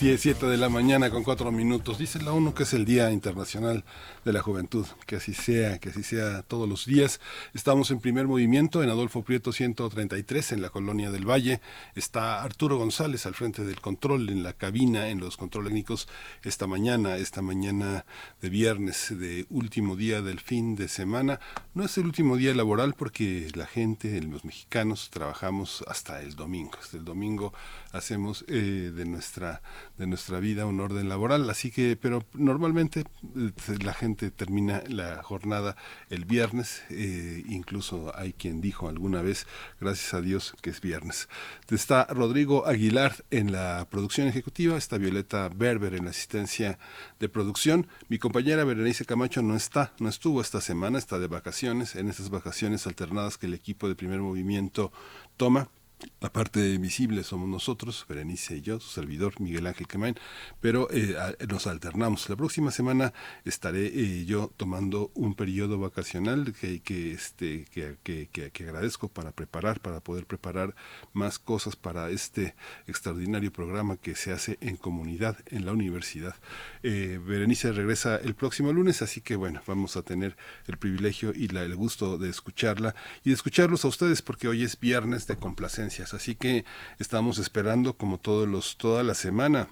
17 de la mañana con 4 minutos. Dice la ONU que es el Día Internacional de la Juventud. Que así sea, que así sea todos los días. Estamos en primer movimiento en Adolfo Prieto 133 en la Colonia del Valle. Está Arturo González al frente del control en la cabina, en los control técnicos esta mañana, esta mañana de viernes, de último día del fin de semana. No es el último día laboral porque la gente, los mexicanos, trabajamos hasta el domingo. Hasta el domingo hacemos eh, de nuestra de nuestra vida un orden laboral. Así que pero normalmente eh, la gente termina la jornada el viernes eh, incluso hay quien dijo alguna vez gracias a Dios que es viernes está Rodrigo Aguilar en la producción ejecutiva está Violeta Berber en la asistencia de producción. Mi compañera Berenice Camacho no está no estuvo esta semana está de vacaciones. En esas vacaciones alternadas que el equipo de primer movimiento toma la parte visible somos nosotros, Berenice y yo, su servidor Miguel Ángel Quemain, pero eh, nos alternamos. La próxima semana estaré eh, yo tomando un periodo vacacional que, que, este, que, que, que, agradezco para preparar, para poder preparar más cosas para este extraordinario programa que se hace en comunidad en la universidad. Eh, Berenice regresa el próximo lunes, así que bueno, vamos a tener el privilegio y la, el gusto de escucharla y de escucharlos a ustedes porque hoy es viernes de complacencia Así que estamos esperando como todos los, toda la semana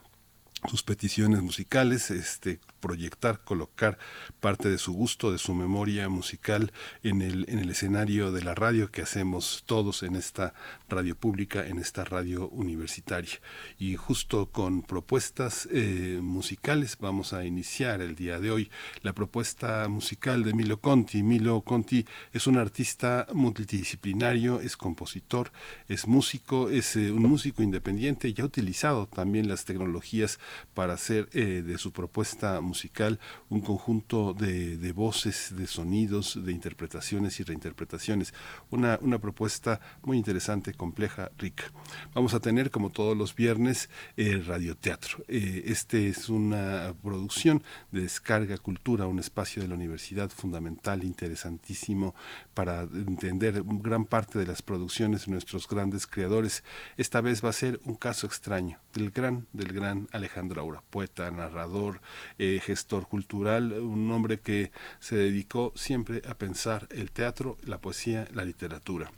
sus peticiones musicales, este, proyectar, colocar parte de su gusto, de su memoria musical en el, en el escenario de la radio que hacemos todos en esta radio pública, en esta radio universitaria. Y justo con propuestas eh, musicales vamos a iniciar el día de hoy la propuesta musical de Milo Conti. Milo Conti es un artista multidisciplinario, es compositor, es músico, es eh, un músico independiente y ha utilizado también las tecnologías para hacer eh, de su propuesta musical un conjunto de, de, voces, de sonidos, de interpretaciones y reinterpretaciones. Una, una propuesta muy interesante, compleja, rica. Vamos a tener, como todos los viernes, el radioteatro. Eh, este es una producción de descarga cultura, un espacio de la universidad fundamental, interesantísimo para entender gran parte de las producciones de nuestros grandes creadores. Esta vez va a ser un caso extraño del gran, del gran Alejandro Aura, poeta, narrador, eh, gestor cultural, un hombre que se dedicó siempre a pensar el teatro, la poesía, la literatura.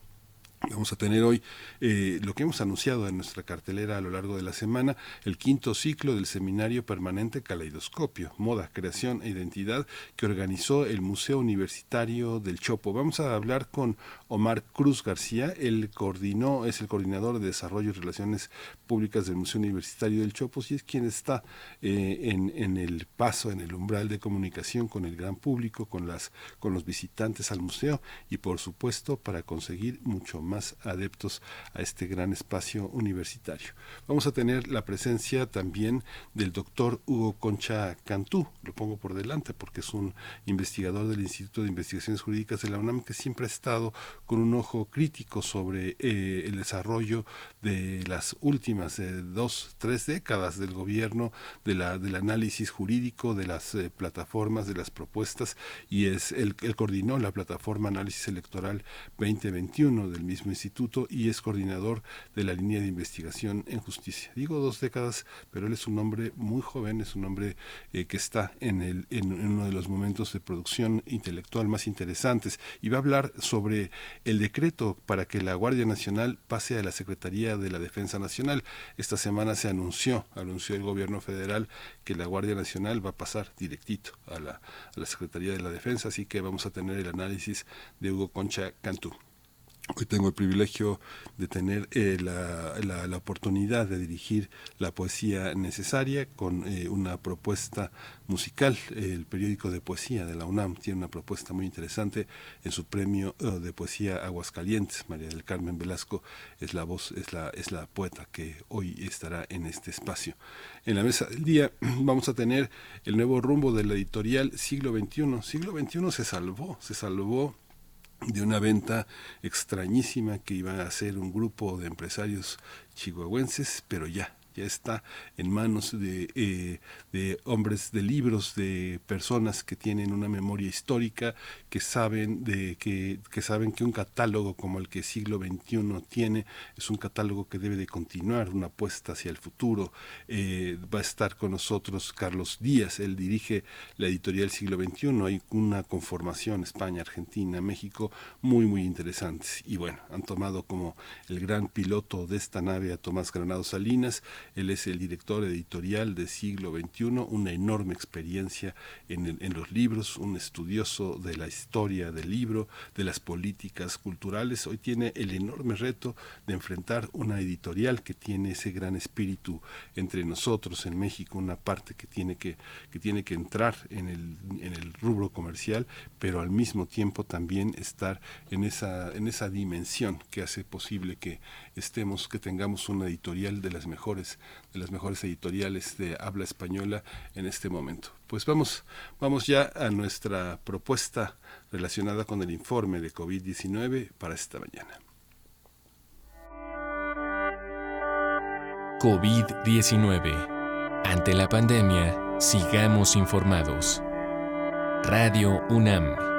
Vamos a tener hoy eh, lo que hemos anunciado en nuestra cartelera a lo largo de la semana, el quinto ciclo del seminario permanente Caleidoscopio, Moda, Creación e Identidad, que organizó el Museo Universitario del Chopo. Vamos a hablar con Omar Cruz García, él coordinó, es el coordinador de Desarrollo y Relaciones Públicas del Museo Universitario del Chopo, y es quien está eh, en, en, el paso, en el umbral de comunicación con el gran público, con, las, con los visitantes al museo y por supuesto para conseguir mucho más más adeptos a este gran espacio universitario. Vamos a tener la presencia también del doctor Hugo Concha Cantú, lo pongo por delante porque es un investigador del Instituto de Investigaciones Jurídicas de la UNAM que siempre ha estado con un ojo crítico sobre eh, el desarrollo de las últimas eh, dos, tres décadas del gobierno, de la, del análisis jurídico, de las eh, plataformas, de las propuestas, y es el, el coordinó la plataforma Análisis Electoral 2021 del mismo instituto y es coordinador de la línea de investigación en justicia. Digo dos décadas, pero él es un hombre muy joven, es un hombre eh, que está en, el, en, uno de los momentos de producción intelectual más interesantes y va a hablar sobre el decreto para que la Guardia Nacional pase a la Secretaría de la Defensa Nacional. Esta semana se anunció, anunció el gobierno federal que la Guardia Nacional va a pasar directito a la, a la Secretaría de la Defensa, así que vamos a tener el análisis de Hugo Concha Cantú. Hoy tengo el privilegio de tener eh, la, la, oportunidad de dirigir la poesía necesaria con eh, una propuesta musical. El periódico de poesía de la UNAM tiene una propuesta muy interesante en su premio eh, de poesía Aguascalientes. María del Carmen Velasco es la voz, es la, es la poeta que hoy estará en este espacio. En la mesa del día vamos a tener el nuevo rumbo de la editorial Siglo XXI. Siglo XXI se salvó, se salvó de una venta extrañísima que iba a ser un grupo de empresarios chihuahuenses, pero ya, está en manos de, eh, de, hombres de libros, de personas que tienen una memoria histórica, que saben, que, que, saben que un catálogo como el que siglo XXI tiene es un catálogo que debe de continuar, una apuesta hacia el futuro. Eh, va a estar con nosotros Carlos Díaz, él dirige la editorial siglo XXI, hay una conformación España, Argentina, México muy, muy interesantes. Y bueno, han tomado como el gran piloto de esta nave a Tomás Granado Salinas, él es el director editorial de Siglo XXI, una enorme experiencia en, en los libros, un estudioso de la historia del libro, de las políticas culturales. Hoy tiene el enorme reto de enfrentar una editorial que tiene ese gran espíritu entre nosotros en México, una parte que tiene que, que, tiene que entrar en el, en el rubro comercial, pero al mismo tiempo también estar en esa, en esa dimensión que hace posible que estemos, que tengamos una editorial de las mejores de las mejores editoriales de habla española en este momento. Pues vamos, vamos ya a nuestra propuesta relacionada con el informe de COVID-19 para esta mañana. COVID-19. Ante la pandemia, sigamos informados. Radio UNAM.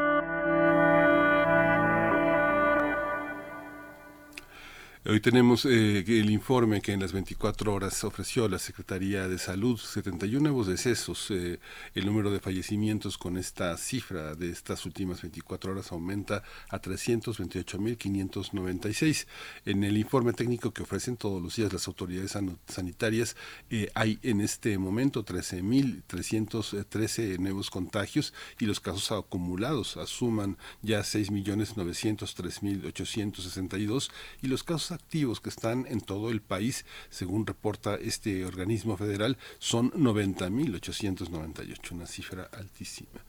Hoy tenemos eh, el informe que en las 24 horas ofreció la Secretaría de Salud, 71 nuevos decesos. Eh, el número de fallecimientos con esta cifra de estas últimas 24 horas aumenta a 328.596. En el informe técnico que ofrecen todos los días las autoridades sanitarias, eh, hay en este momento 13.313 nuevos contagios y los casos acumulados asuman ya 6.903.862 y los casos activos que están en todo el país, según reporta este organismo federal, son 90.898, una cifra altísima.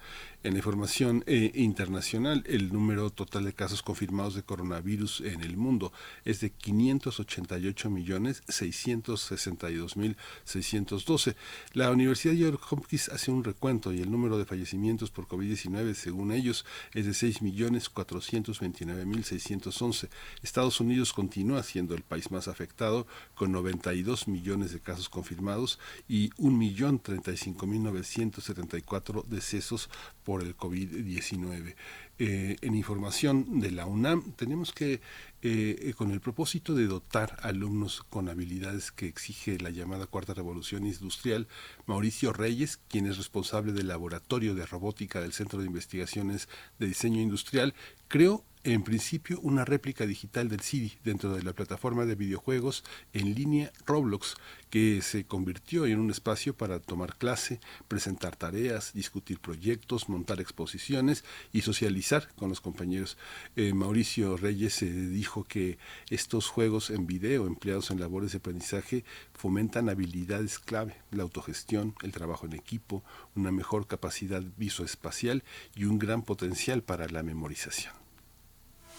En la información eh, internacional, el número total de casos confirmados de coronavirus en el mundo es de 588 millones 662 mil 612. La Universidad York Hopkins hace un recuento y el número de fallecimientos por COVID-19, según ellos, es de 6 millones 429 mil 611. Estados Unidos continúa siendo el país más afectado con 92 millones de casos confirmados y 1 millón 35 mil 974 decesos por el COVID-19. Eh, en información de la UNAM tenemos que, eh, eh, con el propósito de dotar alumnos con habilidades que exige la llamada Cuarta Revolución Industrial, Mauricio Reyes, quien es responsable del Laboratorio de Robótica del Centro de Investigaciones de Diseño Industrial, creó en principio una réplica digital del CD dentro de la plataforma de videojuegos en línea Roblox, que se convirtió en un espacio para tomar clase, presentar tareas, discutir proyectos, montar exposiciones y socializar con los compañeros. Eh, Mauricio Reyes eh, dijo que estos juegos en video empleados en labores de aprendizaje fomentan habilidades clave, la autogestión, el trabajo en equipo, una mejor capacidad visoespacial y un gran potencial para la memorización.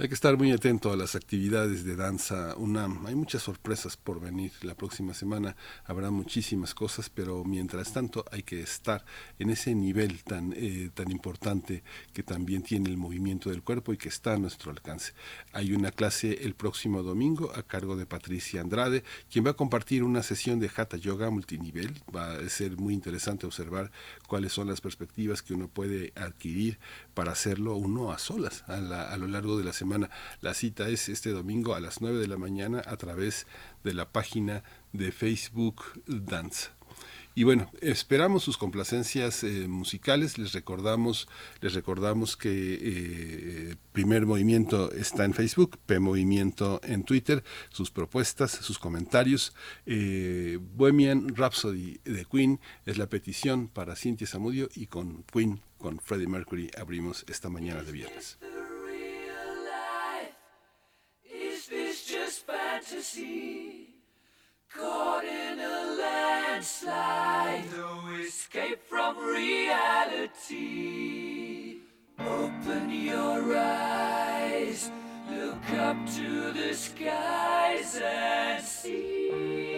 Hay que estar muy atento a las actividades de danza. Hay muchas sorpresas por venir. La próxima semana habrá muchísimas cosas, pero mientras tanto hay que estar en ese nivel tan, eh, tan importante que también tiene el movimiento del cuerpo y que está a nuestro alcance. Hay una clase el próximo domingo a cargo de Patricia Andrade, quien va a compartir una sesión de Hatha Yoga multinivel. Va a ser muy interesante observar cuáles son las perspectivas que uno puede adquirir para hacerlo uno a solas a lo largo de la semana la cita es este domingo a las 9 de la mañana a través de la página de Facebook Dance. Y bueno, esperamos sus complacencias eh, musicales. Les recordamos, les recordamos que eh, Primer Movimiento está en Facebook, P Movimiento en Twitter, sus propuestas, sus comentarios. Eh, Bohemian Rhapsody de Queen es la petición para Cintia Zamudio y con Queen, con Freddie Mercury abrimos esta mañana de viernes. Fantasy caught in a landslide, no escape from reality. Open your eyes, look up to the skies and see.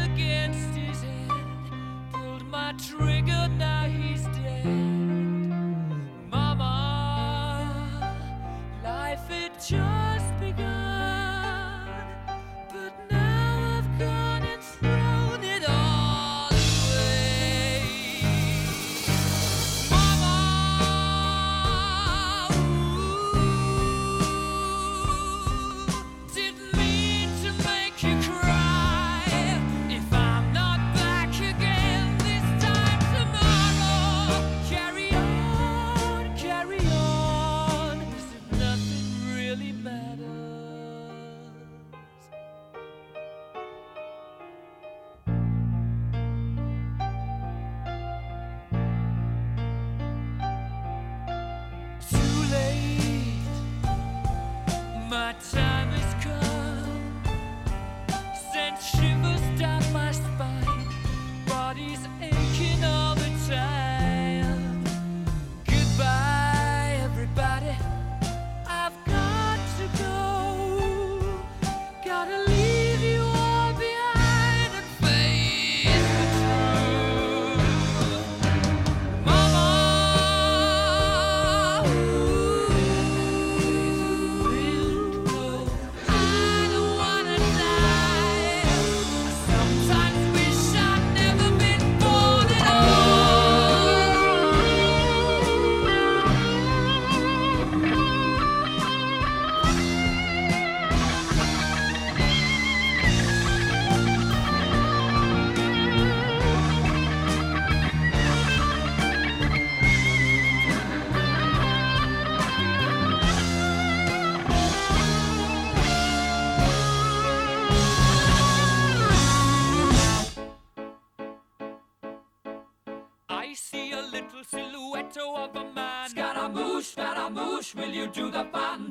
Will you do the fandango?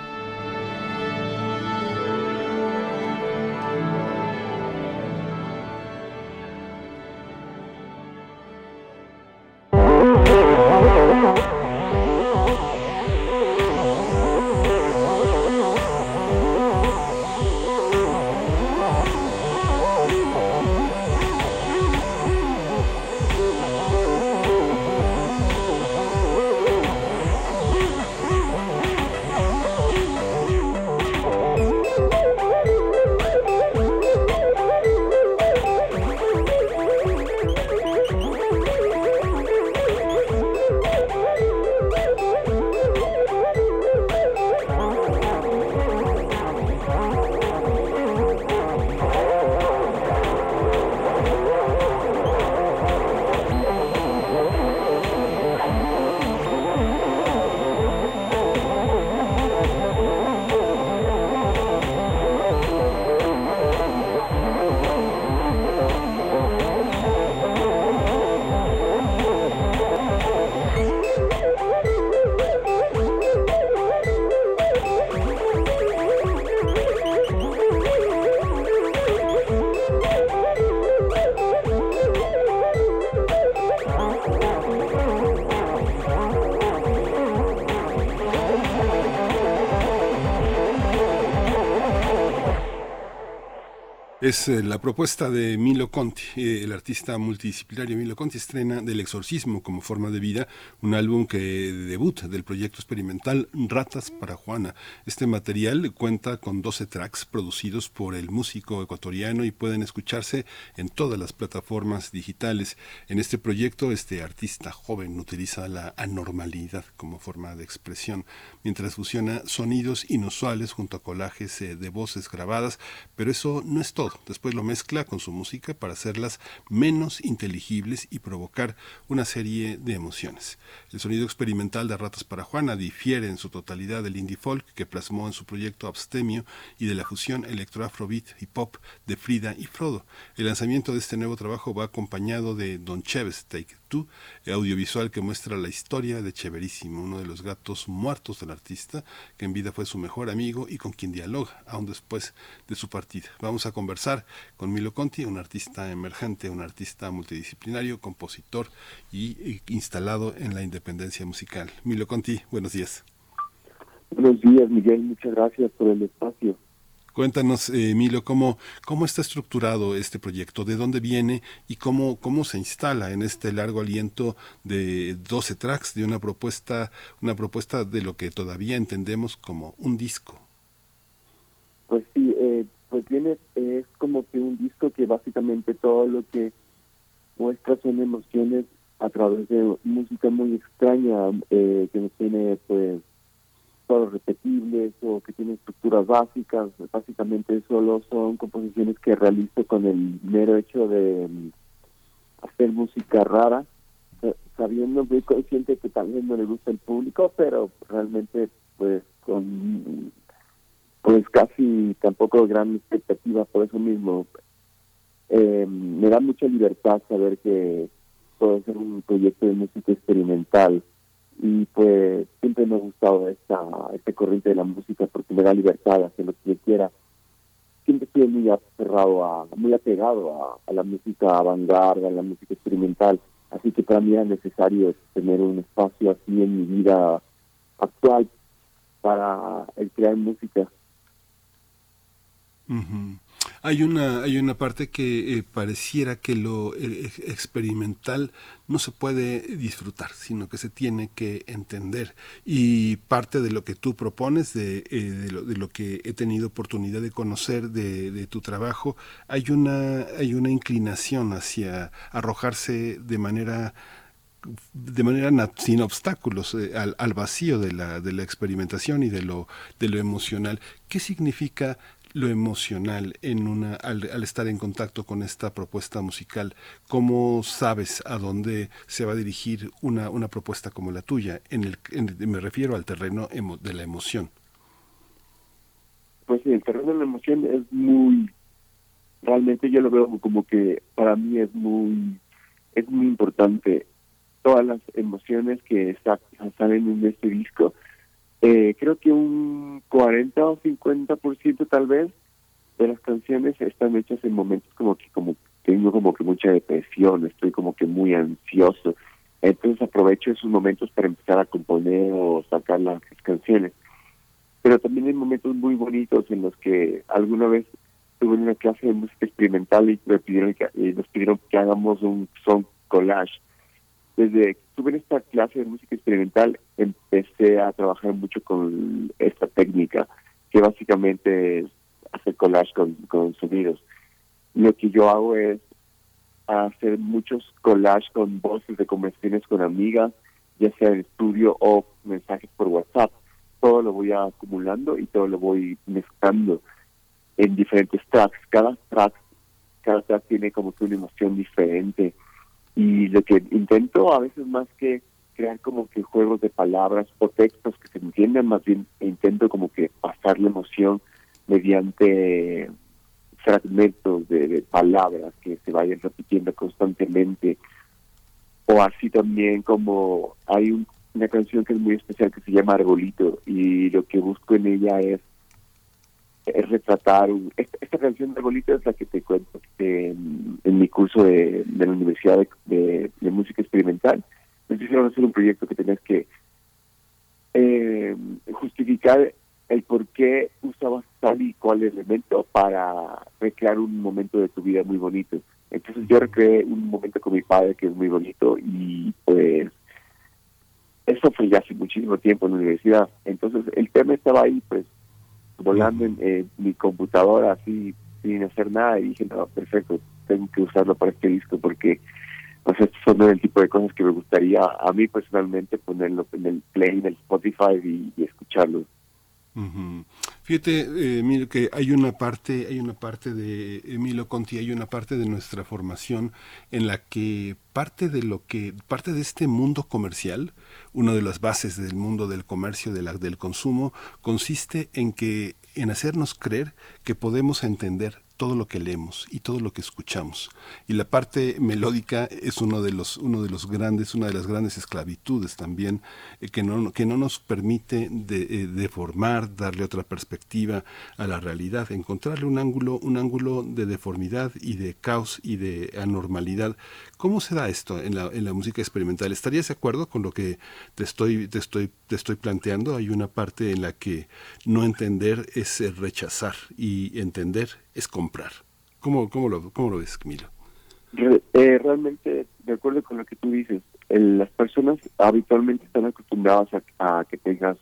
Es eh, la propuesta de Milo Conti, eh, el artista multidisciplinario Milo Conti estrena Del exorcismo como forma de vida, un álbum que debut del proyecto experimental Ratas para Juana. Este material cuenta con 12 tracks producidos por el músico ecuatoriano y pueden escucharse en todas las plataformas digitales. En este proyecto este artista joven utiliza la anormalidad como forma de expresión, mientras fusiona sonidos inusuales junto a colajes eh, de voces grabadas, pero eso no es todo Después lo mezcla con su música para hacerlas menos inteligibles y provocar una serie de emociones. El sonido experimental de Ratas para Juana difiere en su totalidad del indie folk que plasmó en su proyecto Abstemio y de la fusión electro-afrobeat y pop de Frida y Frodo. El lanzamiento de este nuevo trabajo va acompañado de Don Cheves Take Two, audiovisual que muestra la historia de Cheverísimo, uno de los gatos muertos del artista, que en vida fue su mejor amigo y con quien dialoga, aún después de su partida. Vamos a conversar con Milo Conti, un artista emergente, un artista multidisciplinario, compositor y, instalado en la independencia musical. Milo Conti, buenos días. Buenos días, Miguel. Muchas gracias por el espacio. Cuéntanos, eh, Milo, cómo, cómo está estructurado este proyecto, de dónde viene y cómo, cómo se instala en este largo aliento de 12 tracks de una propuesta, una propuesta de lo que todavía entendemos como un disco. Pues sí, eh, pues viene, es como que un disco que básicamente todo lo que muestra son emociones a través de música muy extraña, eh, que no tiene pues todos repetibles o que tiene estructuras básicas. Básicamente solo son composiciones que realizo con el mero hecho de mm, hacer música rara, sabiendo muy consciente que también no le gusta el público, pero realmente pues con pues casi tampoco gran expectativa por eso mismo. Eh, me da mucha libertad saber que puedo hacer un proyecto de música experimental y pues siempre me ha gustado esta, este corriente de la música porque me da libertad hacer lo que yo quiera. Siempre estoy muy aferrado a, muy apegado a, la música vanguardia, a la música experimental, así que para mí era necesario tener un espacio así en mi vida actual para el crear música. Hay una hay una parte que eh, pareciera que lo eh, experimental no se puede disfrutar, sino que se tiene que entender. Y parte de lo que tú propones, de, eh, de, lo, de lo, que he tenido oportunidad de conocer de, de, tu trabajo, hay una hay una inclinación hacia arrojarse de manera de manera sin obstáculos al, al, vacío de la, de la experimentación y de lo, de lo emocional. ¿Qué significa lo emocional en una al, estar en contacto con esta propuesta musical? ¿Cómo sabes a dónde se va a dirigir una, una propuesta como la tuya? En el, me refiero al terreno de la emoción. Pues el terreno de la emoción es muy, realmente yo lo veo como que para mí es muy, es muy importante todas las emociones que salen en este disco eh, creo que un 40 o 50% tal vez de las canciones están hechas en momentos como que como tengo como que mucha depresión, estoy como que muy ansioso. Entonces aprovecho esos momentos para empezar a componer o sacar las canciones. Pero también hay momentos muy bonitos en los que alguna vez tuve una clase de música experimental y me pidieron que, y nos pidieron que hagamos un son collage desde que estuve en esta clase de música experimental empecé a trabajar mucho con esta técnica, que básicamente es hacer collage con, con sonidos. Lo que yo hago es hacer muchos collages con voces de conversaciones con amigas, ya sea en estudio o mensajes por WhatsApp. Todo lo voy acumulando y todo lo voy mezclando en diferentes tracks. Cada track, cada track tiene como que una emoción diferente y lo que intento a veces más que crear como que juegos de palabras o textos que se entiendan, más bien intento como que pasar la emoción mediante fragmentos de, palabras que se vayan repitiendo constantemente. O así también como hay una canción que es muy especial que se llama Arbolito y lo que busco en ella es es retratar esta, canción de Bolita es la que te cuento en mi curso de, la Universidad de, Música Experimental me hicieron hacer un proyecto que tenías que eh, justificar el por qué usabas tal y cual elemento para recrear un momento de tu vida muy bonito. Entonces yo recreé un momento con mi padre que es muy bonito y pues eso fue ya hace muchísimo tiempo en la universidad. Entonces el tema estaba ahí pues volando en mi computadora así sin hacer nada y dije, no, perfecto, tengo que usarlo para este disco porque pues estos son el tipo de cosas que me gustaría a mí personalmente ponerlo en el play, en el Spotify y, escucharlo. Fíjate, Emilio, que hay una parte, hay una parte de Emilio Conti, hay una parte de nuestra formación en la que parte de lo que, parte de este mundo comercial, una de las bases del mundo del comercio, de la, del consumo, consiste en que, en hacernos creer que podemos entender todo lo que leemos y todo lo que escuchamos. Y la parte melódica es uno de los, uno de los grandes, una de las grandes esclavitudes también, eh, que, no, que no nos permite eh, deformar, darle otra perspectiva a la realidad, encontrarle un ángulo, un ángulo de deformidad y de caos y de anormalidad. ¿Cómo se da esto en la, en la música experimental? ¿Estarías de acuerdo con lo que te estoy, te estoy, te estoy planteando? Hay una parte en la que no entender es rechazar y entender es comprar. ¿Cómo, cómo, lo, cómo lo ves, Camilo? Eh, realmente, de acuerdo con lo que tú dices, las personas habitualmente están acostumbradas a, que tengas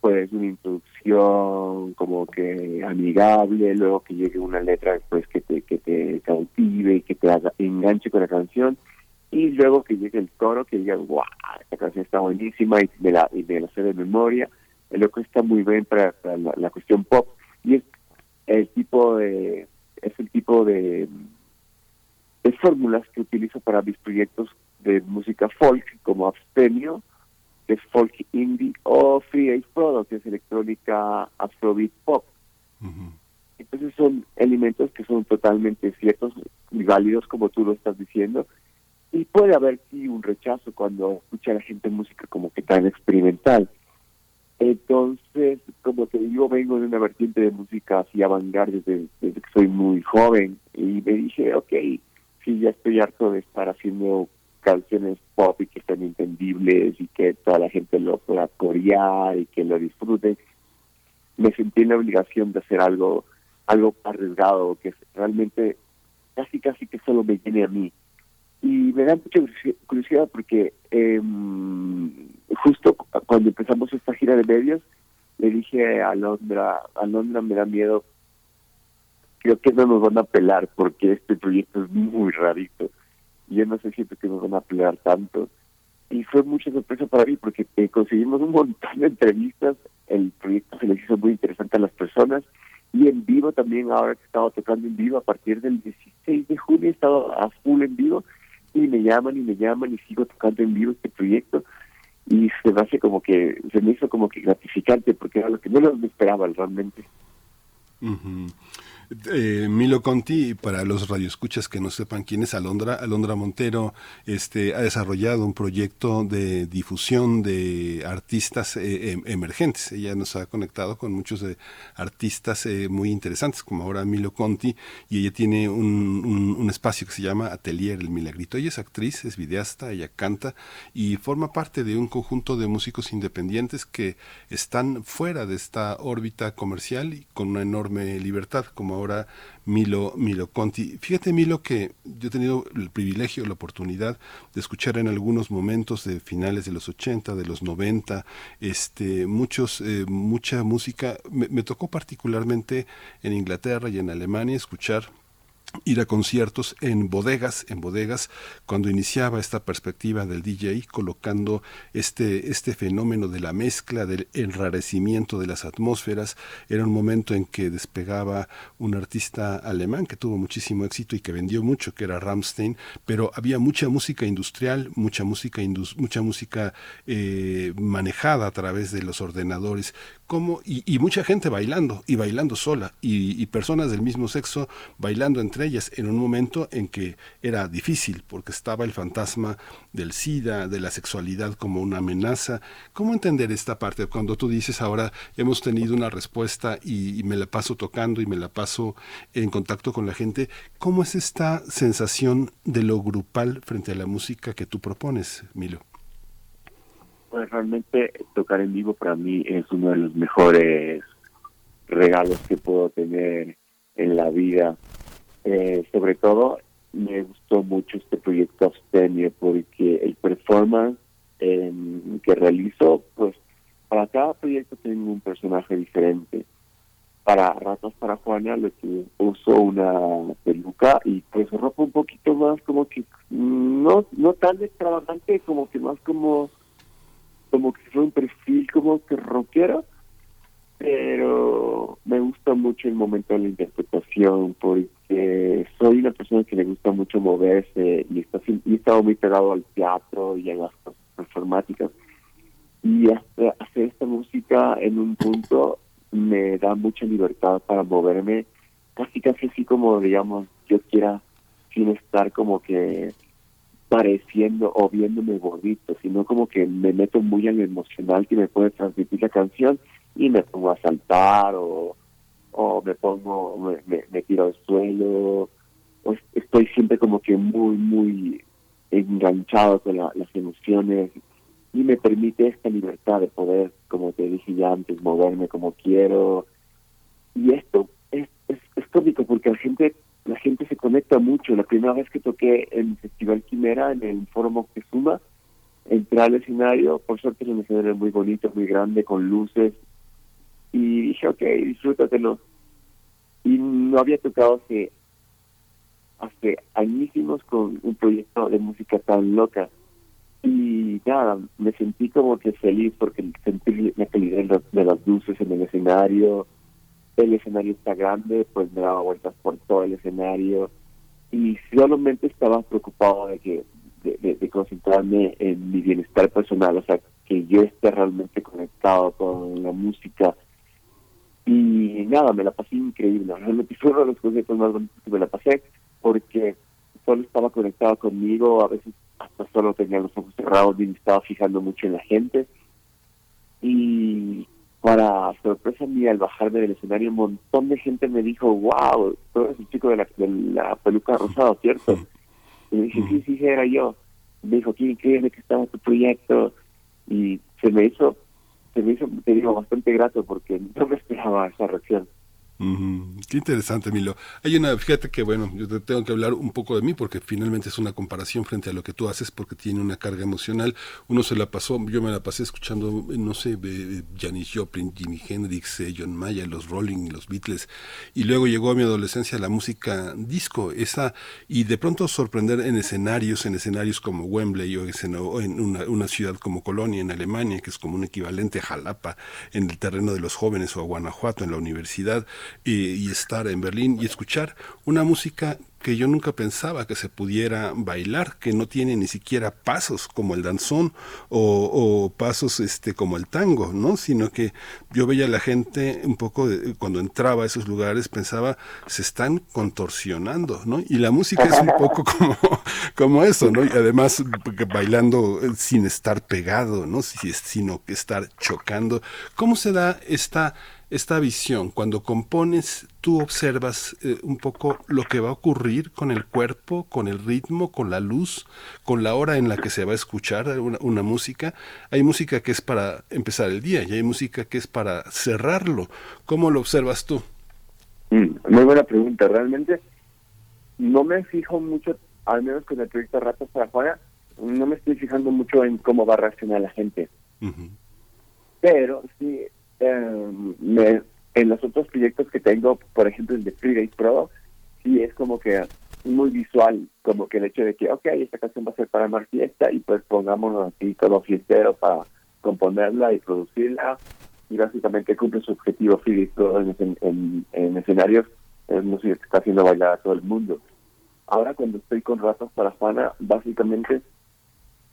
pues una introducción como que amigable, luego que llegue una letra pues que te, que te cautive y que te haga, enganche con la canción y luego que llegue el coro que digas guau esta canción está buenísima y me la, y la sé de memoria lo que está muy bien para, la, la, cuestión pop y es el tipo de es el tipo de, de fórmulas que utilizo para mis proyectos de música folk como Abstemio, que es folk indie, o Free Ace Product, que es electrónica afrobeat pop. Entonces son elementos que son totalmente ciertos y válidos como tú lo estás diciendo. Y puede haber sí un rechazo cuando escucha a la gente música como que tan experimental. Entonces, como te digo, vengo de una vertiente de música así avant desde, desde que soy muy joven y me dije, ok, sí, ya estoy harto de estar haciendo canciones pop y que sean entendibles y que toda la gente lo pueda corear y que lo disfrute. Me sentí en la obligación de hacer algo algo arriesgado que realmente casi casi que solo me llene a mí y me da mucha curiosidad porque eh, justo cuando empezamos esta gira de medios, le dije a Londra, a Londra me da miedo, creo que no nos van a pelar porque este proyecto es muy rarito. Y yo no sé si que nos van a pelar tanto. Y fue mucha sorpresa para mí porque eh, conseguimos un montón de entrevistas, el proyecto se les hizo muy interesante a las personas y en vivo también, ahora que he estado tocando en vivo, a partir del 16 de junio he estado a full en vivo y me llaman y me llaman y sigo tocando en vivo este proyecto y se me hace como que, se me hizo como que gratificante porque era lo que no lo esperaba realmente. Eh, Milo Conti, para los radioescuchas que no sepan quién es Alondra, Alondra Montero este, ha desarrollado un proyecto de difusión de artistas eh, em, emergentes. Ella nos ha conectado con muchos de artistas eh, muy interesantes, como ahora Milo Conti, y ella tiene un, un, espacio que se llama Atelier El Milagrito. Ella es actriz, es videasta, ella canta y forma parte de un conjunto de músicos independientes que están fuera de esta órbita comercial y con una enorme libertad, como ahora Milo, Milo Conti. Fíjate, Milo, que yo he tenido el privilegio, la oportunidad de escuchar en algunos momentos de finales de los 80, de los 90, este, muchos, eh, mucha música. me tocó particularmente en Inglaterra y en Alemania escuchar ir a conciertos en bodegas, en bodegas, cuando iniciaba esta perspectiva del DJ, colocando este, este fenómeno de la mezcla, del enrarecimiento de las atmósferas. Era un momento en que despegaba un artista alemán que tuvo muchísimo éxito y que vendió mucho, que era Rammstein, pero había mucha música industrial, mucha música, mucha música eh, manejada a través de los ordenadores, como, y, mucha gente bailando, y bailando sola, y, y personas del mismo sexo bailando entre ellas en un momento en que era difícil porque estaba el fantasma del SIDA, de la sexualidad como una amenaza. ¿Cómo entender esta parte cuando tú dices ahora hemos tenido una respuesta y, me la paso tocando y me la paso en contacto con la gente? ¿Cómo es esta sensación de lo grupal frente a la música que tú propones, Milo? Pues realmente tocar en vivo para mí es uno de los mejores regalos que puedo tener en la vida eh, sobre todo, me gustó mucho este proyecto Abstenio porque el performance que realizo, pues para cada proyecto tengo un personaje diferente. Para Ratas para Juana lo que uso una peluca y pues ropa un poquito más como que no no tan extravagante como que más como como que fue un perfil como que rockero pero me gusta mucho el momento de la interpretación porque soy una persona que le gusta mucho moverse y, está, y he estado muy pegado al teatro y a las cosas performáticas. Y hacer esta música en un punto me da mucha libertad para moverme casi casi así como digamos yo quiera sin estar como que pareciendo o viéndome gordito, sino como que me meto muy en lo emocional que me puede transmitir la canción y me pongo a saltar o, me pongo, me, me, tiro al suelo, o estoy siempre como que muy, muy enganchado con las emociones y me permite esta libertad de poder, como te dije ya antes, moverme como quiero. Y esto es, es, es cómico porque la gente la gente se conecta mucho. La primera vez que toqué en el Festival Quimera, en el Foro Moctezuma, entré al escenario, por suerte es un escenario muy bonito, muy grande, con luces, y dije, ok, disfrútatelo. Y no había tocado hace, hace añísimos con un proyecto de música tan loca. Y nada, me sentí como que feliz porque sentí la calidad de las luces en el escenario. El escenario está grande, pues me daba vueltas por todo el escenario. Y solamente estaba preocupado de que de, concentrarme en mi bienestar personal, o sea, que yo esté realmente conectado con la música y nada, me la pasé increíble. Realmente fue uno de los conciertos más bonitos que me la pasé porque solo estaba conectado conmigo, a veces hasta solo tenía los ojos cerrados y me estaba fijando mucho en la gente. Y para sorpresa mía, al bajarme del escenario, un montón de gente me dijo, wow, tú eres el chico de la, de la peluca rosada, ¿cierto? Y me dije, sí, sí, era yo. me dijo, qué increíble que estaba tu proyecto. Y se me hizo se me hizo, te digo, bastante grato porque no me esperaba esa reacción. Qué interesante, Milo. Hay una, fíjate que bueno, yo te tengo que hablar un poco de mí porque finalmente es una comparación frente a lo que tú haces porque tiene una carga emocional. Uno se la pasó, yo me la pasé escuchando, no sé, Janis Joplin, Jimi Hendrix, eh, John Mayer, los Rolling, los Beatles, y luego llegó a mi adolescencia la música disco, esa, y de pronto sorprender en escenarios, en escenarios como Wembley o en una, una ciudad como Colonia, en Alemania, que es como un equivalente a Jalapa, en el terreno de los jóvenes o a Guanajuato, en la universidad y, estar en Berlín y escuchar una música que yo nunca pensaba que se pudiera bailar, que no tiene ni siquiera pasos como el danzón o, pasos este como el tango, ¿no? Sino que yo veía a la gente un poco cuando entraba a esos lugares pensaba se están contorsionando, ¿no? Y la música es un poco como como eso, ¿no? Y además bailando sin estar pegado, ¿no? Sino que estar chocando. ¿Cómo se da esta esta visión, cuando compones, tú observas eh, un poco lo que va a ocurrir con el cuerpo, con el ritmo, con la luz, con la hora en la que se va a escuchar una, música. Hay música que es para empezar el día y hay música que es para cerrarlo. ¿Cómo lo observas tú? Mm, muy buena pregunta. Realmente no me fijo mucho, al menos con el proyecto Ratos para afuera, no me estoy fijando mucho en cómo va a reaccionar la gente. Pero sí en los otros proyectos que tengo, por ejemplo el de Free Pro, sí es como que muy visual, como que el hecho de que, ok, esta canción va a ser para más fiesta y pues pongámonos aquí todo fiestero para componerla y producirla y básicamente cumple su objetivo Free Pro en, en, en escenarios, es música que está haciendo bailar a todo el mundo. Ahora cuando estoy con Ratas para Fana, básicamente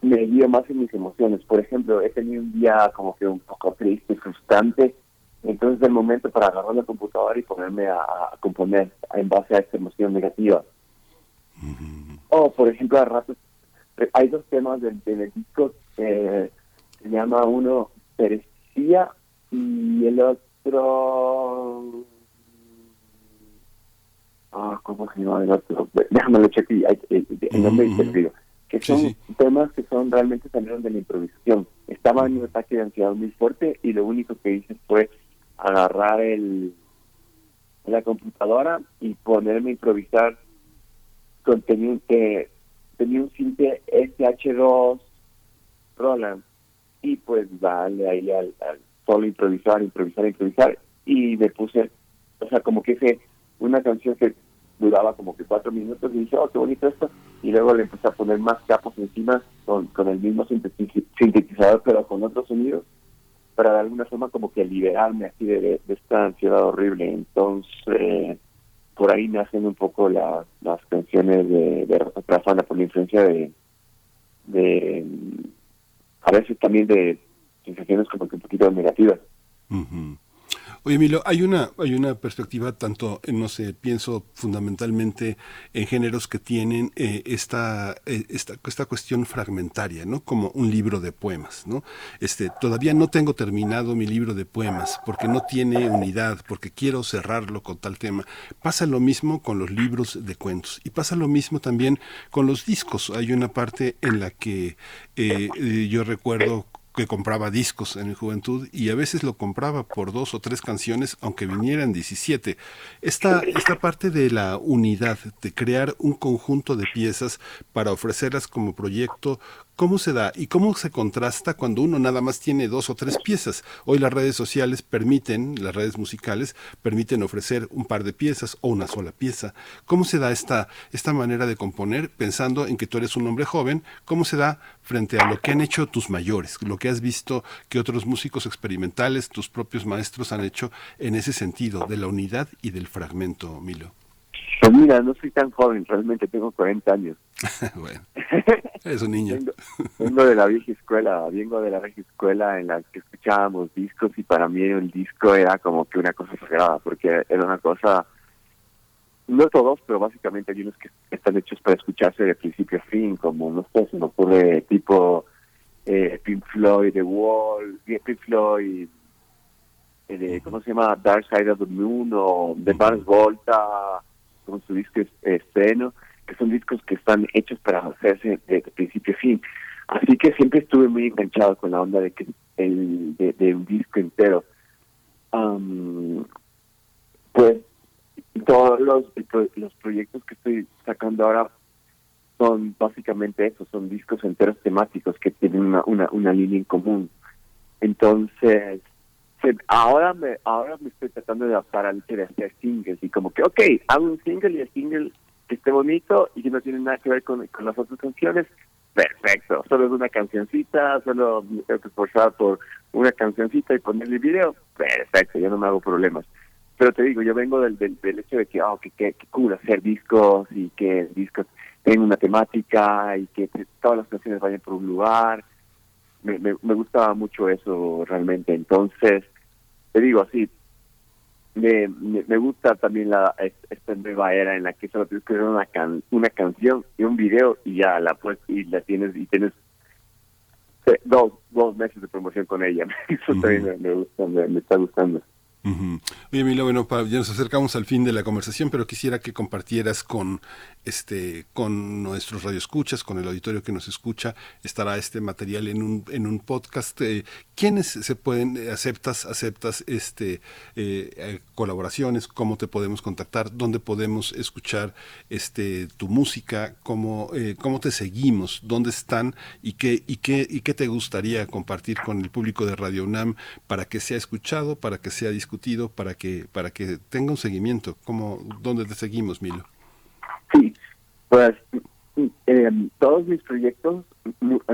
me guío más en mis emociones. Por ejemplo, he tenido un día como que un poco triste, frustrante, entonces es el momento para agarrar la computadora y ponerme a, componer en base a esta emoción negativa. O, por ejemplo, a ratos, hay dos temas del, del disco, se llama uno Perecía y el otro... Ah, ¿cómo se llama el otro? Déjame lo chequear, el nombre uh que son temas que son realmente salieron de la improvisación. Estaba en un ataque de ansiedad muy fuerte y lo único que hice fue agarrar el la computadora y ponerme a improvisar contenido que tenía un cinte SH2 Roland y pues vale ahí al, solo improvisar, improvisar, improvisar y me puse, o sea, como que hice una canción que duraba como que cuatro minutos y dije, oh, qué bonito esto. Y luego le empecé a poner más capos encima con, con el mismo sintetizador, pero con otros sonidos, para de alguna forma como que liberarme así de, esta ansiedad horrible. Entonces, por ahí nacen un poco las canciones de, de Rosa por la influencia de, de, a veces también de sensaciones como que un poquito negativas. Oye, Emilio, hay una, hay una perspectiva tanto, no sé, pienso fundamentalmente en géneros que tienen eh, esta, eh, esta, esta cuestión fragmentaria, ¿no? Como un libro de poemas, ¿no? Este, todavía no tengo terminado mi libro de poemas porque no tiene unidad, porque quiero cerrarlo con tal tema. Pasa lo mismo con los libros de cuentos y pasa lo mismo también con los discos. Hay una parte en la que eh, yo recuerdo que compraba discos en mi juventud y a veces lo compraba por dos o tres canciones, aunque vinieran 17. Esta, esta parte de la unidad, de crear un conjunto de piezas para ofrecerlas como proyecto, ¿Cómo se da y cómo se contrasta cuando uno nada más tiene dos o tres piezas? Hoy las redes sociales permiten, las redes musicales permiten ofrecer un par de piezas o una sola pieza. ¿Cómo se da esta, esta manera de componer pensando en que tú eres un hombre joven? ¿Cómo se da frente a lo que han hecho tus mayores, lo que has visto que otros músicos experimentales, tus propios maestros han hecho en ese sentido de la unidad y del fragmento, Milo? Pues mira, no soy tan joven, realmente tengo 40 años. bueno, es un niño. Vengo, de la vieja escuela, vengo de la vieja escuela en la que escuchábamos discos y para mí el disco era como que una cosa sagrada, porque era una cosa, no todos, pero básicamente hay unos que están hechos para escucharse de principio a fin, como, no sé, se me ocurre tipo eh, Pink Floyd, The Wall, Pink Floyd, eh, ¿cómo se llama? Dark Side of the Moon o The Mars Volta, con su disco estreno, que son discos que están hechos para hacerse de, principio a fin. Así que siempre estuve muy enganchado con la onda de que el de, un disco entero. pues todos los, los proyectos que estoy sacando ahora son básicamente eso, son discos enteros temáticos que tienen una, una línea en común. Entonces, ahora me ahora me estoy tratando de adaptar al de hacer singles y como que, ok, hago un single y el single que esté bonito y que no tiene nada que ver con, con las otras canciones, perfecto, solo es una cancioncita, solo que esforzar por una cancioncita y ponerle video, perfecto, yo no me hago problemas. pero te digo, yo vengo del, del, hecho de que, oh, que, que, cool hacer discos y que discos tengan una temática y que todas las canciones vayan por un lugar. Me, me, me gustaba mucho eso realmente. Entonces, te digo así, me, me, gusta también la esta nueva era en la que solo tienes que ver una can, una canción y un video y ya la pues y la tienes y tienes dos dos meses de promoción con ella. Eso también me, gusta me está gustando Oye, Milo, bueno, ya nos acercamos al fin de la conversación, pero quisiera que compartieras con este con nuestros radioescuchas, con el auditorio que nos escucha, estará este material en un, en un podcast. Eh, ¿Quiénes se pueden, eh, aceptas, aceptas este eh, colaboraciones? ¿Cómo te podemos contactar? ¿Dónde podemos escuchar este tu música? ¿Cómo, cómo te seguimos? ¿Dónde están? ¿Y qué, y, qué, ¿Y qué te gustaría compartir con el público de Radio UNAM para que sea escuchado, para que sea discutido? Para que para que tenga un seguimiento? ¿Cómo, ¿Dónde te seguimos, Milo? Sí, pues eh, todos mis proyectos,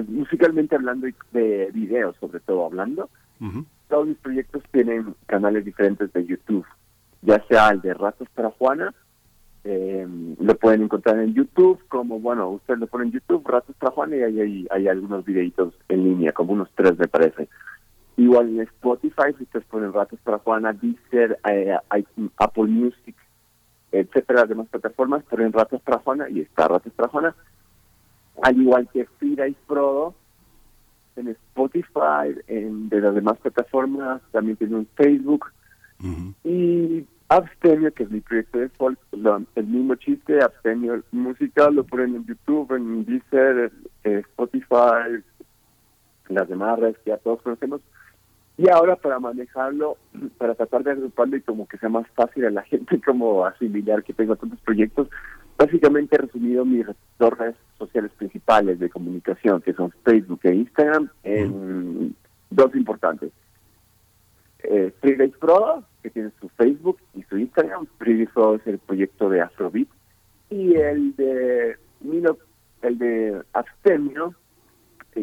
musicalmente hablando y de videos sobre todo hablando, todos mis proyectos tienen canales diferentes de YouTube, ya sea el de Ratos para Juana, eh, lo pueden encontrar en YouTube, como bueno, usted lo pone en YouTube, Ratos para Juana, y ahí hay, hay algunos videitos en línea, como unos tres me parece. Igual en Spotify, si ustedes ponen Ratos para Juana, Deezer, eh, Apple Music, etcétera, demás plataformas, ponen Ratos para Juana y está Ratos para Juana. Al igual que Frida y Frodo, en Spotify, en de las demás plataformas, también tiene un Facebook. Y Abstemio, que es mi proyecto de folk, el mismo chiste, Abstemio Música, lo ponen en YouTube, en Deezer, en Spotify, las demás redes que ya todos conocemos. Y ahora para manejarlo, para tratar de agruparlo y como que sea más fácil a la gente como asimilar que tengo tantos proyectos, básicamente he resumido mis dos redes sociales principales de comunicación, que son Facebook e Instagram, en dos importantes. Eh, Pro, que tiene su Facebook y su Instagram. Freebase Pro es el proyecto de Afrobeat. Y el de el de Abstemio,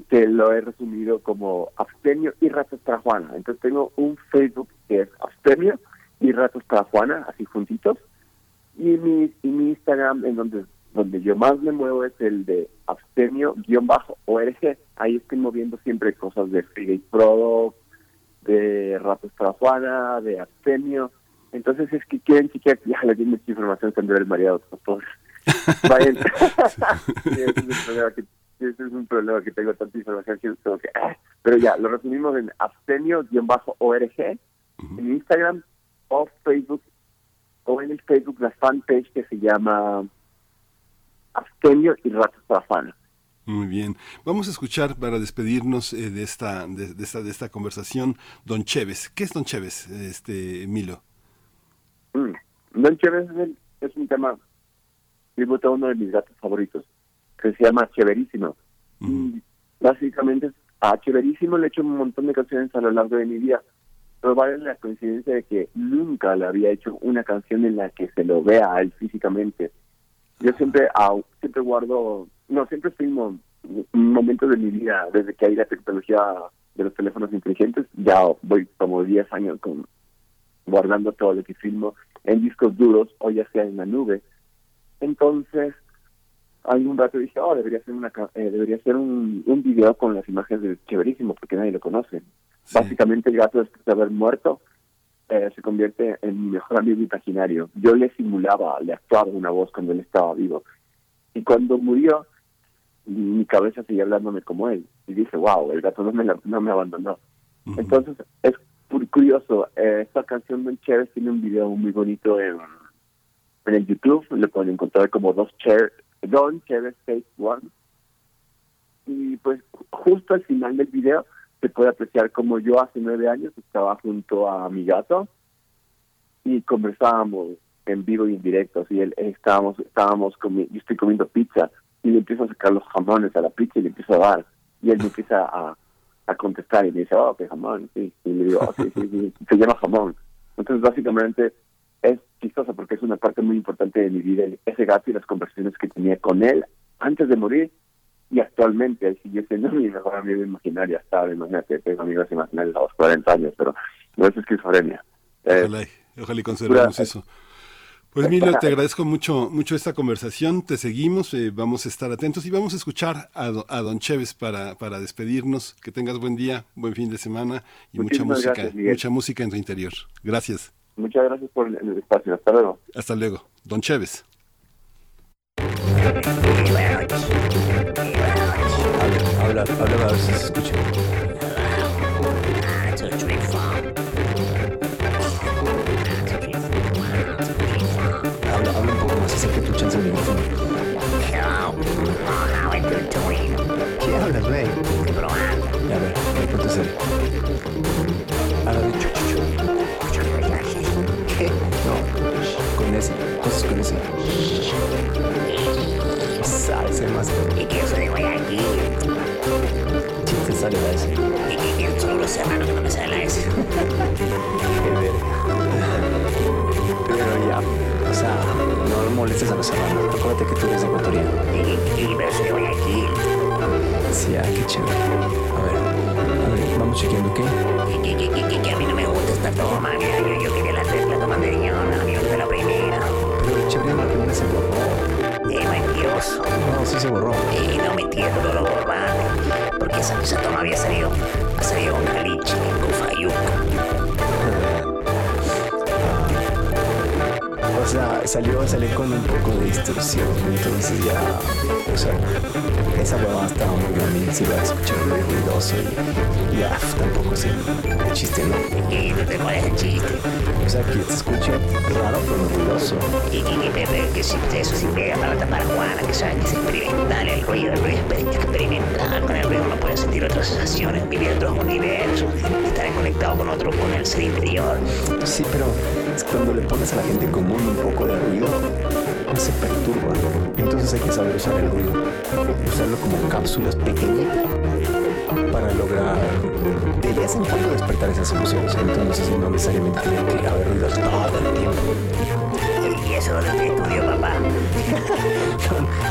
que lo he resumido como Abstemio y Ratos para Juana. Entonces tengo un Facebook que es Abstemio y Ratos para Juana, así juntitos. Y mi, y mi Instagram, en donde donde yo más me muevo, es el de abstemio-org. Ahí estoy moviendo siempre cosas de Free Product, de Ratos para Juana, de Abstemio. Entonces es que quieren que ya le di mucha información, tendré el mareado. Todos. Vayan. sí, es que ese es un problema que tengo tanta información que tengo que... Ah, pero ya, lo resumimos en abstemio-org en Instagram o Facebook o en el Facebook la fanpage que se llama Abstemio y Ratos para Fana. Muy bien. Vamos a escuchar para despedirnos eh, de, esta, de, esta de esta conversación Don Chévez. ¿Qué es Don Chévez, este Milo? Mm, Don Chévez es, un tema tributo a uno de mis gatos favoritos que se llama Chéverísimo. Y básicamente a Chéverísimo le he hecho un montón de canciones a lo largo de mi vida, pero vale la coincidencia de que nunca le había hecho una canción en la que se lo vea a él físicamente. Yo siempre, siempre guardo, no, siempre filmo momentos de mi vida, desde que hay la tecnología de los teléfonos inteligentes, ya voy como 10 años con guardando todo lo que filmo en discos duros o ya sea en la nube. Entonces, un rato dije, oh, debería ser, una, eh, debería ser un, un video con las imágenes de Chéverísimo, porque nadie lo conoce. Básicamente el gato, después de haber muerto, eh, se convierte en mi mejor amigo imaginario. Yo le simulaba, le actuaba una voz cuando él estaba vivo. Y cuando murió, mi cabeza seguía hablándome como él. Y dije, wow, el gato no me, no me abandonó. Entonces, es curioso. Eh, esta canción de Chévez tiene un video muy bonito en, en el YouTube. Lo pueden encontrar como dos Cher Don Chévez State One. Y pues justo al final del video se puede apreciar como yo hace nueve años estaba junto a mi gato y conversábamos en vivo y en directo. Y él, estábamos, estábamos comiendo, yo estoy comiendo pizza y le empiezo a sacar los jamones a la pizza y le empiezo a dar. Y él me empieza a, a contestar y me dice, oh, qué jamón, sí. Y le digo, oh, sí, sí, sí, se llama jamón. Entonces, básicamente, es chistosa porque es una parte muy importante de mi vida, ese gato y las conversaciones que tenía con él antes de morir y actualmente él sigue siendo mi mejor amigo imaginario hasta imagínate, tengo amigos imaginarios a los 40 años, pero no es esquizofrenia. ojalá, ojalá y conservemos eso. Pues Emilio, te agradezco mucho, mucho esta conversación, te seguimos, eh, vamos a estar atentos y vamos a escuchar a, a Don Chévez para, para despedirnos. Que tengas buen día, buen fin de semana y mucha música, mucha música en tu interior. Gracias. Muchas gracias por el espacio. Hasta luego. Hasta luego. Don Chévez. Habla, habla, a ver si se escucha. Sale, se más. Y que soy de Guayaquil. Chiste sale a ese. Y que quiero solo los hermanos que no me sale la S. Qué verga. Pero ya, o sea, no molestes a los hermanos. Acuérdate que tú eres ecuatoriano. Y y, pero soy de Guayaquil. Sí, ah, qué chévere. A ver, a ver, vamos chequeando, ¿qué? Y que, que, que, que, que a mí no me gusta esta toma. Mira, yo, yo quería la, la toma anterior. A se borró. ¡Qué mentiroso! No, sí se borró. Y no me entiendo, no lo borraron. Porque esa cosa todavía salió. Ha salido un caliche, un fayuca. Salió, salió con un poco de distorsión, entonces ya, o sea, esa huevada estaba muy grande, se iba a escuchar muy ruidoso y ya, tampoco es el, chiste, ¿no? Y no te pones el chiste. O sea, que se escuche raro pero ruidoso. Y que, si eso sí pega para tapar a Juana, que saben que es experimental el ruido, el ruido es experimental. Con el ruido uno puede sentir otras sensaciones, vivir otros universos, estar conectado con otro, con el ser interior. Sí, pero cuando le pones a la gente común un poco de ruido, se perturba. Entonces hay que saber usar el ruido, usarlo como cápsulas pequeñitas para lograr de vez en cuando despertar esas emociones. Entonces no necesariamente tiene que haber ruidos todo el tiempo. Y eso que estudió papá.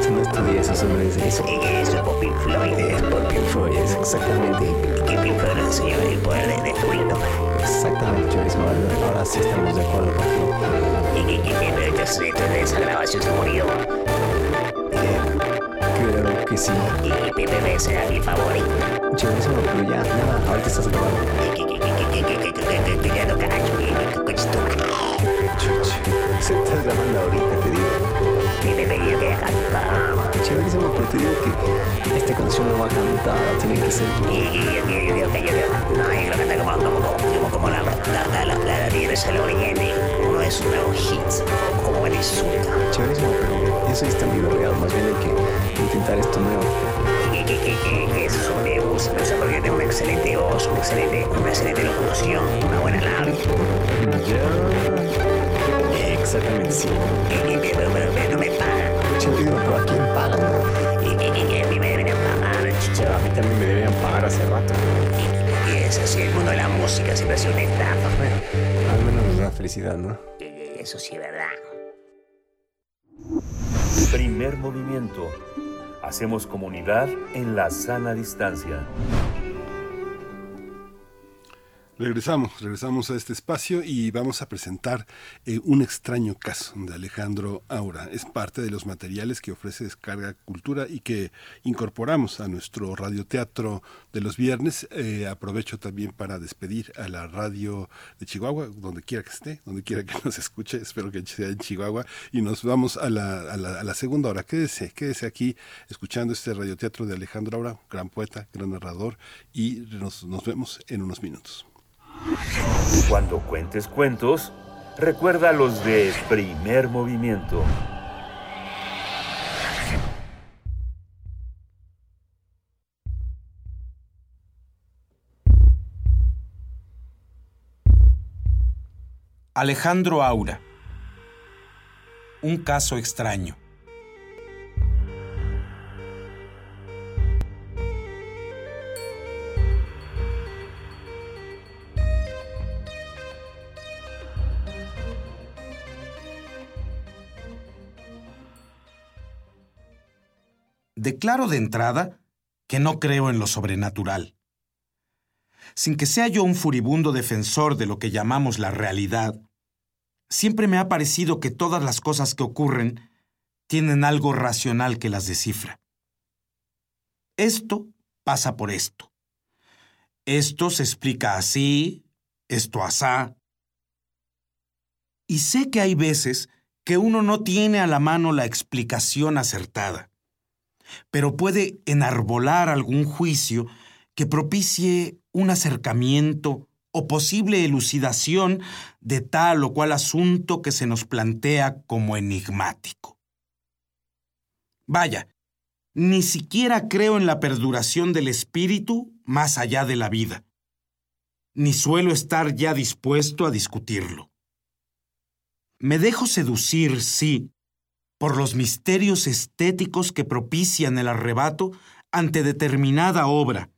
No, no estudié eso, solo es eso. Eso es por Pink Floyd. Es por Pink Floyd, es exactamente. Que Pink Floyd nos enseñó el poder de, de ruido. Exactamente, Joyce Ahora sí estamos de acuerdo esa grabación se murió? Creo que sí. Y PPB será mi favorito. Joyce Marvel, ya, nada, ahorita estás grabando. Estás grabando ahorita, te digo chéverísimo, pero te digo que esta canción va tiene que ser. Es real, más bien hay que intentar esto nuevo. Es sobre voz, no sé por qué tengo una excelente voz, una excelente, una excelente locución, una buena labia. Exactamente, sí pagan. Chévere, pero ¿a quién pagan? Y, y, y, y a mí me deberían pagar. A mí también me deberían pagar hace rato. Y, y es así, el mundo de la música siempre ha sido una estafa. Bueno, al menos nos da felicidad, ¿no? Y, y eso sí es verdad. Primer movimiento. Hacemos comunidad en la sana distancia. Regresamos, regresamos a este espacio y vamos a presentar eh, un extraño caso de Alejandro Aura. Es parte de los materiales que ofrece Descarga Cultura y que incorporamos a nuestro radioteatro de los viernes. Eh, aprovecho también para despedir a la radio de Chihuahua, donde quiera que esté, donde quiera que nos escuche. Espero que sea en Chihuahua. Y nos vamos a la, a la, a la segunda hora. Quédese, quédese aquí escuchando este radioteatro de Alejandro Aura, gran poeta, gran narrador. Y nos, nos vemos en unos minutos. Cuando cuentes cuentos, recuerda los de primer movimiento. Alejandro Aura. Un caso extraño. Declaro de entrada que no creo en lo sobrenatural. Sin que sea yo un furibundo defensor de lo que llamamos la realidad, siempre me ha parecido que todas las cosas que ocurren tienen algo racional que las descifra. Esto pasa por esto. Esto se explica así, esto asá. Y sé que hay veces que uno no tiene a la mano la explicación acertada, pero puede enarbolar algún juicio que propicie un acercamiento o posible elucidación de tal o cual asunto que se nos plantea como enigmático. Vaya, ni siquiera creo en la perduración del espíritu más allá de la vida, ni suelo estar ya dispuesto a discutirlo. Me dejo seducir, sí, por los misterios estéticos que propician el arrebato ante determinada obra,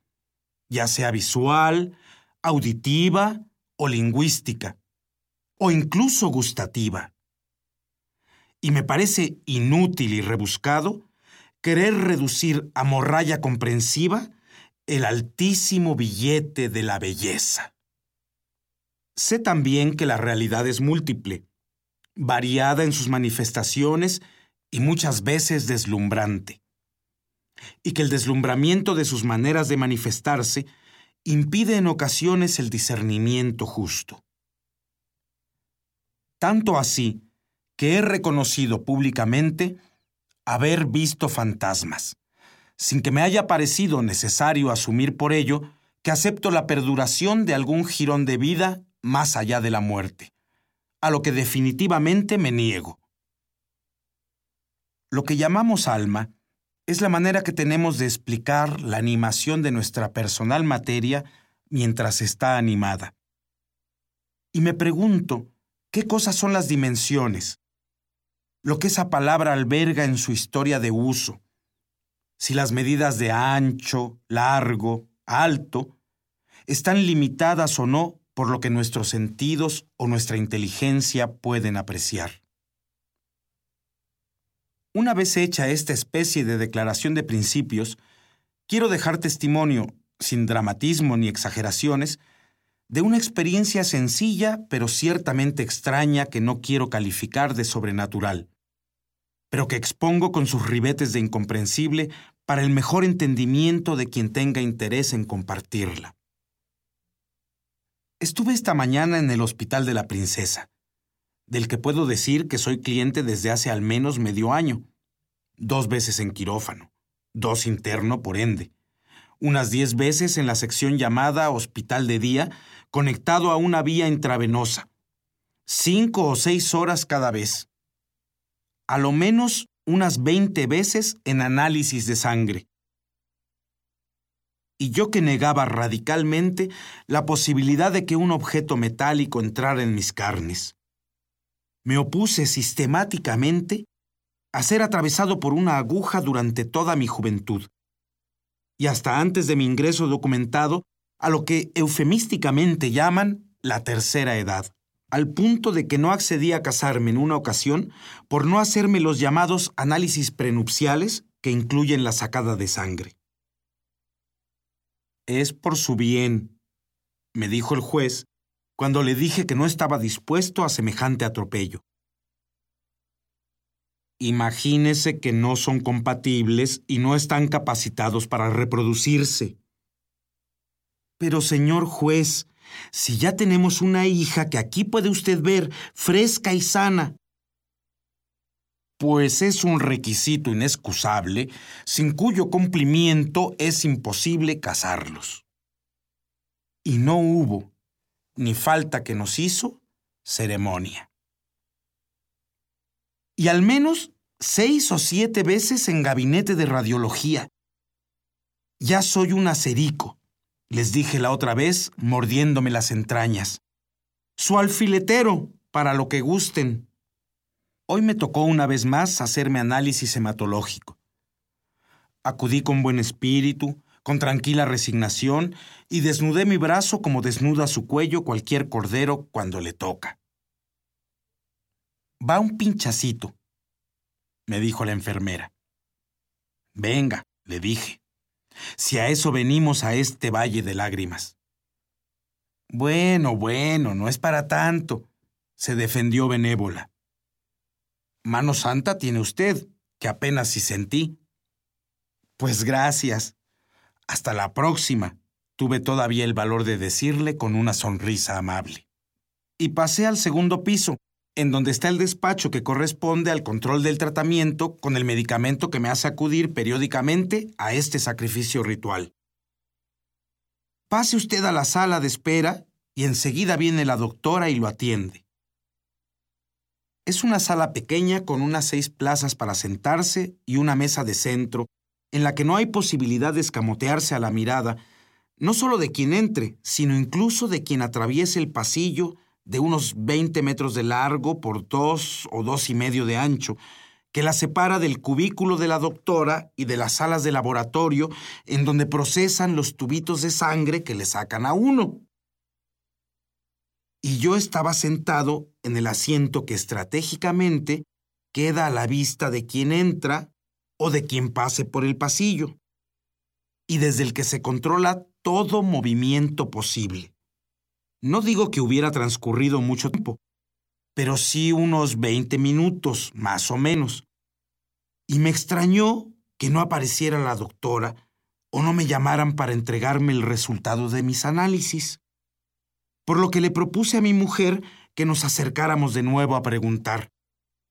ya sea visual, auditiva o lingüística, o incluso gustativa. Y me parece inútil y rebuscado querer reducir a morralla comprensiva el altísimo billete de la belleza. Sé también que la realidad es múltiple, variada en sus manifestaciones y muchas veces deslumbrante, y que el deslumbramiento de sus maneras de manifestarse impide en ocasiones el discernimiento justo. Tanto así que he reconocido públicamente haber visto fantasmas, sin que me haya parecido necesario asumir por ello que acepto la perduración de algún jirón de vida más allá de la muerte, a lo que definitivamente me niego. Lo que llamamos alma es la manera que tenemos de explicar la animación de nuestra personal materia mientras está animada. Y me pregunto, ¿qué cosas son las dimensiones? Lo que esa palabra alberga en su historia de uso. Si las medidas de ancho, largo, alto, están limitadas o no por lo que nuestros sentidos o nuestra inteligencia pueden apreciar. Una vez hecha esta especie de declaración de principios, quiero dejar testimonio, sin dramatismo ni exageraciones, de una experiencia sencilla pero ciertamente extraña que no quiero calificar de sobrenatural, pero que expongo con sus ribetes de incomprensible para el mejor entendimiento de quien tenga interés en compartirla. Estuve esta mañana en el Hospital de la Princesa del que puedo decir que soy cliente desde hace al menos medio año. Dos veces en quirófano, dos interno por ende, unas diez veces en la sección llamada Hospital de Día, conectado a una vía intravenosa, cinco o seis horas cada vez. A lo menos unas veinte veces en análisis de sangre. Y yo que negaba radicalmente la posibilidad de que un objeto metálico entrara en mis carnes me opuse sistemáticamente a ser atravesado por una aguja durante toda mi juventud, y hasta antes de mi ingreso documentado a lo que eufemísticamente llaman la tercera edad, al punto de que no accedí a casarme en una ocasión por no hacerme los llamados análisis prenupciales que incluyen la sacada de sangre. Es por su bien, me dijo el juez, cuando le dije que no estaba dispuesto a semejante atropello. Imagínese que no son compatibles y no están capacitados para reproducirse. Pero, señor juez, si ya tenemos una hija que aquí puede usted ver, fresca y sana, pues es un requisito inexcusable sin cuyo cumplimiento es imposible casarlos. Y no hubo, ni falta que nos hizo ceremonia. Y al menos seis o siete veces en gabinete de radiología. Ya soy un acerico, les dije la otra vez, mordiéndome las entrañas. Su alfiletero, para lo que gusten. Hoy me tocó una vez más hacerme análisis hematológico. Acudí con buen espíritu, con tranquila resignación, y desnudé mi brazo como desnuda su cuello cualquier cordero cuando le toca. Va un pinchacito, me dijo la enfermera. Venga, le dije, si a eso venimos a este valle de lágrimas. Bueno, bueno, no es para tanto, se defendió benévola. Mano santa tiene usted, que apenas si sentí. Pues gracias. Hasta la próxima, tuve todavía el valor de decirle con una sonrisa amable. Y pasé al segundo piso, en donde está el despacho que corresponde al control del tratamiento con el medicamento que me hace acudir periódicamente a este sacrificio ritual. Pase usted a la sala de espera y enseguida viene la doctora y lo atiende. Es una sala pequeña con unas seis plazas para sentarse y una mesa de centro, en la que no hay posibilidad de escamotearse a la mirada, no solo de quien entre, sino incluso de quien atraviese el pasillo de unos 20 metros de largo por dos o dos y medio de ancho, que la separa del cubículo de la doctora y de las salas de laboratorio en donde procesan los tubitos de sangre que le sacan a uno y yo estaba sentado en el asiento que estratégicamente queda a la vista de quien entra o de quien pase por el pasillo, y desde el que se controla todo movimiento posible. No digo que hubiera transcurrido mucho tiempo, pero sí unos 20 minutos, más o menos. Y me extrañó que no apareciera la doctora o no me llamaran para entregarme el resultado de mis análisis por lo que le propuse a mi mujer que nos acercáramos de nuevo a preguntar,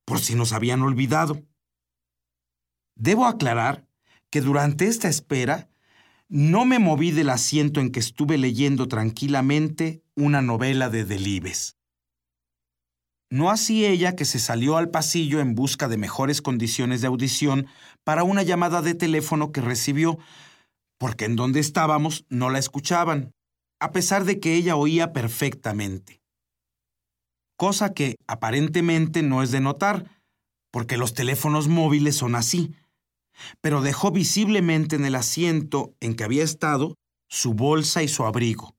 por si nos habían olvidado. Debo aclarar que durante esta espera no me moví del asiento en que estuve leyendo tranquilamente una novela de Delibes. No así ella que se salió al pasillo en busca de mejores condiciones de audición para una llamada de teléfono que recibió, porque en donde estábamos no la escuchaban a pesar de que ella oía perfectamente. Cosa que aparentemente no es de notar, porque los teléfonos móviles son así, pero dejó visiblemente en el asiento en que había estado su bolsa y su abrigo.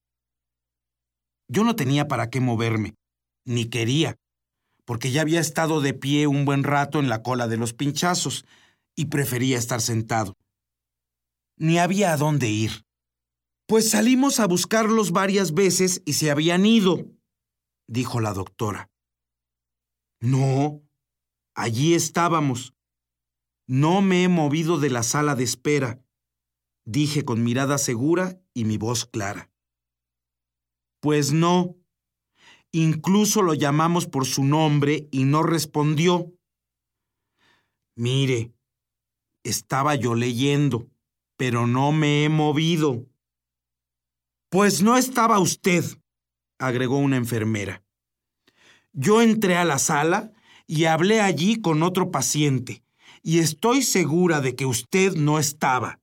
Yo no tenía para qué moverme, ni quería, porque ya había estado de pie un buen rato en la cola de los pinchazos y prefería estar sentado. Ni había a dónde ir. Pues salimos a buscarlos varias veces y se habían ido, dijo la doctora. No, allí estábamos. No me he movido de la sala de espera, dije con mirada segura y mi voz clara. Pues no. Incluso lo llamamos por su nombre y no respondió. Mire, estaba yo leyendo, pero no me he movido. Pues no estaba usted, agregó una enfermera. Yo entré a la sala y hablé allí con otro paciente, y estoy segura de que usted no estaba.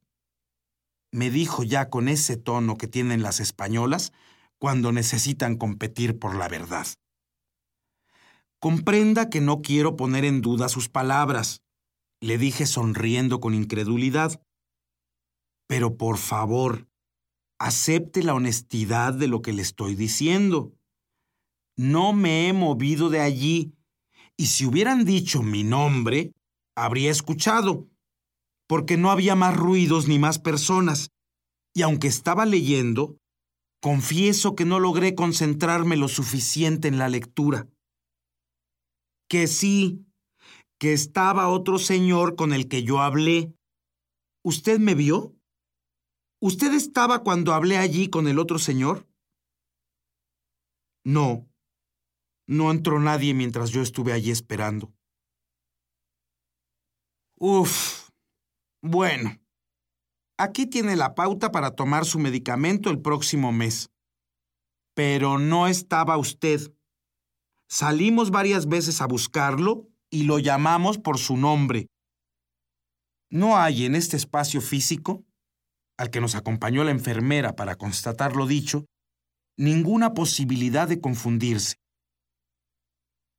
Me dijo ya con ese tono que tienen las españolas cuando necesitan competir por la verdad. Comprenda que no quiero poner en duda sus palabras, le dije sonriendo con incredulidad. Pero por favor, acepte la honestidad de lo que le estoy diciendo. No me he movido de allí, y si hubieran dicho mi nombre, habría escuchado, porque no había más ruidos ni más personas, y aunque estaba leyendo, confieso que no logré concentrarme lo suficiente en la lectura. Que sí, que estaba otro señor con el que yo hablé. ¿Usted me vio? ¿Usted estaba cuando hablé allí con el otro señor? No, no entró nadie mientras yo estuve allí esperando. Uf, bueno. Aquí tiene la pauta para tomar su medicamento el próximo mes. Pero no estaba usted. Salimos varias veces a buscarlo y lo llamamos por su nombre. ¿No hay en este espacio físico al que nos acompañó la enfermera para constatar lo dicho, ninguna posibilidad de confundirse.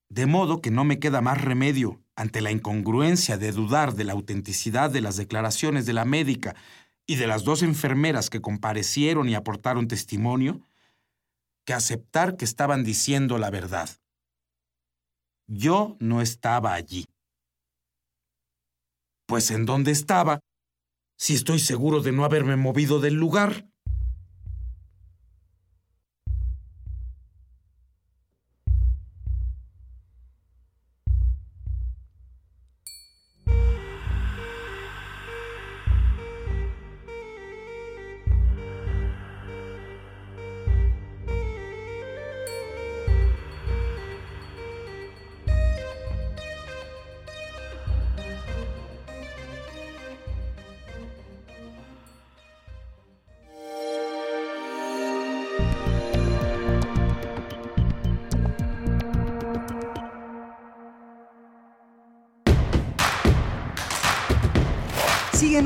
De modo que no me queda más remedio, ante la incongruencia de dudar de la autenticidad de las declaraciones de la médica y de las dos enfermeras que comparecieron y aportaron testimonio, que aceptar que estaban diciendo la verdad. Yo no estaba allí. Pues en dónde estaba, si estoy seguro de no haberme movido del lugar?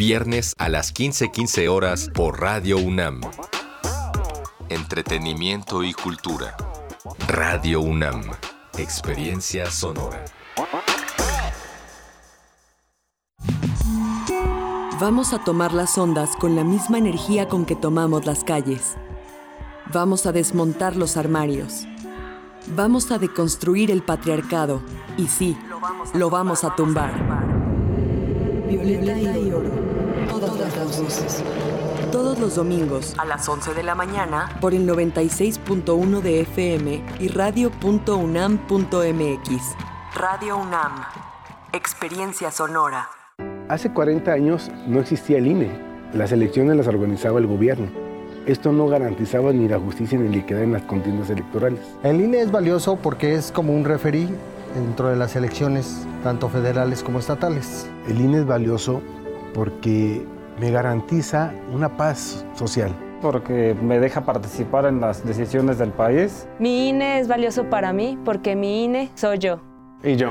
Viernes a las 15:15 horas por Radio UNAM. Entretenimiento y cultura. Radio UNAM. Experiencia sonora. Vamos a tomar las ondas con la misma energía con que tomamos las calles. Vamos a desmontar los armarios. Vamos a deconstruir el patriarcado. Y sí, lo vamos a tumbar. Violeta y oro. Todas las voces. Todos los domingos A las 11 de la mañana. por el 96.1 de FM y radio.unam.mx. Radio UNAM. Experiencia sonora. Hace 40 años no existía el INE. Las elecciones las organizaba el gobierno. Esto no garantizaba ni la justicia ni la equidad en las contiendas electorales. El INE es valioso porque es como un referí dentro de las elecciones, tanto federales como estatales. El INE es valioso porque me garantiza una paz social. Porque me deja participar en las decisiones del país. Mi INE es valioso para mí porque mi INE soy yo. Y yo.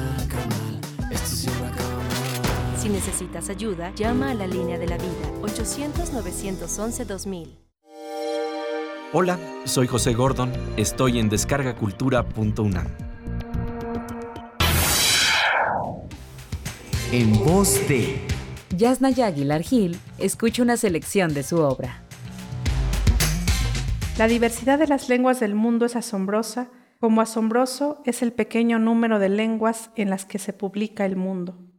Si necesitas ayuda, llama a la línea de la vida 800-911-2000. Hola, soy José Gordon, estoy en descargacultura.unam. En voz de Yasnaya Aguilar Gil escucha una selección de su obra. La diversidad de las lenguas del mundo es asombrosa, como asombroso es el pequeño número de lenguas en las que se publica el mundo.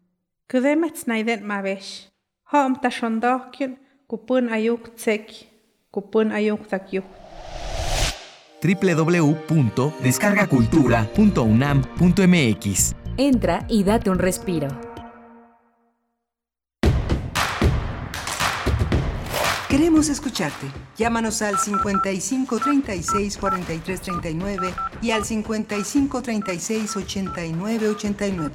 Kudemet snaidet mavesh. Hom tashondokyn kupun ayuk tsek, kupun ayuk takyuk. www.descargacultura.unam.mx. Entra y date un respiro. Queremos escucharte. Llámanos al 55 36 43 39 y al 55 36 89 89.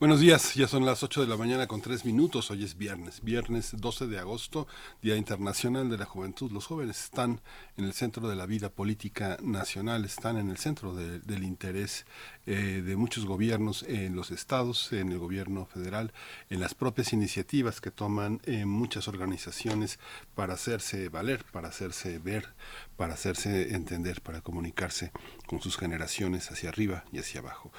Buenos días, ya son las 8 de la mañana con 3 minutos, hoy es viernes, viernes 12 de agosto, Día Internacional de la Juventud. Los jóvenes están en el centro de la vida política nacional, están en el centro de, del interés eh, de muchos gobiernos en los estados, en el gobierno federal, en las propias iniciativas que toman eh, muchas organizaciones para hacerse valer, para hacerse ver, para hacerse entender, para comunicarse con sus generaciones hacia arriba y hacia abajo.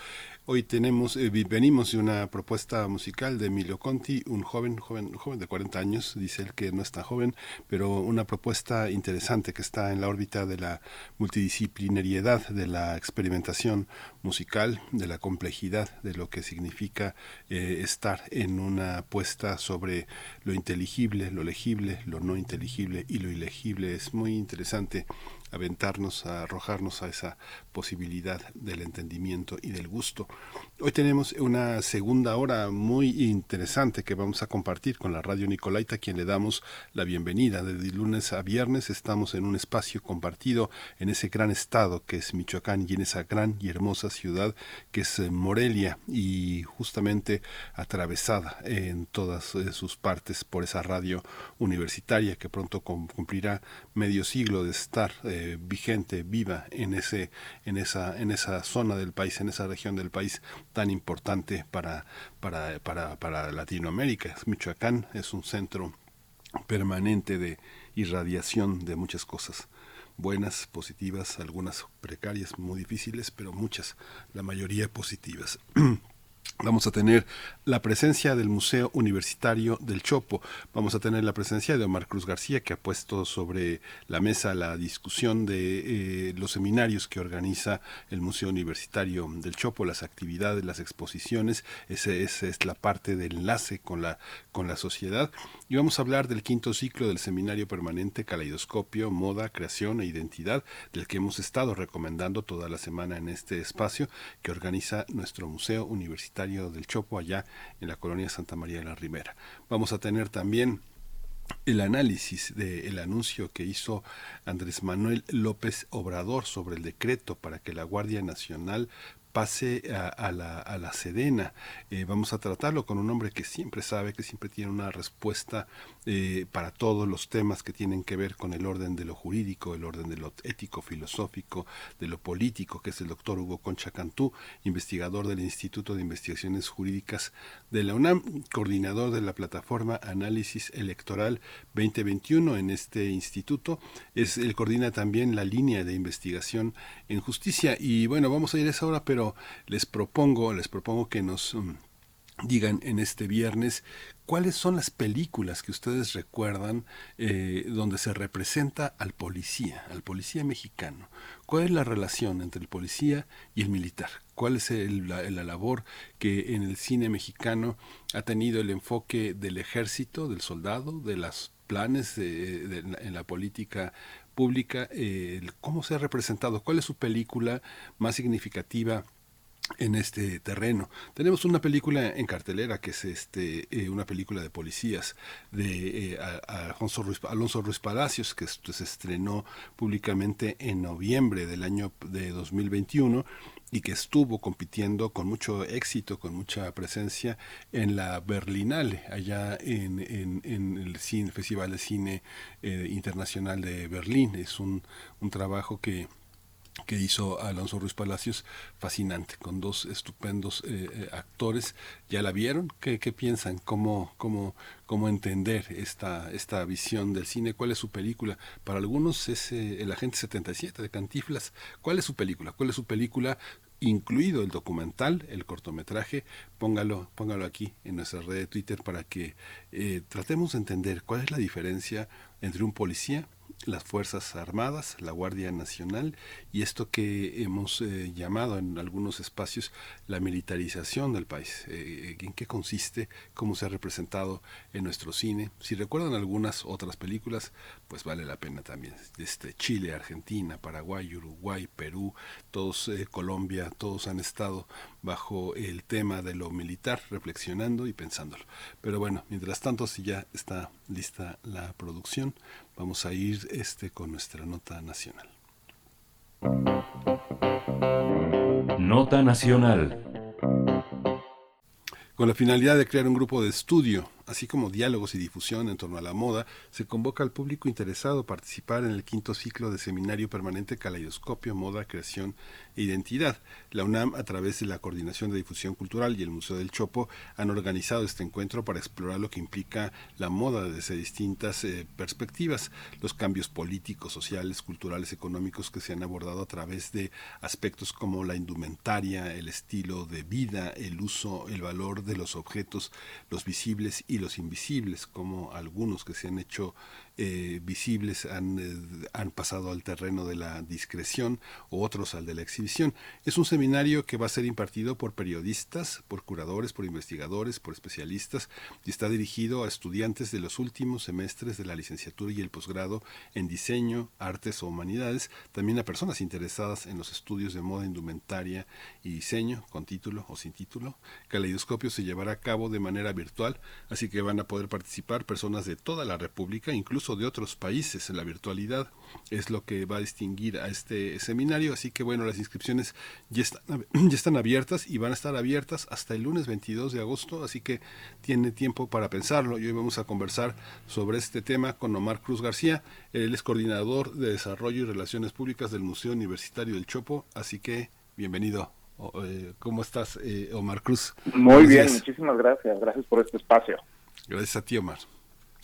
Hoy tenemos, eh, venimos de una propuesta musical de Emilio Conti, un joven, joven, joven de 40 años, dice él que no es tan joven, pero una propuesta interesante que está en la órbita de la multidisciplinariedad, de la experimentación musical, de la complejidad de lo que significa eh, estar en una apuesta sobre lo inteligible, lo legible, lo no inteligible y lo ilegible. Es muy interesante aventarnos, a arrojarnos a esa posibilidad del entendimiento y del gusto. Hoy tenemos una segunda hora muy interesante que vamos a compartir con la Radio Nicolaita, a quien le damos la bienvenida. Desde lunes a viernes estamos en un espacio compartido en ese gran estado que es Michoacán y en esa gran y hermosa ciudad que es Morelia y justamente atravesada en todas sus partes por esa radio universitaria que pronto cumplirá medio siglo de estar eh, vigente, viva en ese, en esa, en esa zona del país, en esa región del país tan importante para, para, para, para Latinoamérica. Michoacán es un centro permanente de irradiación de muchas cosas buenas, positivas, algunas precarias, muy difíciles, pero muchas, la mayoría positivas. Vamos a tener la presencia del Museo Universitario del Chopo. Vamos a tener la presencia de Omar Cruz García, que ha puesto sobre la mesa la discusión de eh, los seminarios que organiza el Museo Universitario del Chopo, las actividades, las exposiciones. Esa es la parte de enlace con la, con la sociedad. Y vamos a hablar del quinto ciclo del seminario permanente Caleidoscopio, Moda, Creación e Identidad, del que hemos estado recomendando toda la semana en este espacio que organiza nuestro Museo Universitario del Chopo, allá en la colonia Santa María de la Ribera. Vamos a tener también el análisis del anuncio que hizo Andrés Manuel López Obrador sobre el decreto para que la Guardia Nacional pase a, la, a la, Sedena. Eh, vamos a tratarlo con un hombre que siempre sabe, que siempre tiene una respuesta eh, para todos los temas que tienen que ver con el orden de lo jurídico, el orden de lo ético, filosófico, de lo político, que es el doctor Hugo Concha Cantú, investigador del Instituto de Investigaciones Jurídicas de la UNAM, coordinador de la plataforma Análisis Electoral 2021 en este instituto. Es, él coordina también la línea de investigación en justicia. Y bueno, vamos a ir a esa hora, pero les propongo, les propongo que nos... Mm, digan en este viernes ¿Cuáles son las películas que ustedes recuerdan eh, donde se representa al policía, al policía mexicano? ¿Cuál es la relación entre el policía y el militar? ¿Cuál es la, labor que en el cine mexicano ha tenido el enfoque del ejército, del soldado, de los planes en la política pública? Eh, ¿Cómo se ha representado? ¿Cuál es su película más significativa? en este terreno. Tenemos una película en cartelera que es este eh, una película de policías de eh, Alonso, Ruiz, Palacios que se estrenó públicamente en noviembre del año de 2021 y que estuvo compitiendo con mucho éxito, con mucha presencia en la Berlinale, allá en, el cine, Festival de Cine eh, Internacional de Berlín. Es un, un trabajo que que hizo Alonso Ruiz Palacios, fascinante, con dos estupendos eh, eh, actores. ¿Ya la vieron? ¿Qué, qué piensan? ¿Cómo, cómo, cómo entender esta, esta visión del cine? ¿Cuál es su película? Para algunos es eh, El Agente 77 de Cantiflas. ¿Cuál es su película? ¿Cuál es su película? incluido el documental, el cortometraje, póngalo, póngalo aquí en nuestra red de Twitter para que tratemos de entender cuál es la diferencia entre un policía las Fuerzas Armadas, la Guardia Nacional y esto que hemos eh, llamado en algunos espacios la militarización del país. Eh, ¿En qué consiste? ¿Cómo se ha representado en nuestro cine? Si recuerdan algunas otras películas, pues vale la pena también. Este, Chile, Argentina, Paraguay, Uruguay, Perú, todos, eh, Colombia, todos han estado bajo el tema de lo militar, reflexionando y pensándolo. Pero bueno, mientras tanto, si ya está lista la producción, vamos a ir este con nuestra nota nacional. Nota nacional. Con la finalidad de crear un grupo de estudio así como diálogos y difusión en torno a la moda, se convoca al público interesado a participar en el quinto ciclo de seminario permanente Caleidoscopio, Moda, Creación e Identidad. La UNAM, a través de la Coordinación de Difusión Cultural y el Museo del Chopo, han organizado este encuentro para explorar lo que implica la moda desde distintas eh, perspectivas, los cambios políticos, sociales, culturales, económicos que se han abordado a través de aspectos como la indumentaria, el estilo de vida, el uso, el valor de los objetos, los visibles y invisibles, como algunos que se han hecho eh, visibles han, eh, han, pasado al terreno de la discreción o otros al de la exhibición. Es un seminario que va a ser impartido por periodistas, por curadores, por investigadores, por especialistas y está dirigido a estudiantes de los últimos semestres de la licenciatura y el posgrado en diseño, artes o humanidades, también a personas interesadas en los estudios de moda indumentaria y diseño, con título o sin título. Caleidoscopio se llevará a cabo de manera virtual, así que van a poder participar personas de toda la República, incluso de otros países en la virtualidad es lo que va a distinguir a este seminario así que bueno las inscripciones ya están, ya están abiertas y van a estar abiertas hasta el lunes 22 de agosto así que tiene tiempo para pensarlo y hoy vamos a conversar sobre este tema con Omar Cruz García él es coordinador de desarrollo y relaciones públicas del Museo Universitario del Chopo así que bienvenido eh, ¿Cómo estás, eh, Omar Cruz? Muy bien, muchísimas gracias. Gracias por este espacio. Gracias a ti, Omar.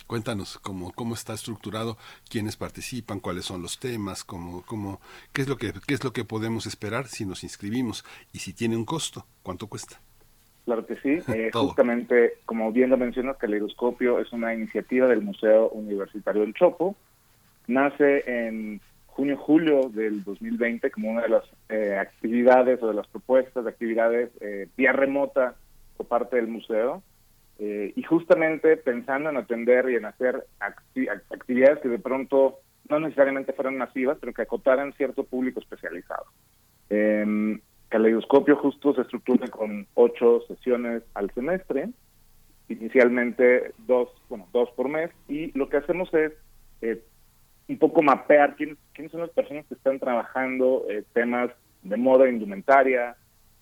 Cuéntanos cómo, cómo está estructurado, quiénes participan, cuáles son los temas, cómo, cómo, qué, es lo que, qué es lo que podemos esperar si nos inscribimos y si tiene un costo, cuánto cuesta. Claro que sí. Eh, justamente, como bien lo mencionas, Caleidoscopio es una iniciativa del Museo Universitario del Chopo. Nace en junio-julio del 2020 como una de las eh, actividades o de las propuestas de actividades eh, vía remota por parte del museo. Eh, y justamente pensando en atender y en hacer actividades que de pronto no necesariamente fueran masivas, pero que acotaran cierto público especializado. Eh, Caleidoscopio justo se estructura con ocho sesiones al semestre, inicialmente dos, bueno, dos por mes, y lo que hacemos es eh, un poco mapear quiénes, quiénes son las personas que están trabajando eh, temas de moda indumentaria,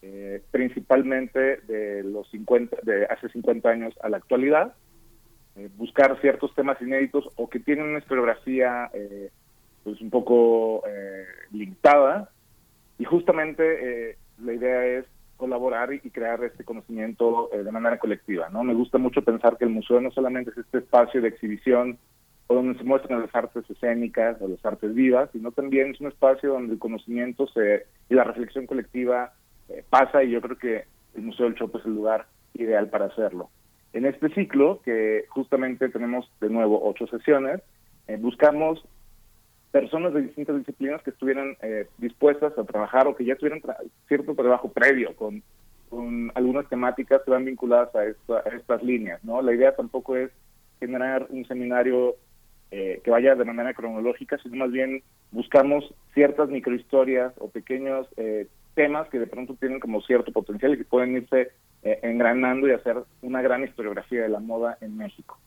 eh, principalmente de los 50, de hace 50 años a la actualidad, eh, buscar ciertos temas inéditos o que tienen una historiografía eh, pues un poco limitada y justamente la idea es colaborar y, crear este conocimiento de manera colectiva, ¿no? Me gusta mucho pensar que el museo no solamente es este espacio de exhibición o donde se muestran las artes escénicas o las artes vivas, sino también es un espacio donde el conocimiento se, y la reflexión colectiva eh, pasa y yo creo que el Museo del Chopo es el lugar ideal para hacerlo. En este ciclo, que justamente tenemos de nuevo ocho sesiones, eh, buscamos personas de distintas disciplinas que estuvieran eh, dispuestas a trabajar o que ya tuvieran cierto trabajo previo con, con, algunas temáticas que van vinculadas a, a, estas líneas. ¿no? La idea tampoco es generar un seminario que vaya de manera cronológica, sino más bien buscamos ciertas microhistorias o pequeños eh, temas que de pronto tienen como cierto potencial y que pueden irse eh, engranando y hacer una gran historiografía de la moda en México.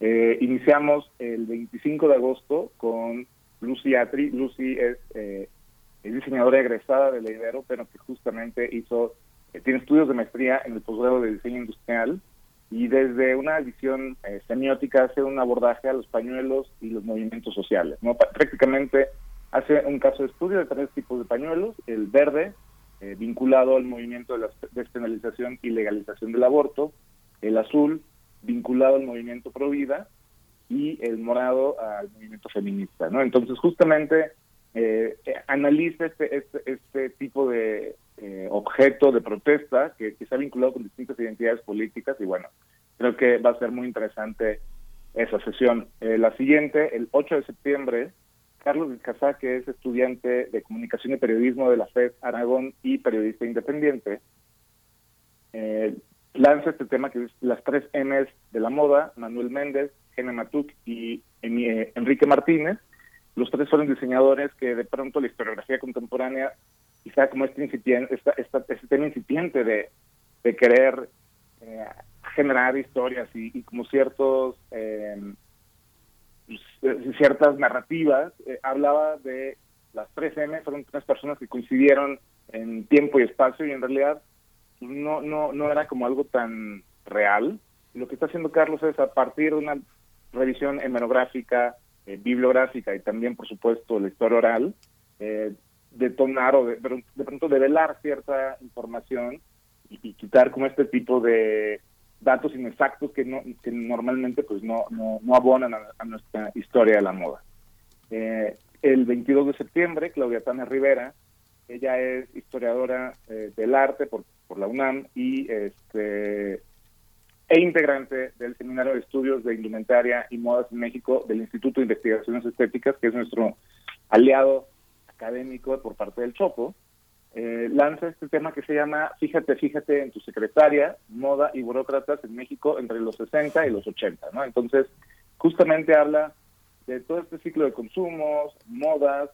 Eh, iniciamos el 25 de agosto con Lucy Atri. Lucy es, eh, diseñadora egresada de Leidero, pero que justamente hizo, tiene estudios de maestría en el posgrado de diseño industrial y desde una visión semiótica hace un abordaje a los pañuelos y los movimientos sociales. ¿no? Prácticamente hace un caso de estudio de tres tipos de pañuelos, el verde, eh, vinculado al movimiento de la despenalización y legalización del aborto, el azul vinculado al movimiento pro vida y el morado al movimiento feminista. Entonces justamente eh, eh, analiza este, este, este tipo de objeto de protesta que, que está vinculado con distintas identidades políticas y bueno, creo que va a ser muy interesante esa sesión. la siguiente, el 8 de septiembre, Carlos Vizcasá, que es estudiante de Comunicación y Periodismo de la FED Aragón y periodista independiente, eh, lanza este tema que es las tres M's de la moda, Manuel Méndez, Gene Matuk y eh, Enrique Martínez. Los tres fueron diseñadores que de pronto la historiografía contemporánea, quizá como este, incipiente, esta, este tema incipiente de, querer eh, generar historias y, como ciertos pues, ciertas narrativas, eh, hablaba de las tres M, fueron tres personas que coincidieron en tiempo y espacio y en realidad no, no, no era como algo tan real. Lo que está haciendo Carlos es a partir de una revisión hemerográfica, eh, bibliográfica y también, por supuesto, la historia oral, eh, detonar o de, de pronto develar cierta información y, quitar como este tipo de datos inexactos que, no, que normalmente pues no, no, no abonan a, nuestra historia de la moda. Eh, el 22 de septiembre, Claudia Tana Rivera, ella es historiadora eh, del arte por, por la UNAM y este e integrante del Seminario de Estudios de Indumentaria y Modas en México del Instituto de Investigaciones Estéticas, que es nuestro aliado académico por parte del Chopo eh, lanza este tema que se llama Fíjate, fíjate en tu secretaria, moda y burócratas en México entre los 60 y los 80, ¿no? Entonces, justamente habla de todo este ciclo de consumos, modas,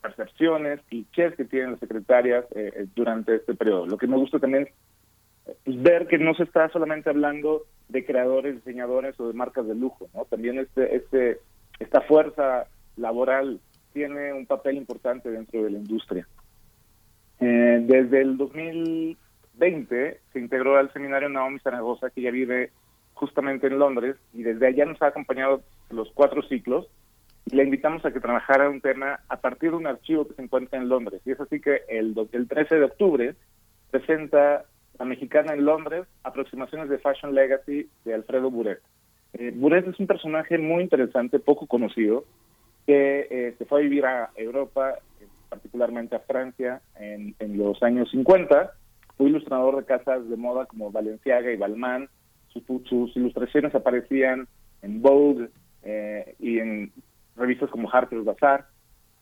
percepciones, clichés que tienen las secretarias eh, eh, durante este periodo. Lo que me gusta también es pues, ver que no se está solamente hablando de creadores, diseñadores o de marcas de lujo, ¿no? También este, este, esta fuerza laboral tiene un papel importante dentro de la industria. Eh, desde el 2020 se integró al seminario Naomi Zaragoza, que ya vive justamente en Londres, y desde allá nos ha acompañado los cuatro ciclos, y le invitamos a que trabajara un tema a partir de un archivo que se encuentra en Londres. Y es así que el, el 13 de octubre presenta La Mexicana en Londres, aproximaciones de Fashion Legacy de Alfredo Buret. Eh, Buret es un personaje muy interesante, poco conocido, que eh, se fue a vivir a Europa particularmente a Francia en, los años 50, fue ilustrador de casas de moda como Balenciaga y Balmain. Sus, ilustraciones aparecían en Vogue eh, y en revistas como Harper's Bazaar.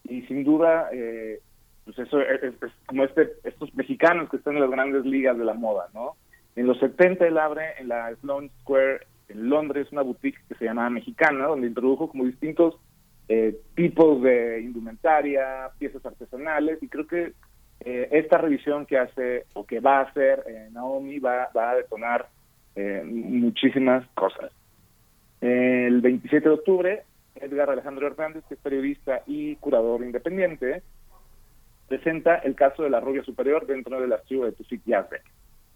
Y sin duda, eh, pues eso es, como este, estos mexicanos que están en las grandes ligas de la moda, ¿no? En los 70 él abre en la Sloane Square en Londres una boutique que se llamaba Mexicana, donde introdujo como distintos eh, tipos de indumentaria, piezas artesanales, y creo que eh, esta revisión que hace o que va a hacer eh, Naomi va, a detonar muchísimas cosas. El 27 de octubre, Edgar Alejandro Hernández, que es periodista y curador independiente, presenta el caso de la rubia superior dentro del archivo de Tufik Yazbek.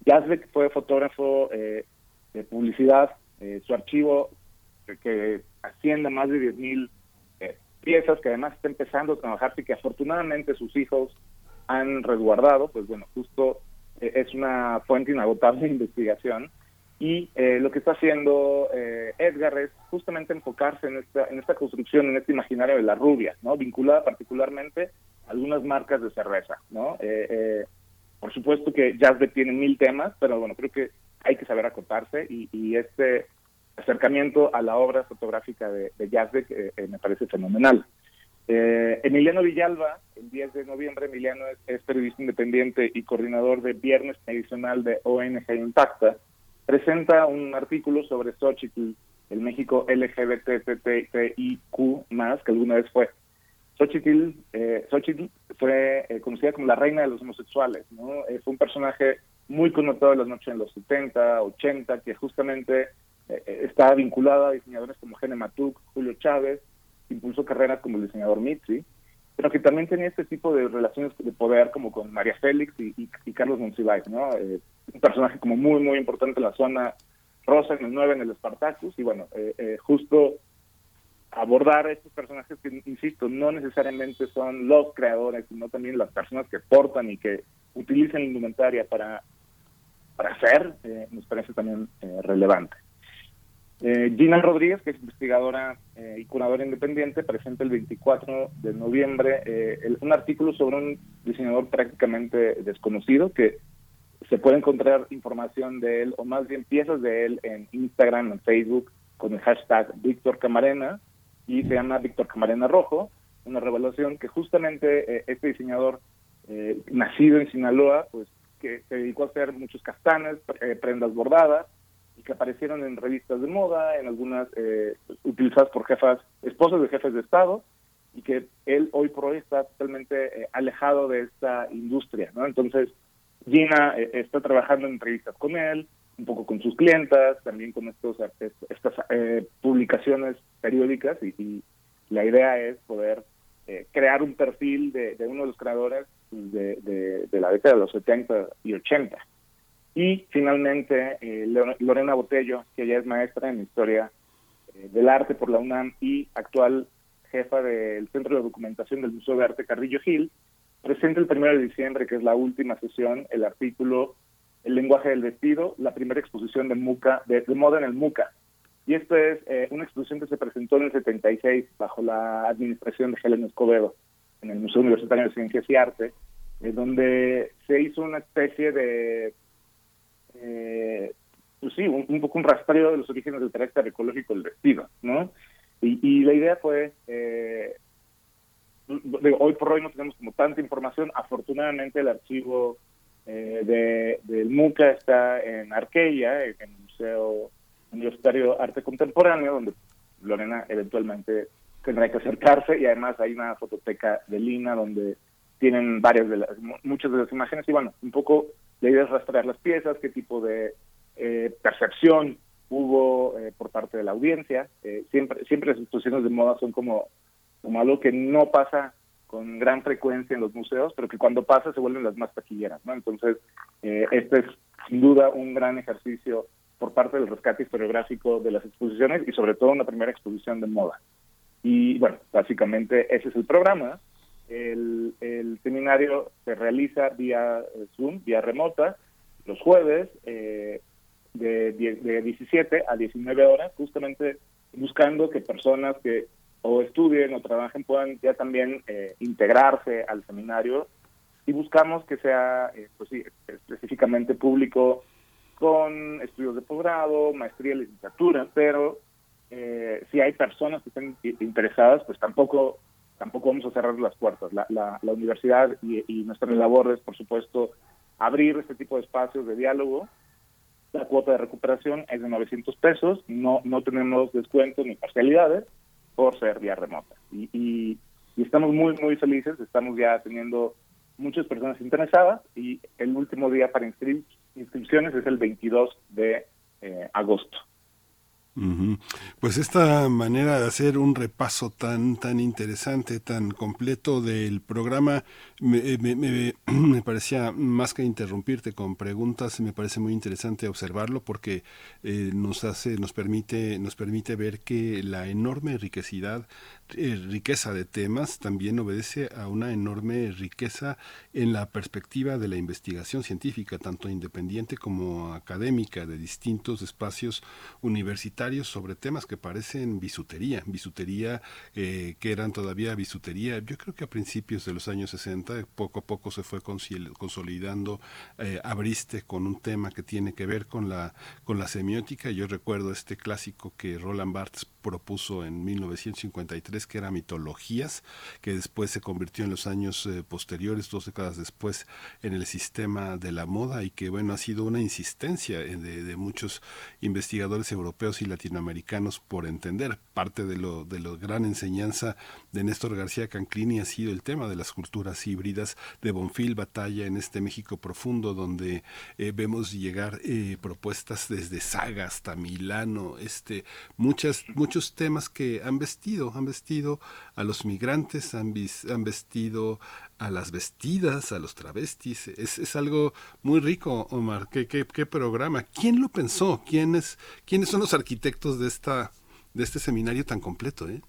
Yazbek fue fotógrafo de publicidad, su archivo que asciende a más de 10.000 piezas que además está empezando a trabajar y que afortunadamente sus hijos han resguardado, pues bueno, justo eh, es una fuente inagotable de investigación. Y eh, lo que está haciendo eh, Edgar es justamente enfocarse en esta, en esta construcción, en este imaginario de la rubia, ¿no? Vinculada particularmente a algunas marcas de cerveza, ¿no? por supuesto que Jazz tiene mil temas, pero bueno, creo que hay que saber acotarse y, y este acercamiento a la obra fotográfica de, de eh, eh, me parece fenomenal. Eh, Emiliano Villalba, el 10 de noviembre, Emiliano es, periodista independiente y coordinador de Viernes Medicinal de ONG Impacta, presenta un artículo sobre Xochitl, el México LGBTTIQ+, que alguna vez fue. Xochitl, eh, Xochitl fue conocida como la reina de los homosexuales, ¿no? fue un personaje muy connotado en las noches en los 70, 80, que justamente eh, está vinculada a diseñadores como Gene Matuk, Julio Chávez, impulsó carreras como el diseñador Mitzi, pero que también tenía este tipo de relaciones de poder como con María Félix y, Carlos Monsiváis, ¿no? Eh, un personaje como muy, muy importante en la zona rosa, en el 9, en el Spartacus, y bueno, eh, justo abordar estos personajes que, insisto, no necesariamente son los creadores, sino también las personas que portan y que utilizan la indumentaria para, para hacer, nos parece también relevante. Eh, Gina Rodríguez, que es investigadora eh, y curadora independiente, presenta el 24 de noviembre eh, un artículo sobre un diseñador prácticamente desconocido que se puede encontrar información de él, o más bien piezas de él en Instagram, en Facebook, con el hashtag Víctor Camarena, y se llama Víctor Camarena Rojo, una revelación que justamente este diseñador, nacido en Sinaloa, pues que se dedicó a hacer muchos castanes, prendas bordadas, que aparecieron en revistas de moda, en algunas eh, utilizadas por jefas, esposas de jefes de Estado, y que él hoy por hoy está totalmente eh, alejado de esta industria, ¿no? Entonces, Gina eh, está trabajando en entrevistas con él, un poco con sus clientas, también con estos estas publicaciones periódicas, y, la idea es poder crear un perfil de, uno de los creadores de, de, de la década de los 70 y 80. Y finalmente, eh, Lorena Botello, que ya es maestra en Historia eh, del Arte por la UNAM y actual jefa del Centro de Documentación del Museo de Arte Carrillo Gil, presenta el 1 de diciembre, que es la última sesión, el artículo El lenguaje del vestido, la primera exposición de, Muca, de, moda en el MUCA. Y esto es eh, una exposición que se presentó en el 76 bajo la administración de Helen Escobedo en el Museo Universitario de Ciencias y Arte, donde se hizo una especie de eh, pues sí, un, poco un rastreo de los orígenes del carácter ecológico del vestido, ¿no? Y, la idea fue, eh, hoy por hoy no tenemos como tanta información, afortunadamente el archivo eh, de, del MUCA está en Arqueya, en el Museo Universitario Arte Contemporáneo, donde Lorena eventualmente tendrá que acercarse. Y además hay una fototeca de Lina donde tienen varias de las, muchas de las imágenes. Y bueno, un poco la idea es rastrear las piezas, qué tipo de eh, percepción hubo eh, por parte de la audiencia. Eh, siempre, siempre las exposiciones de moda son como, algo que no pasa con gran frecuencia en los museos, pero que cuando pasa se vuelven las más taquilleras, ¿no? Entonces, este es sin duda un gran ejercicio por parte del rescate historiográfico de las exposiciones y sobre todo una primera exposición de moda. Y bueno, básicamente ese es el programa. El, seminario se realiza vía eh, Zoom, vía remota, los jueves eh, de, de 17 a 19 horas, justamente buscando que personas que o estudien o trabajen puedan ya también eh, integrarse al seminario. Y buscamos que sea, eh, pues sí, específicamente público con estudios de posgrado, maestría, licenciatura, pero eh, si hay personas que estén interesadas, pues tampoco tampoco vamos a cerrar las puertas. La, la, universidad y, y, nuestra labor es, por supuesto, abrir este tipo de espacios de diálogo. La cuota de recuperación es de 900 pesos, no, no tenemos descuentos ni parcialidades por ser vía remota. Y, y, y estamos muy, muy felices, estamos ya teniendo muchas personas interesadas y el último día para inscripciones es el 22 de eh, agosto. Pues esta manera de hacer un repaso tan tan interesante, tan completo del programa, me, me, parecía más que interrumpirte con preguntas, me parece muy interesante observarlo porque eh, nos hace, nos permite, nos permite ver que la enorme enriquecidad eh, riqueza de temas también obedece a una enorme riqueza en la perspectiva de la investigación científica, tanto independiente como académica, de distintos espacios universitarios sobre temas que parecen bisutería, bisutería eh, que eran todavía bisutería. Yo creo que a principios de los años 60 poco a poco se fue consolidando, eh, abriste con un tema que tiene que ver con la, con la semiótica. Yo recuerdo este clásico que Roland Barthes propuso en 1953 que era mitologías, que después se convirtió en los años eh, posteriores, dos décadas después, en el sistema de la moda y que bueno ha sido una insistencia de, muchos investigadores europeos y latinoamericanos por entender. Parte de lo de la gran enseñanza de Néstor García Canclini ha sido el tema de las culturas híbridas de Bonfil Batalla en este México profundo donde eh, vemos llegar eh, propuestas desde Saga hasta Milano este muchas muchos temas que han vestido, han vestido a los migrantes, han, han vestido a las vestidas, a los travestis. Es, es algo muy rico, Omar. ¿Qué, qué, qué programa? ¿Quién lo pensó? ¿Quiénes, ¿Quiénes son los arquitectos de, esta, de este seminario tan completo? Eh?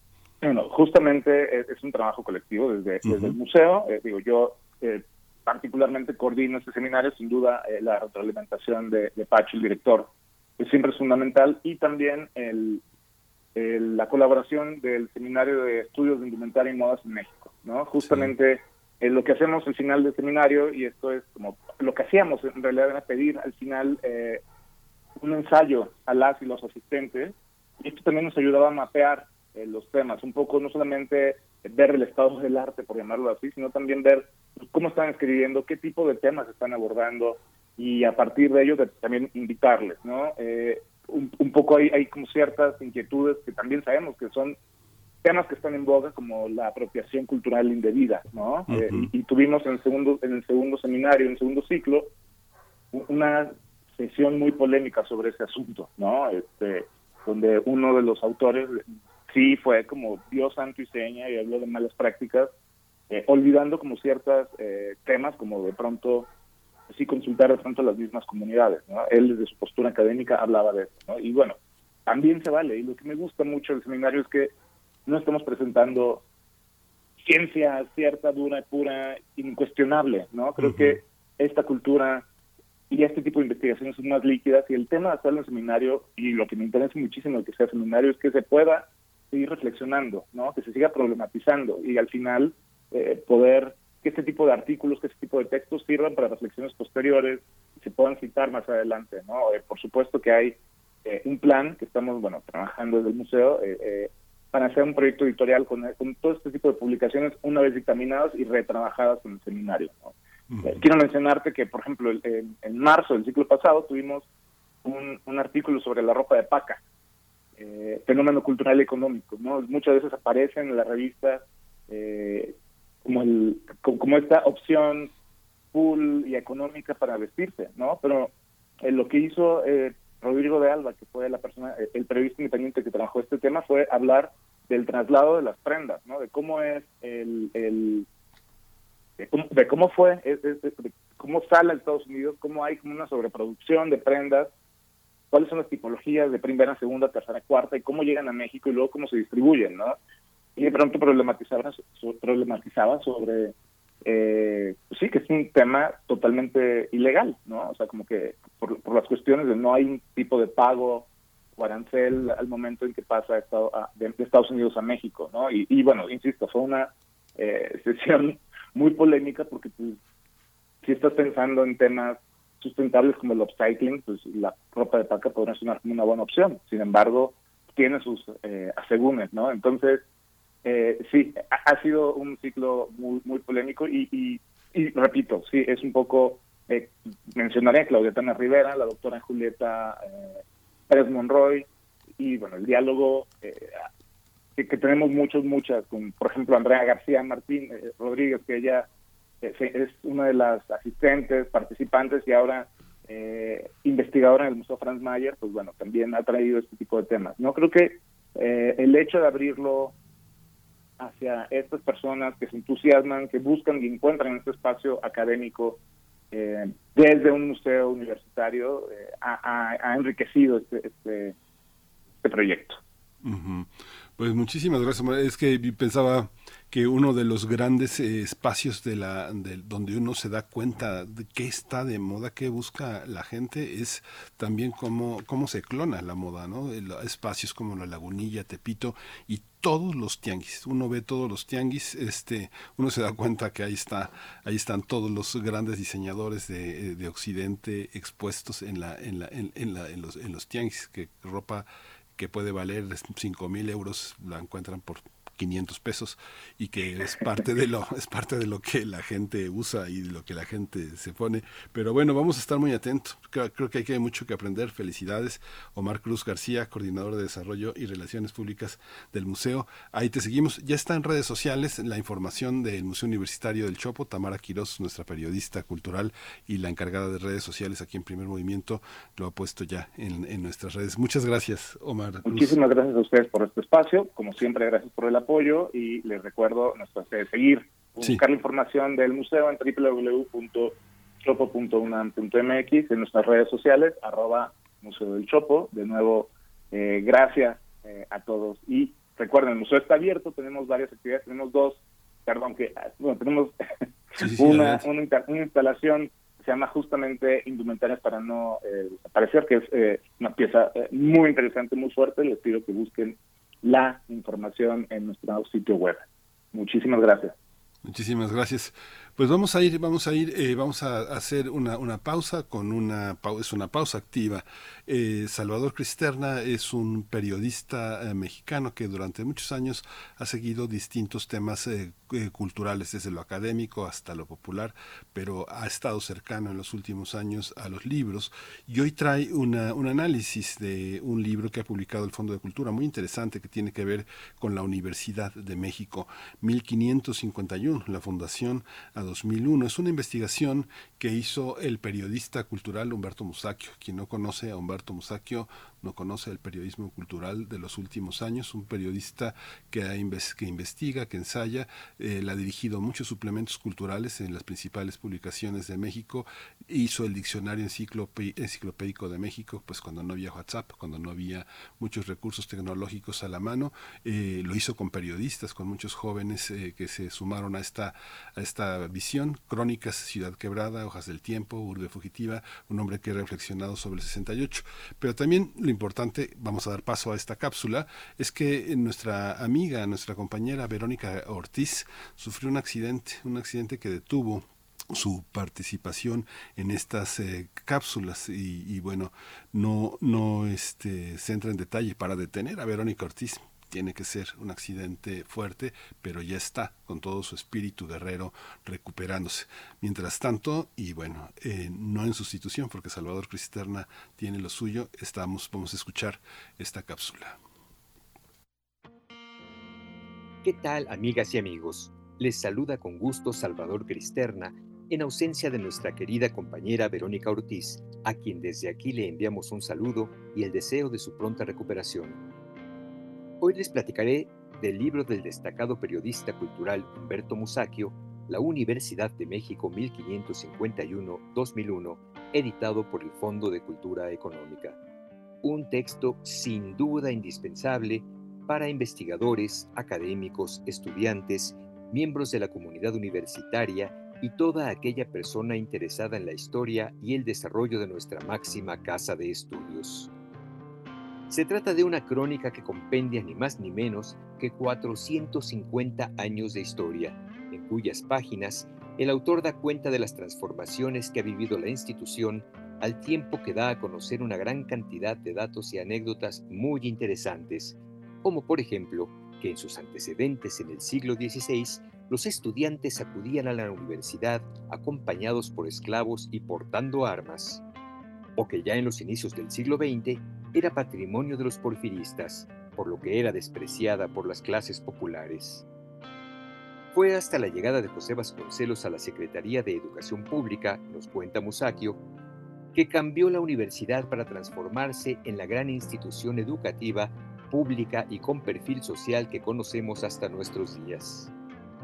Bueno, justamente es, un trabajo colectivo desde, desde el museo. Eh, digo, yo eh, particularmente coordino este seminario, sin duda la retroalimentación de, de Pacho, el director, que siempre es fundamental, y también el, la colaboración del Seminario de Estudios de Indumentaria y Modas en México, ¿no? Justamente eh, lo que hacemos al final del seminario, y esto es como lo que hacíamos en realidad era pedir al final eh, un ensayo a las y los asistentes, y esto también nos ayudaba a mapear eh, los temas, un poco no solamente ver el estado del arte, por llamarlo así, sino también ver cómo están escribiendo, qué tipo de temas están abordando, y a partir de ello también invitarles, ¿no? Eh, un, poco hay, hay como ciertas inquietudes que también sabemos que son temas que están en boga como la apropiación cultural indebida, ¿no? Eh, y, tuvimos en el segundo en el segundo seminario, en el segundo ciclo, una sesión muy polémica sobre ese asunto, ¿no? Este, donde uno de los autores sí fue como Dios santo y seña y habló de malas prácticas, eh, olvidando como ciertos eh, temas como de pronto sí consultar de pronto a las mismas comunidades. ¿no? Él desde su postura académica hablaba de eso. ¿no? Y bueno, también se vale. Y lo que me gusta mucho del seminario es que no estamos presentando ciencia cierta, dura, pura, incuestionable. ¿no? Creo que esta cultura y este tipo de investigaciones son más líquidas y el tema de hacerlo en seminario y lo que me interesa muchísimo de que sea seminario es que se pueda seguir reflexionando, ¿no? que se siga problematizando y al final eh, poder que este tipo de artículos, que este tipo de textos sirvan para reflexiones posteriores y se puedan citar más adelante, ¿no? Eh, por supuesto que hay eh, un plan que estamos, bueno, trabajando desde el museo eh, para hacer un proyecto editorial con, todo este tipo de publicaciones una vez dictaminadas y retrabajadas en el seminario, Quiero mencionarte que, por ejemplo, en, marzo del ciclo pasado tuvimos un, un artículo sobre la ropa de paca, fenómeno cultural y económico, ¿no? Muchas veces aparecen en la revista eh, como, el, como esta opción full y económica para vestirse, ¿no? Pero eh, lo que hizo eh, Rodrigo de Alba, que fue la persona, eh, el periodista independiente que trabajó este tema, fue hablar del traslado de las prendas, ¿no? De cómo es el, el de, cómo, fue, de, cómo sale a Estados Unidos, cómo hay como una sobreproducción de prendas, cuáles son las tipologías de primera, segunda, tercera, cuarta y cómo llegan a México y luego cómo se distribuyen, ¿no? Y de pronto problematizaba, problematizaba sobre, eh, pues sí, que es un tema totalmente ilegal, ¿no? O sea, como que por, las cuestiones de no hay un tipo de pago o arancel al momento en que pasa de, Estados Unidos a México, ¿no? Y, bueno, insisto, fue una eh, sesión muy polémica porque pues, si estás pensando en temas sustentables como el upcycling, pues la ropa de paca podría ser una, buena opción. Sin embargo, tiene sus eh, asegúnes, ¿no? Entonces, eh, sí, ha, sido un ciclo muy, muy polémico y, y, repito, sí, es un poco, eh, mencionaré a Claudia Tana Rivera, la doctora Julieta eh, Pérez Monroy, y bueno, el diálogo eh, que, tenemos muchos, muchas, con por ejemplo Andrea García Martín Rodríguez, que ella es una de las asistentes, participantes y ahora investigadora en el Museo Franz Mayer, pues bueno, también ha traído este tipo de temas. No creo que el hecho de abrirlo hacia estas personas que se entusiasman, que buscan y encuentran este espacio académico eh, desde un museo universitario, eh, ha, enriquecido este, este, este proyecto. Pues muchísimas gracias. Es que pensaba que uno de los grandes eh, espacios de la de, donde uno se da cuenta de qué está de moda, qué busca la gente, es también cómo, cómo se clona la moda, ¿no? espacios como la Lagunilla, Tepito y todos los tianguis. Uno ve todos los tianguis, este, uno se da cuenta que ahí está, ahí están todos los grandes diseñadores de, de Occidente expuestos en la, en la, en, en, la, en los, en los tianguis, que ropa que puede valer cinco mil euros la encuentran por 500 pesos y que es parte de lo es parte de lo que la gente usa y de lo que la gente se pone. Pero bueno vamos a estar muy atentos. Creo, creo que hay, que mucho que aprender. Felicidades Omar Cruz García coordinador de desarrollo y relaciones públicas del museo. Ahí te seguimos. Ya está en redes sociales la información del museo universitario del Chopo. Tamara Quiroz nuestra periodista cultural y la encargada de redes sociales aquí en Primer Movimiento lo ha puesto ya en, en nuestras redes. Muchas gracias Omar muchísimas gracias a ustedes por este espacio. Como siempre gracias por el apoyo y les recuerdo nuestro, seguir, buscar la información del museo en www.chopo.unam.mx en nuestras redes sociales, arroba Museo del Chopo. De nuevo, eh, gracias eh, a todos. Y recuerden, el museo está abierto, tenemos varias actividades, tenemos dos, perdón, que bueno, tenemos una, una, instalación que se llama justamente Indumentarias para no eh, desaparecer, que es una pieza muy interesante, muy fuerte. Les pido que busquen la información en nuestro sitio web. Muchísimas gracias. Muchísimas gracias. Pues vamos a ir, vamos a ir, eh, vamos a hacer una, una pausa con una es una pausa activa. Eh, Salvador Cristerna es un periodista eh, mexicano que durante muchos años ha seguido distintos temas culturales, desde lo académico hasta lo popular, pero ha estado cercano en los últimos años a los libros y hoy trae una, un análisis de un libro que ha publicado el Fondo de Cultura muy interesante que tiene que ver con la Universidad de México, 1551, la fundación 2001. Es una investigación que hizo el periodista cultural Humberto Musacchio. Quien no conoce a Humberto Musacchio no conoce el periodismo cultural de los últimos años, un periodista que, investiga, que ensaya, él ha dirigido muchos suplementos culturales en las principales publicaciones de México, hizo el diccionario enciclopédico de México, pues cuando no había WhatsApp, cuando no había muchos recursos tecnológicos a la mano, eh, lo hizo con periodistas, con muchos jóvenes eh, que se sumaron a esta, a esta visión, Crónicas, Ciudad Quebrada, Hojas del Tiempo, Urbe Fugitiva, un hombre que ha reflexionado sobre el 68, pero también importante, vamos a dar paso a esta cápsula, es que nuestra amiga, nuestra compañera Verónica Ortiz sufrió un accidente, un accidente que detuvo su participación en estas eh, cápsulas y, bueno no no este se entra en detalle para detener a Verónica Ortiz tiene que ser un accidente fuerte, pero ya está con todo su espíritu guerrero recuperándose. Mientras tanto, y bueno, eh, no en sustitución, porque Salvador Cristerna tiene lo suyo, estamos, vamos a escuchar esta cápsula. ¿Qué tal, amigas y amigos? Les saluda con gusto Salvador Cristerna en ausencia de nuestra querida compañera Verónica Ortiz, a quien desde aquí le enviamos un saludo y el deseo de su pronta recuperación. Hoy les platicaré del libro del destacado periodista cultural Humberto Musacchio, La Universidad de México 1551-2001, editado por el Fondo de Cultura Económica. Un texto sin duda indispensable para investigadores, académicos, estudiantes, miembros de la comunidad universitaria y toda aquella persona interesada en la historia y el desarrollo de nuestra máxima casa de estudios. Se trata de una crónica que compendia ni más ni menos que 450 años de historia, en cuyas páginas el autor da cuenta de las transformaciones que ha vivido la institución al tiempo que da a conocer una gran cantidad de datos y anécdotas muy interesantes, como por ejemplo que en sus antecedentes en el siglo XVI los estudiantes acudían a la universidad acompañados por esclavos y portando armas, o que ya en los inicios del siglo XX era patrimonio de los porfiristas, por lo que era despreciada por las clases populares. Fue hasta la llegada de José Vasconcelos a la Secretaría de Educación Pública, nos cuenta Musacchio, que cambió la universidad para transformarse en la gran institución educativa, pública y con perfil social que conocemos hasta nuestros días.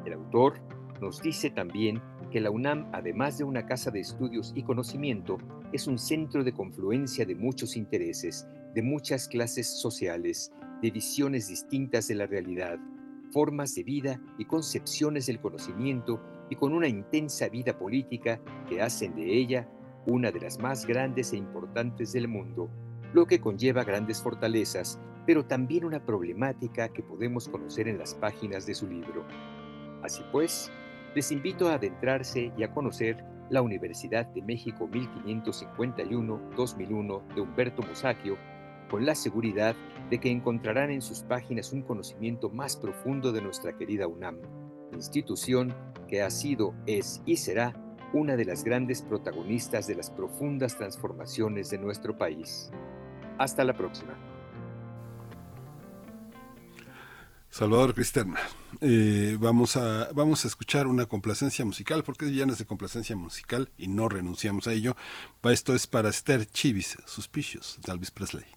El autor nos dice también que la UNAM, además de una casa de estudios y conocimiento, es un centro de confluencia de muchos intereses, de muchas clases sociales, de visiones distintas de la realidad, formas de vida y concepciones del conocimiento y con una intensa vida política que hacen de ella una de las más grandes e importantes del mundo, lo que conlleva grandes fortalezas, pero también una problemática que podemos conocer en las páginas de su libro. Así pues, les invito a adentrarse y a conocer la Universidad de México 1551-2001 de Humberto Musacchio, con la seguridad de que encontrarán en sus páginas un conocimiento más profundo de nuestra querida UNAM, institución que ha sido, es y será una de las grandes protagonistas de las profundas transformaciones de nuestro país. Hasta la próxima. Salvador Cristerna, eh, vamos, a, vamos a escuchar una complacencia musical, porque es viernes de complacencia musical y no renunciamos a ello. Esto es para Esther Chivis, Suspicious, de Elvis Presley.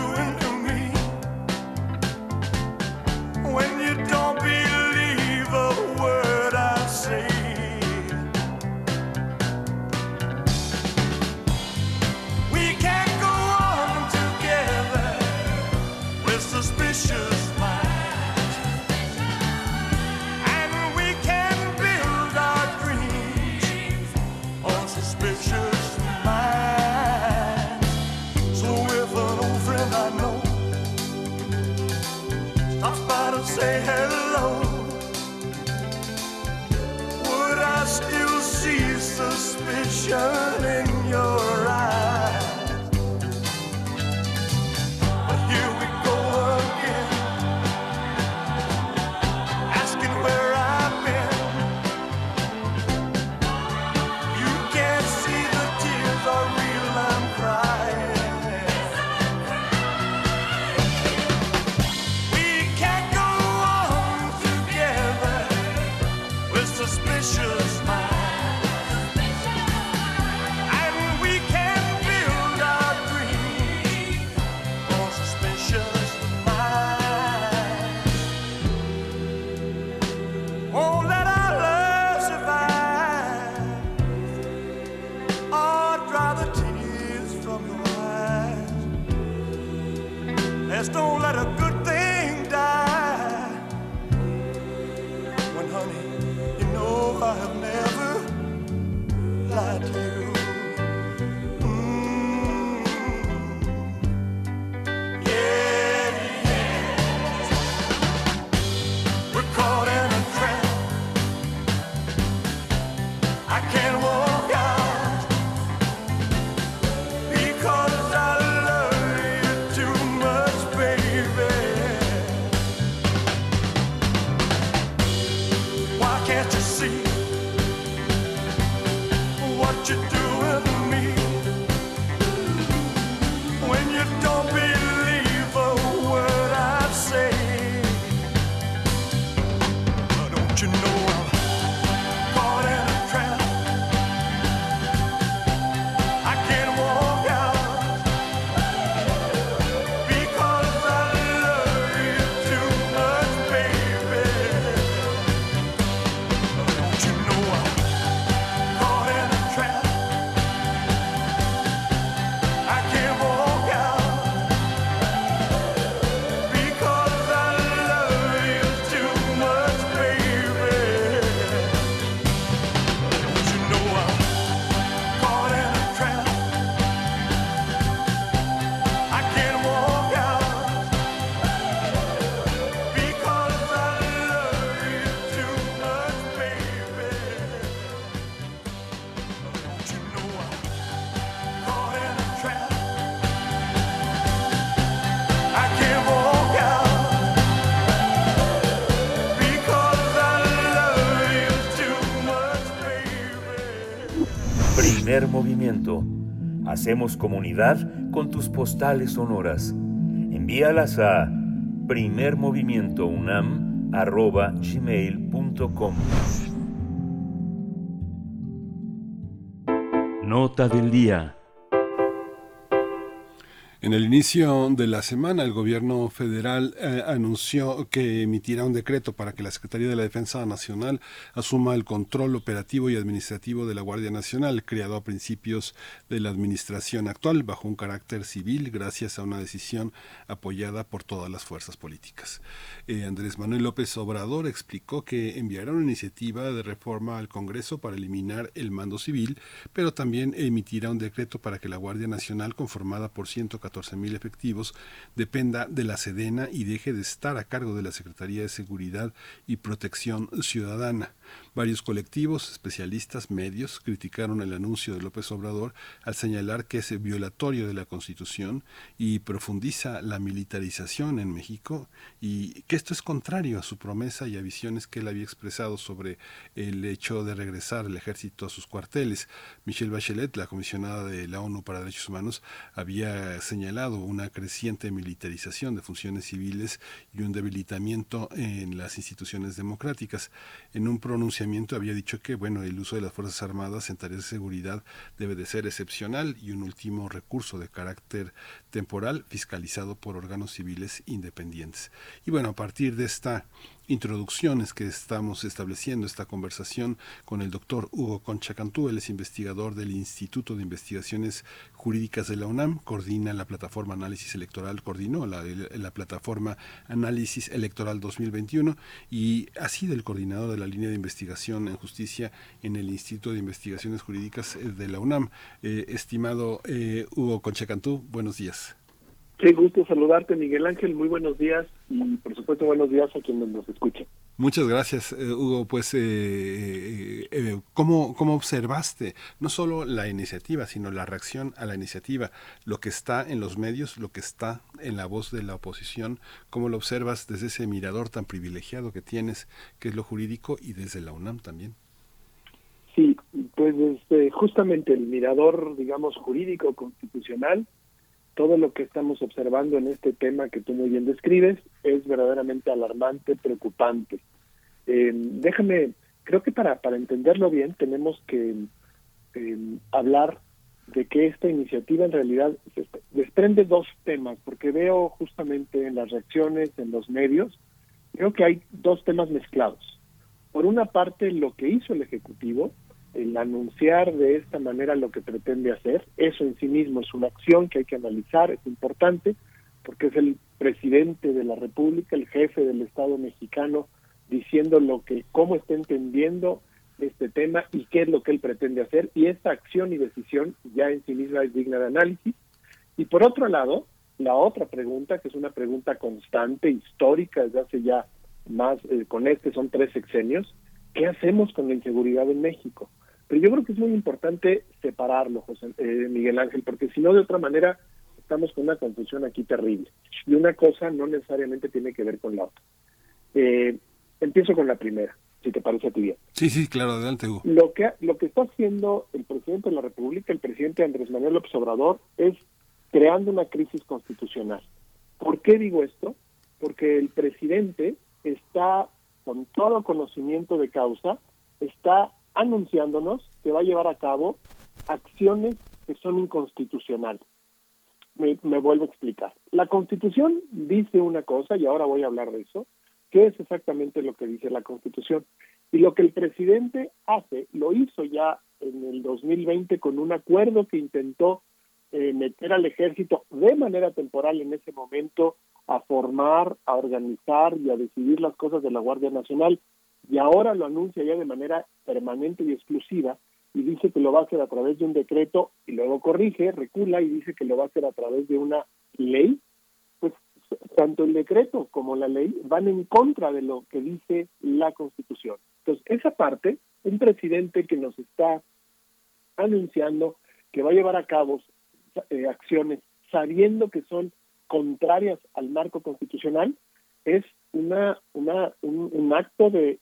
Hacemos comunidad con tus postales sonoras. Envíalas a primermovimientounam.gmail.com Nota del día. En el inicio de la semana, el gobierno federal eh, anunció que emitirá un decreto para que la Secretaría de la Defensa Nacional asuma el control operativo y administrativo de la Guardia Nacional, creado a principios de la administración actual, bajo un carácter civil, gracias a una decisión apoyada por todas las fuerzas políticas. Eh, Andrés Manuel López Obrador explicó que enviará una iniciativa de reforma al Congreso para eliminar el mando civil, pero también emitirá un decreto para que la Guardia Nacional, conformada por 114 mil efectivos, dependa de la Sedena y deje de estar a cargo de la Secretaría de Seguridad y Protección Ciudadana. Varios colectivos, especialistas, medios criticaron el anuncio de López Obrador al señalar que es violatorio de la Constitución y profundiza la militarización en México y que esto es contrario a su promesa y a visiones que él había expresado sobre el hecho de regresar el ejército a sus cuarteles. Michelle Bachelet, la comisionada de la ONU para Derechos Humanos, había señalado una creciente militarización de funciones civiles y un debilitamiento en las instituciones democráticas. En un pronunciamiento había dicho que bueno, el uso de las Fuerzas Armadas en tareas de seguridad debe de ser excepcional y un último recurso de carácter temporal fiscalizado por órganos civiles independientes. Y bueno, a partir de esta introducciones que estamos estableciendo esta conversación con el doctor Hugo Concha Cantú, él es investigador del Instituto de Investigaciones Jurídicas de la UNAM, coordina la plataforma Análisis Electoral, coordinó la, la plataforma Análisis Electoral 2021 y ha sido el coordinador de la línea de investigación en justicia en el Instituto de Investigaciones Jurídicas de la UNAM. Eh, estimado eh, Hugo Concha Cantú, buenos días. Qué gusto saludarte, Miguel Ángel. Muy buenos días y, por supuesto, buenos días a quienes nos escuchan. Muchas gracias, eh, Hugo. Pues, eh, eh, ¿cómo, ¿cómo observaste no solo la iniciativa, sino la reacción a la iniciativa? Lo que está en los medios, lo que está en la voz de la oposición, ¿cómo lo observas desde ese mirador tan privilegiado que tienes, que es lo jurídico, y desde la UNAM también? Sí, pues este, justamente el mirador, digamos, jurídico constitucional todo lo que estamos observando en este tema que tú muy bien describes es verdaderamente alarmante, preocupante. Eh, déjame, creo que para, para entenderlo bien tenemos que eh, hablar de que esta iniciativa en realidad desprende dos temas, porque veo justamente en las reacciones, en los medios, creo que hay dos temas mezclados. Por una parte, lo que hizo el Ejecutivo, el anunciar de esta manera lo que pretende hacer, eso en sí mismo es una acción que hay que analizar, es importante, porque es el presidente de la República, el jefe del Estado mexicano, diciendo lo que, cómo está entendiendo este tema y qué es lo que él pretende hacer, y esta acción y decisión ya en sí misma es digna de análisis. Y por otro lado, la otra pregunta, que es una pregunta constante, histórica, desde hace ya más, eh, con este son tres sexenios, ¿qué hacemos con la inseguridad en México? Pero yo creo que es muy importante separarlo, José eh, Miguel Ángel, porque si no, de otra manera, estamos con una confusión aquí terrible. Y una cosa no necesariamente tiene que ver con la otra. Eh, empiezo con la primera, si te parece a ti bien. Sí, sí, claro, adelante, Hugo. Lo que, lo que está haciendo el presidente de la República, el presidente Andrés Manuel López Obrador, es creando una crisis constitucional. ¿Por qué digo esto? Porque el presidente está, con todo conocimiento de causa, está anunciándonos que va a llevar a cabo acciones que son inconstitucionales. Me, vuelvo a explicar. La Constitución dice una cosa, y ahora voy a hablar de eso, ¿qué es exactamente lo que dice la Constitución? Y lo que el presidente hace, lo hizo ya en el 2020 con un acuerdo que intentó eh, meter al ejército de manera temporal en ese momento a formar, a organizar y a decidir las cosas de la Guardia Nacional y ahora lo anuncia ya de manera permanente y exclusiva y dice que lo va a hacer a través de un decreto y luego corrige, recula y dice que lo va a hacer a través de una ley, pues tanto el decreto como la ley van en contra de lo que dice la Constitución. Entonces, esa parte, un presidente que nos está anunciando que va a llevar a cabo eh, acciones sabiendo que son contrarias al marco constitucional, es una, una un, acto de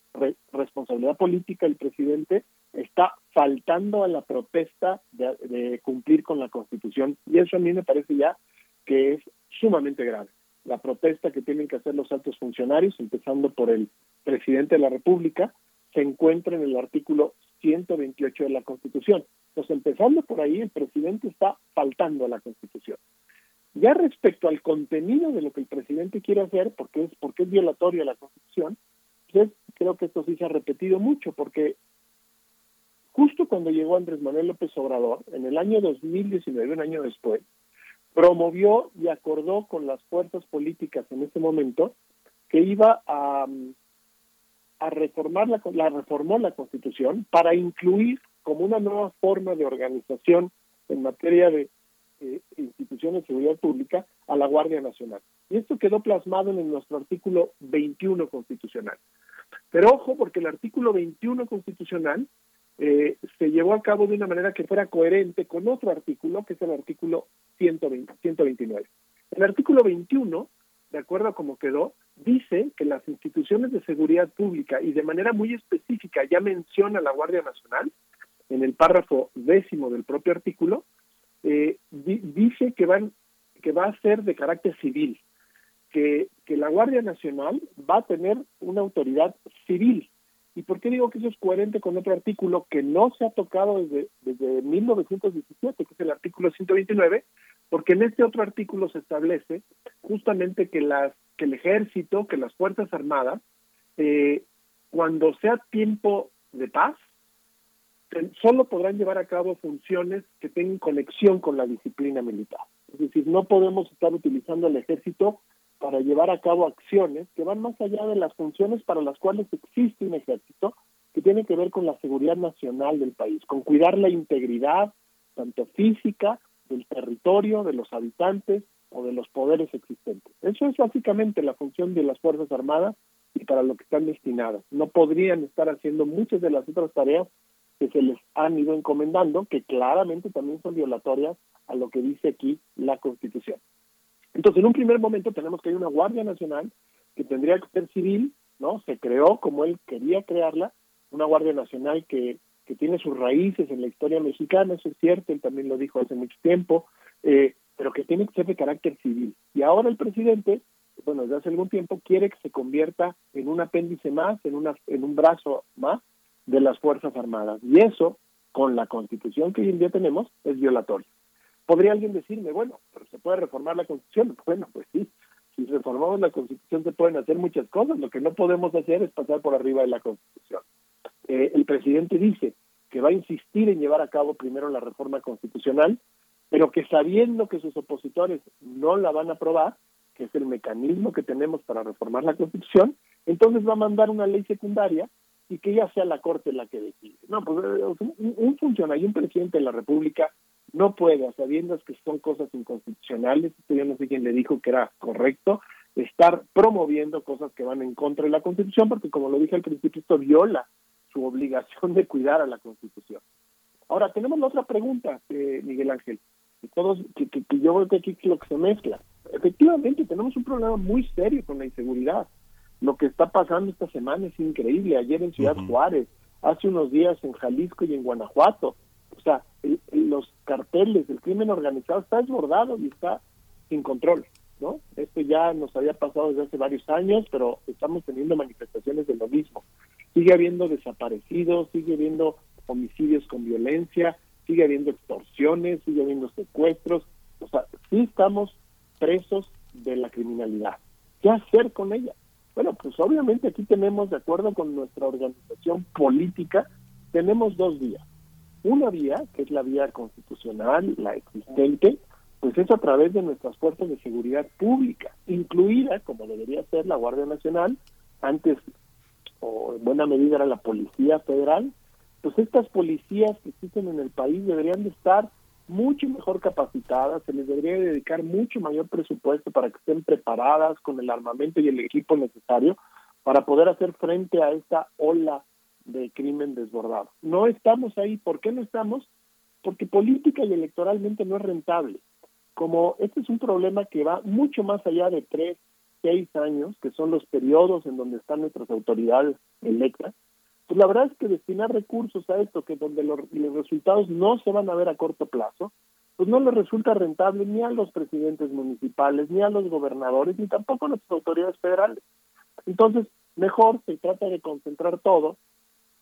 responsabilidad política del presidente está faltando a la protesta de, de cumplir con la Constitución y eso a mí me parece ya que es sumamente grave. La protesta que tienen que hacer los altos funcionarios, empezando por el presidente de la República, se encuentra en el artículo 128 de la Constitución. Entonces, empezando por ahí, el presidente está faltando a la Constitución. Ya respecto al contenido de lo que el presidente quiere hacer, porque es, porque es violatorio a la Constitución, pues creo que esto sí se ha repetido mucho, porque justo cuando llegó Andrés Manuel López Obrador, en el año 2019, un año después, promovió y acordó con las fuerzas políticas en ese momento que iba a, reformar la, la reformó la Constitución para incluir como una nueva forma de organización en materia de eh, instituciones de seguridad pública a la Guardia Nacional. Y esto quedó plasmado en nuestro artículo 21 constitucional. Pero ojo, porque el artículo 21 constitucional eh, se llevó a cabo de una manera que fuera coherente con otro artículo, que es el artículo 120, 129. El artículo 21, de acuerdo a cómo quedó, dice que las instituciones de seguridad pública, y de manera muy específica ya menciona la Guardia Nacional, en el párrafo décimo del propio artículo, eh, di- dice que van que va a ser de carácter civil, que, que la Guardia Nacional va a tener una autoridad civil. ¿Y por qué digo que eso es coherente con otro artículo que no se ha tocado desde, desde 1917, que es el artículo 129? Porque en este otro artículo se establece justamente que, las, que el ejército, que las Fuerzas Armadas, eh, cuando sea tiempo de paz, solo podrán llevar a cabo funciones que tengan conexión con la disciplina militar. Es decir, no podemos estar utilizando el ejército para llevar a cabo acciones que van más allá de las funciones para las cuales existe un ejército, que tiene que ver con la seguridad nacional del país, con cuidar la integridad, tanto física, del territorio, de los habitantes o de los poderes existentes. Eso es básicamente la función de las Fuerzas Armadas y para lo que están destinadas. No podrían estar haciendo muchas de las otras tareas que se les han ido encomendando, que claramente también son violatorias a lo que dice aquí la Constitución. Entonces, en un primer momento tenemos que hay una Guardia Nacional que tendría que ser civil, ¿no? Se creó como él quería crearla, una Guardia Nacional que, que tiene sus raíces en la historia mexicana, eso es cierto, él también lo dijo hace mucho tiempo, eh, pero que tiene que ser de carácter civil. Y ahora el presidente, bueno, desde hace algún tiempo, quiere que se convierta en un apéndice más, en, una, en un brazo más de las Fuerzas Armadas. Y eso, con la constitución que hoy en día tenemos, es violatorio. Podría alguien decirme, bueno, pero se puede reformar la constitución. Bueno, pues sí, si reformamos la constitución se pueden hacer muchas cosas. Lo que no podemos hacer es pasar por arriba de la constitución. Eh, el presidente dice que va a insistir en llevar a cabo primero la reforma constitucional, pero que sabiendo que sus opositores no la van a aprobar, que es el mecanismo que tenemos para reformar la constitución, entonces va a mandar una ley secundaria y que ya sea la Corte la que decide. No, pues eh, un, un funcionario, un presidente de la República no puede, a sabiendas que son cosas inconstitucionales, yo no sé quién le dijo que era correcto, estar promoviendo cosas que van en contra de la Constitución, porque como lo dije al principio, esto viola su obligación de cuidar a la Constitución. Ahora, tenemos la otra pregunta, eh, Miguel Ángel, que, todos, que, que, que yo veo que aquí es lo que se mezcla. Efectivamente, tenemos un problema muy serio con la inseguridad. Lo que está pasando esta semana es increíble. Ayer en Ciudad Juárez, hace unos días en Jalisco y en Guanajuato. O sea, el- el- los carteles, el crimen organizado está desbordado y está sin control, ¿no? Esto ya nos había pasado desde hace varios años, pero estamos teniendo manifestaciones de lo mismo. Sigue habiendo desaparecidos, sigue habiendo homicidios con violencia, sigue habiendo extorsiones, sigue habiendo secuestros. O sea, sí estamos presos de la criminalidad. ¿Qué hacer con ella? Bueno, pues obviamente aquí tenemos, de acuerdo con nuestra organización política, tenemos dos vías. Una vía, que es la vía constitucional, la existente, pues es a través de nuestras fuerzas de seguridad pública, incluida, como debería ser, la Guardia Nacional, antes, o en buena medida era la Policía Federal, pues estas policías que existen en el país deberían de estar mucho mejor capacitadas, se les debería dedicar mucho mayor presupuesto para que estén preparadas con el armamento y el equipo necesario para poder hacer frente a esta ola de crimen desbordado. No estamos ahí. ¿Por qué no estamos? Porque política y electoralmente no es rentable. Como este es un problema que va mucho más allá de tres, seis años, que son los periodos en donde están nuestras autoridades electas, Pues la verdad es que destinar recursos a esto, que donde los, resultados no se van a ver a corto plazo, pues no les resulta rentable ni a los presidentes municipales, ni a los gobernadores, ni tampoco a las autoridades federales. Entonces, mejor se trata de concentrar todo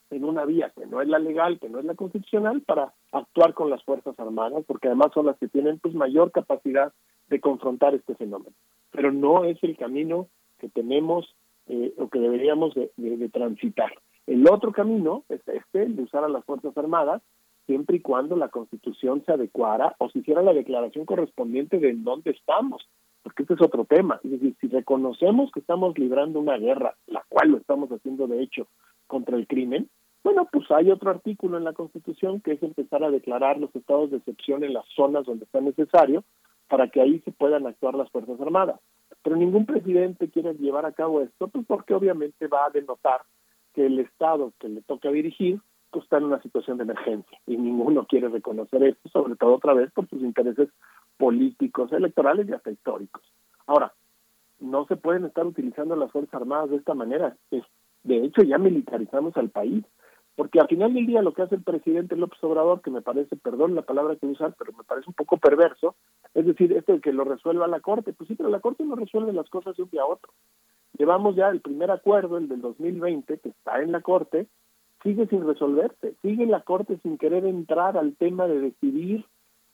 en una vía que no es la legal, que no es la constitucional, para actuar con las Fuerzas Armadas, porque además son las que tienen pues mayor capacidad de confrontar este fenómeno. Pero no es el camino que tenemos eh, o que deberíamos de, de- de transitar. El otro camino es este, el de usar a las Fuerzas Armadas, siempre y cuando la Constitución se adecuara o se hiciera la declaración correspondiente de dónde estamos, porque este es otro tema. Es decir, si reconocemos que estamos librando una guerra, la cual lo estamos haciendo de hecho contra el crimen, bueno, pues hay otro artículo en la Constitución que es empezar a declarar los estados de excepción en las zonas donde está necesario para que ahí se puedan actuar las Fuerzas Armadas. Pero ningún presidente quiere llevar a cabo esto, pues porque obviamente va a denotar que el Estado que le toca dirigir pues está en una situación de emergencia y ninguno quiere reconocer esto, sobre todo otra vez por sus intereses políticos, electorales y hasta históricos. Ahora, no se pueden estar utilizando las Fuerzas Armadas de esta manera. Es, de hecho, ya militarizamos al país. Porque al final del día lo que hace el presidente López Obrador, que me parece, perdón la palabra que usar, pero me parece un poco perverso, es decir, esto de que lo resuelva la Corte. Pues sí, pero la Corte no resuelve las cosas de un día a otro. Llevamos ya el primer acuerdo, el del 2020, que está en la Corte, sigue sin resolverse. Sigue la Corte sin querer entrar al tema de decidir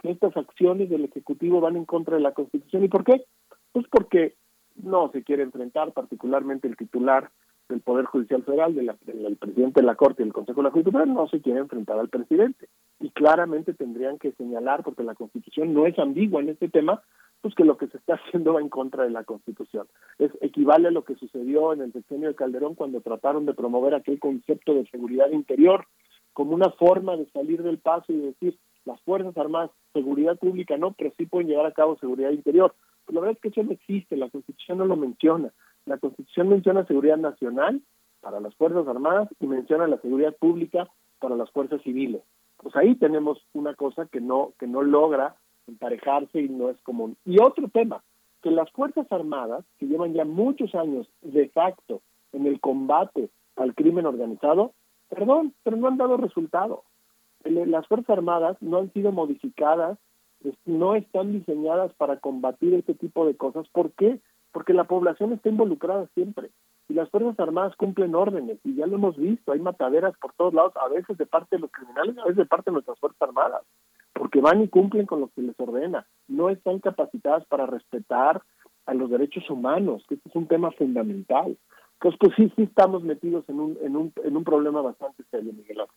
que estas acciones del Ejecutivo van en contra de la Constitución. ¿Y por qué? Pues porque no se quiere enfrentar, particularmente el titular del Poder Judicial Federal, del presidente de la Corte y del Consejo de la Judicatura, no se quiere enfrentar al presidente. Y claramente tendrían que señalar, porque la Constitución no es ambigua en este tema, pues que lo que se está haciendo va en contra de la Constitución. Es equivale a lo que sucedió en el sexenio de Calderón cuando trataron de promover aquel concepto de seguridad interior como una forma de salir del paso y decir las Fuerzas Armadas, seguridad pública no, pero sí pueden llevar a cabo seguridad interior. Pues la verdad es que eso no existe, la Constitución no lo menciona. La Constitución menciona seguridad nacional para las Fuerzas Armadas y menciona la seguridad pública para las fuerzas civiles. Pues ahí tenemos una cosa que no que no logra emparejarse y no es común. Y otro tema, que las Fuerzas Armadas, que llevan ya muchos años de facto en el combate al crimen organizado, perdón, pero no han dado resultado. El- Las Fuerzas Armadas no han sido modificadas, no están diseñadas para combatir este tipo de cosas. ¿Por qué? Porque la población está involucrada siempre. Y las Fuerzas Armadas cumplen órdenes, y ya lo hemos visto, hay mataderas por todos lados, a veces de parte de los criminales, a veces de parte de nuestras Fuerzas Armadas, porque van y cumplen con lo que les ordena. No están capacitadas para respetar a los derechos humanos, que este es un tema fundamental. Entonces, pues sí, sí estamos metidos en un, en un, en un problema bastante serio, Miguel Ángel.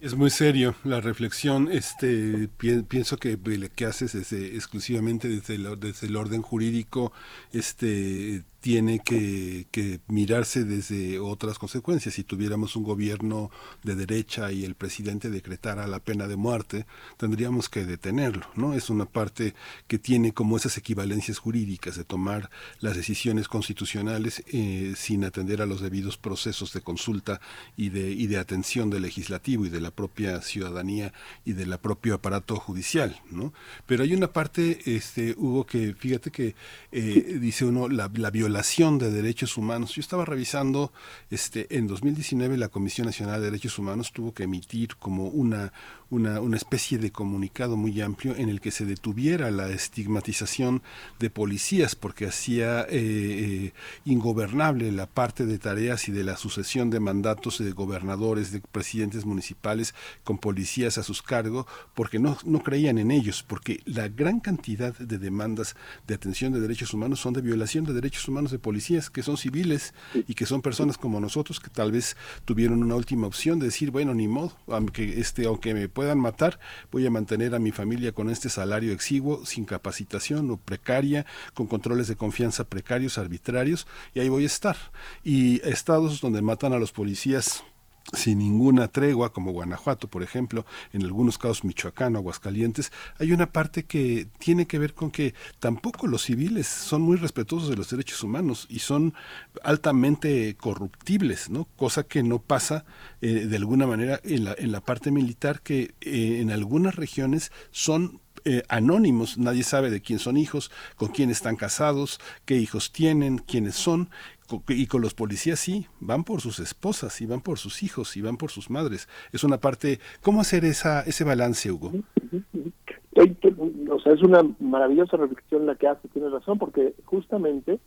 Es muy serio la reflexión. Este pi- pienso que que haces es exclusivamente desde el, desde el orden jurídico, este tiene que, mirarse desde otras consecuencias. Si tuviéramos un gobierno de derecha y el presidente decretara la pena de muerte, tendríamos que detenerlo, ¿no? Es una parte que tiene como esas equivalencias jurídicas de tomar las decisiones constitucionales eh, sin atender a los debidos procesos de consulta y de, y de atención del legislativo y de la propia ciudadanía y del propio aparato judicial, ¿no? Pero hay una parte, este, Hugo, que fíjate que eh, dice uno la, la de derechos humanos. Yo estaba revisando, este, en 2019 la Comisión Nacional de Derechos Humanos tuvo que emitir como una, una, una especie de comunicado muy amplio en el que se detuviera la estigmatización de policías porque hacía eh, eh, ingobernable la parte de tareas y de la sucesión de mandatos de gobernadores, de presidentes municipales con policías a sus cargos porque no, no creían en ellos, porque la gran cantidad de demandas de atención de derechos humanos son de violación de derechos humanos de policías que son civiles y que son personas como nosotros que tal vez tuvieron una última opción de decir, bueno, ni modo, aunque, este, aunque me puedan matar, voy a mantener a mi familia con este salario exiguo, sin capacitación o precaria, con controles de confianza precarios, arbitrarios, y ahí voy a estar. Y estados donde matan a los policías sin ninguna tregua, como Guanajuato, por ejemplo, en algunos casos Michoacán, Aguascalientes, hay una parte que tiene que ver con que tampoco los civiles son muy respetuosos de los derechos humanos y son altamente corruptibles, ¿no? Cosa que no pasa eh, de alguna manera en la, en la parte militar, que eh, en algunas regiones son eh, anónimos, nadie sabe de quién son hijos, con quién están casados, qué hijos tienen, quiénes son, y con los policías sí, van por sus esposas, y van por sus hijos, y van por sus madres. Es una parte, ¿cómo hacer esa, ese balance, Hugo? O sea, es una maravillosa reflexión la que hace, tienes razón, porque justamente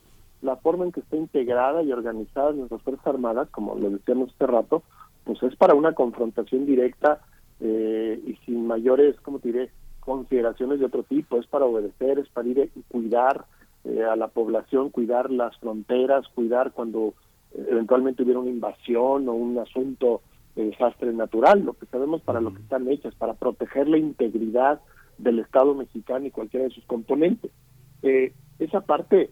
la forma en que está integrada y organizada nuestras Fuerzas Armadas, como lo decíamos hace rato, pues es para una confrontación directa eh, y sin mayores, ¿cómo te diré?, consideraciones de otro tipo, es para obedecer, es para ir y cuidar eh, a la población, cuidar las fronteras, cuidar cuando eh, eventualmente hubiera una invasión o un asunto de desastre natural, lo que sabemos para lo que están hechas, para proteger la integridad del Estado mexicano y cualquiera de sus componentes. Eh, esa parte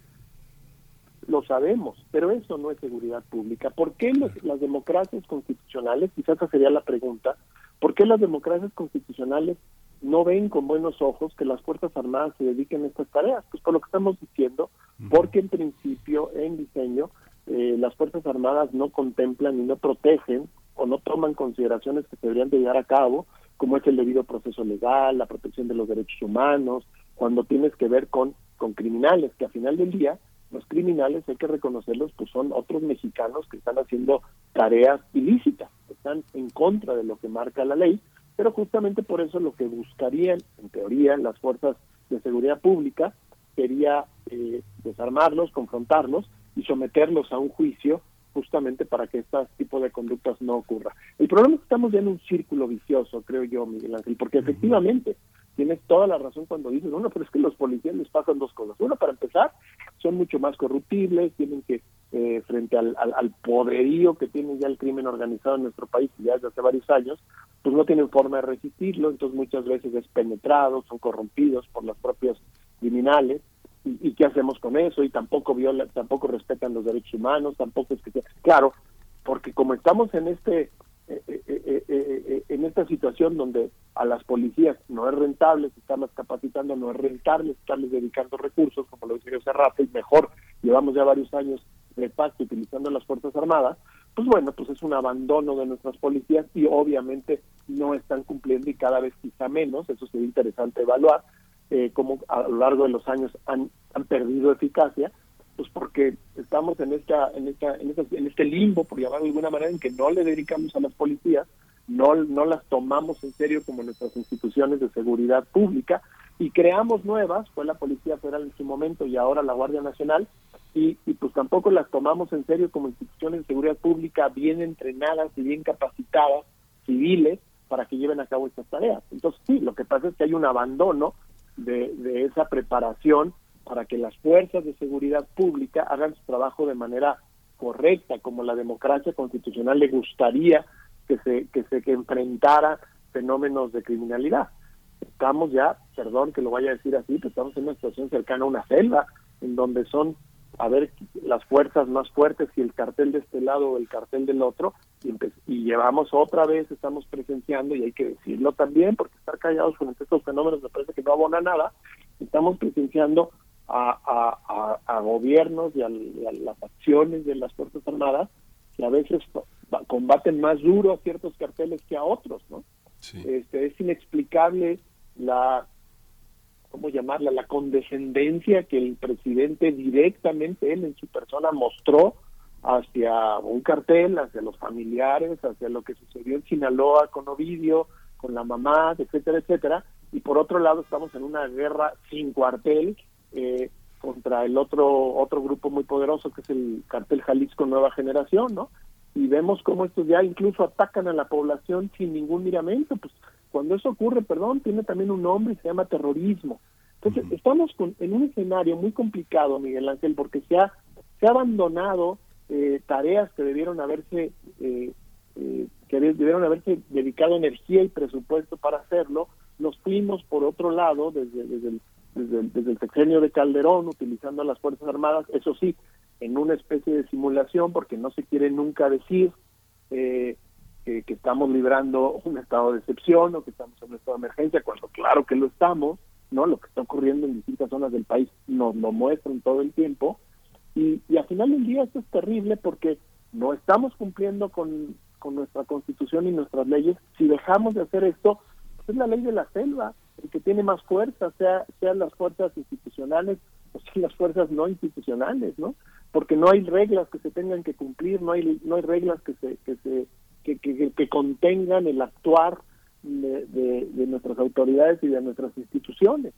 lo sabemos, pero eso no es seguridad pública. ¿Por qué los- las democracias constitucionales, quizás esa sería la pregunta, ¿por qué las democracias constitucionales no ven con buenos ojos que las Fuerzas Armadas se dediquen a estas tareas? Pues por lo que estamos diciendo, porque en principio, en diseño, eh, las Fuerzas Armadas no contemplan y no protegen o no toman consideraciones que se deberían de llevar a cabo, como es el debido proceso legal, la protección de los derechos humanos, cuando tienes que ver con, con criminales, que a final del día los criminales hay que reconocerlos, pues son otros mexicanos que están haciendo tareas ilícitas, están en contra de lo que marca la ley, pero justamente por eso lo que buscarían, en teoría, las fuerzas de seguridad pública sería eh, desarmarlos, confrontarlos y someterlos a un juicio justamente para que este tipo de conductas no ocurra. El problema es que estamos ya en un círculo vicioso, creo yo, Miguel Ángel, porque efectivamente tienes toda la razón cuando dices, bueno, pero es que los policías les pasan dos cosas. Uno, para empezar, son mucho más corruptibles, tienen que, eh, frente al, al, al poderío que tiene ya el crimen organizado en nuestro país ya desde hace varios años, pues no tienen forma de resistirlo, entonces muchas veces es penetrado, son corrompidos por los propios criminales. ¿Y, qué hacemos con eso? Y tampoco viola, tampoco respetan los derechos humanos, tampoco es que sea... Claro, porque como estamos en este eh, eh, en esta situación donde a las policías no es rentable estarlas capacitando, no es rentable estarles dedicando recursos, como lo decía yo hace rato, y mejor llevamos ya varios años de pacto utilizando las Fuerzas Armadas, pues bueno, pues es un abandono de nuestras policías y obviamente no están cumpliendo y cada vez quizá menos, eso sería interesante evaluar, eh, cómo a lo largo de los años han perdido eficacia, pues porque estamos en esta, en esta, en esta- en este limbo, por llamarlo de alguna manera, en que no le dedicamos a las policías, no, no las tomamos en serio como nuestras instituciones de seguridad pública y creamos nuevas, fue la Policía Federal en su momento y ahora la Guardia Nacional, y, pues tampoco las tomamos en serio como instituciones de seguridad pública bien entrenadas y bien capacitadas, civiles, para que lleven a cabo estas tareas. Entonces sí, lo que pasa es que hay un abandono de esa preparación para que las fuerzas de seguridad pública hagan su trabajo de manera correcta, como la democracia constitucional le gustaría que se, que se enfrentara fenómenos de criminalidad. Estamos ya, perdón que lo vaya a decir así, pero estamos en una situación cercana a una selva, en donde son, a ver, las fuerzas más fuertes y el cartel de este lado o el cartel del otro, y, y llevamos otra vez, estamos presenciando, y hay que decirlo también, porque estar callados frente a estos fenómenos me parece que no abona nada, estamos presenciando a, a- a- a gobiernos y a, y a las acciones de las Fuerzas Armadas que a veces combaten más duro a ciertos carteles que a otros, ¿no? Este, es inexplicable la, ¿cómo llamarla? La condescendencia que el presidente directamente, él en su persona, mostró hacia un cartel, hacia los familiares, hacia lo que sucedió en Sinaloa con Ovidio, con la mamá, etcétera, etcétera. Y por otro lado estamos en una guerra sin cuartel eh, contra el otro otro grupo muy poderoso que es el cartel Jalisco Nueva Generación, ¿no? Y vemos cómo estos ya incluso atacan a la población sin ningún miramento. Pues cuando eso ocurre, perdón, tiene también un nombre y se llama terrorismo. Entonces estamos con- en un escenario muy complicado, Miguel Ángel, porque se ha se ha abandonado eh, tareas que debieron haberse eh, eh, que de- debieron haberse dedicado energía y presupuesto para hacerlo. Nos fuimos por otro lado desde, desde, el, desde, el, sexenio de Calderón, utilizando a las Fuerzas Armadas, eso sí, en una especie de simulación, porque no se quiere nunca decir eh, que, que estamos librando un estado de excepción o que estamos en un estado de emergencia, cuando claro que lo estamos, ¿no? Lo que está ocurriendo en distintas zonas del país nos lo muestran todo el tiempo. Y, y al final del día esto es terrible porque no estamos cumpliendo con, con nuestra constitución y nuestras leyes. Si dejamos de hacer esto, pues es la ley de la selva, el que tiene más fuerza, sea, sean las fuerzas institucionales o sean las fuerzas no institucionales, ¿no? porque no hay reglas que se tengan que cumplir, no hay no hay reglas que se que se que, que, que contengan el actuar de, de, de, nuestras autoridades y de nuestras instituciones.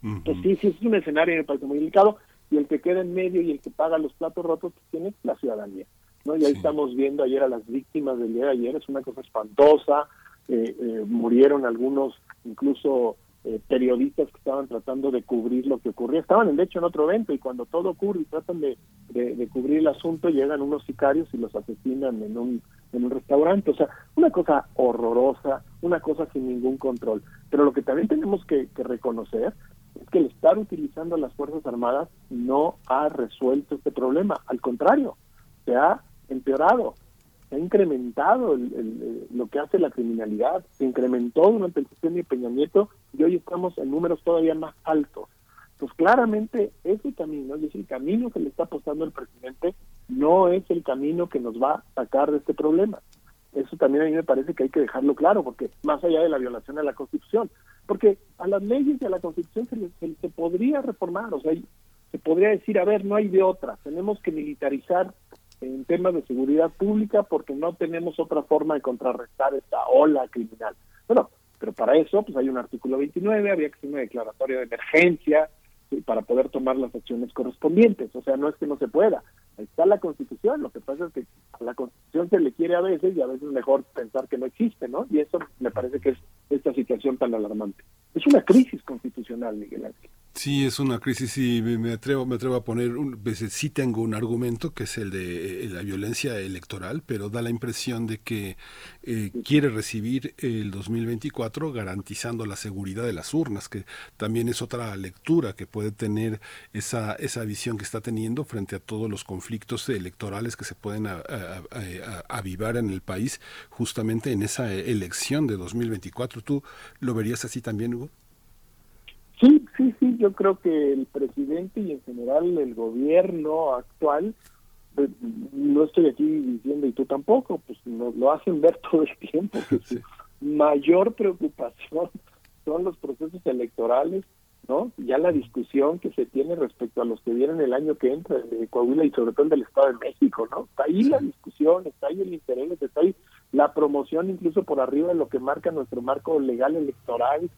Pues sí, sí es un escenario me parece muy delicado y el que queda en medio y el que paga los platos rotos pues, tiene la ciudadanía. ¿no? Y ahí estamos viendo ayer a las víctimas del día de ayer, es una cosa espantosa, eh, eh, murieron algunos incluso eh, periodistas que estaban tratando de cubrir lo que ocurría. Estaban, de hecho, en otro evento y cuando todo ocurre y tratan de, de, cubrir el asunto, llegan unos sicarios y los asesinan en un, en un restaurante. O sea, una cosa horrorosa, una cosa sin ningún control. Pero lo que también tenemos que, que reconocer es que el estar utilizando las Fuerzas Armadas no ha resuelto este problema. Al contrario, se ha empeorado se ha incrementado el, lo que hace la criminalidad, se incrementó durante el sexenio de Peña y hoy estamos en números todavía más altos. Pues claramente ese camino, es decir, el camino que le está apostando el presidente, no es el camino que nos va a sacar de este problema. Eso también a mí me parece que hay que dejarlo claro, porque más allá de la violación a la Constitución, porque a las leyes y a la Constitución se, se podría reformar, o sea, se podría decir, a ver, no hay de otra, tenemos que militarizar en temas de seguridad pública porque no tenemos otra forma de contrarrestar esta ola criminal. Bueno, pero para eso pues hay un artículo 29, había que hacer una declaratoria de emergencia para poder tomar las acciones correspondientes. O sea, no es que no se pueda. Ahí está la Constitución. Lo que pasa es que a la Constitución se le quiere a veces y a veces es mejor pensar que no existe, ¿no? Y eso me parece que es esta situación tan alarmante. Es una crisis constitucional, Miguel Ángel. Sí, es una crisis y me atrevo, me atrevo a poner, un, sí tengo un argumento que es el de eh, la violencia electoral, pero da la impresión de que eh, quiere recibir el 2024 garantizando la seguridad de las urnas, que también es otra lectura que puede tener esa, esa visión que está teniendo frente a todos los conflictos electorales que se pueden avivar en el país justamente en esa elección de 2024. ¿Tú lo verías así también, Hugo? Sí, sí, sí, yo creo que el presidente y en general el gobierno actual, pues, no estoy aquí diciendo y tú tampoco, pues nos lo hacen ver todo el tiempo, que su mayor preocupación son los procesos electorales, ¿no? Ya la discusión que se tiene respecto a los que vienen el año que entra, de Coahuila y sobre todo el del Estado de México, ¿no? Está ahí la discusión, está ahí el interés, está ahí la promoción incluso por arriba de lo que marca nuestro marco legal electoral,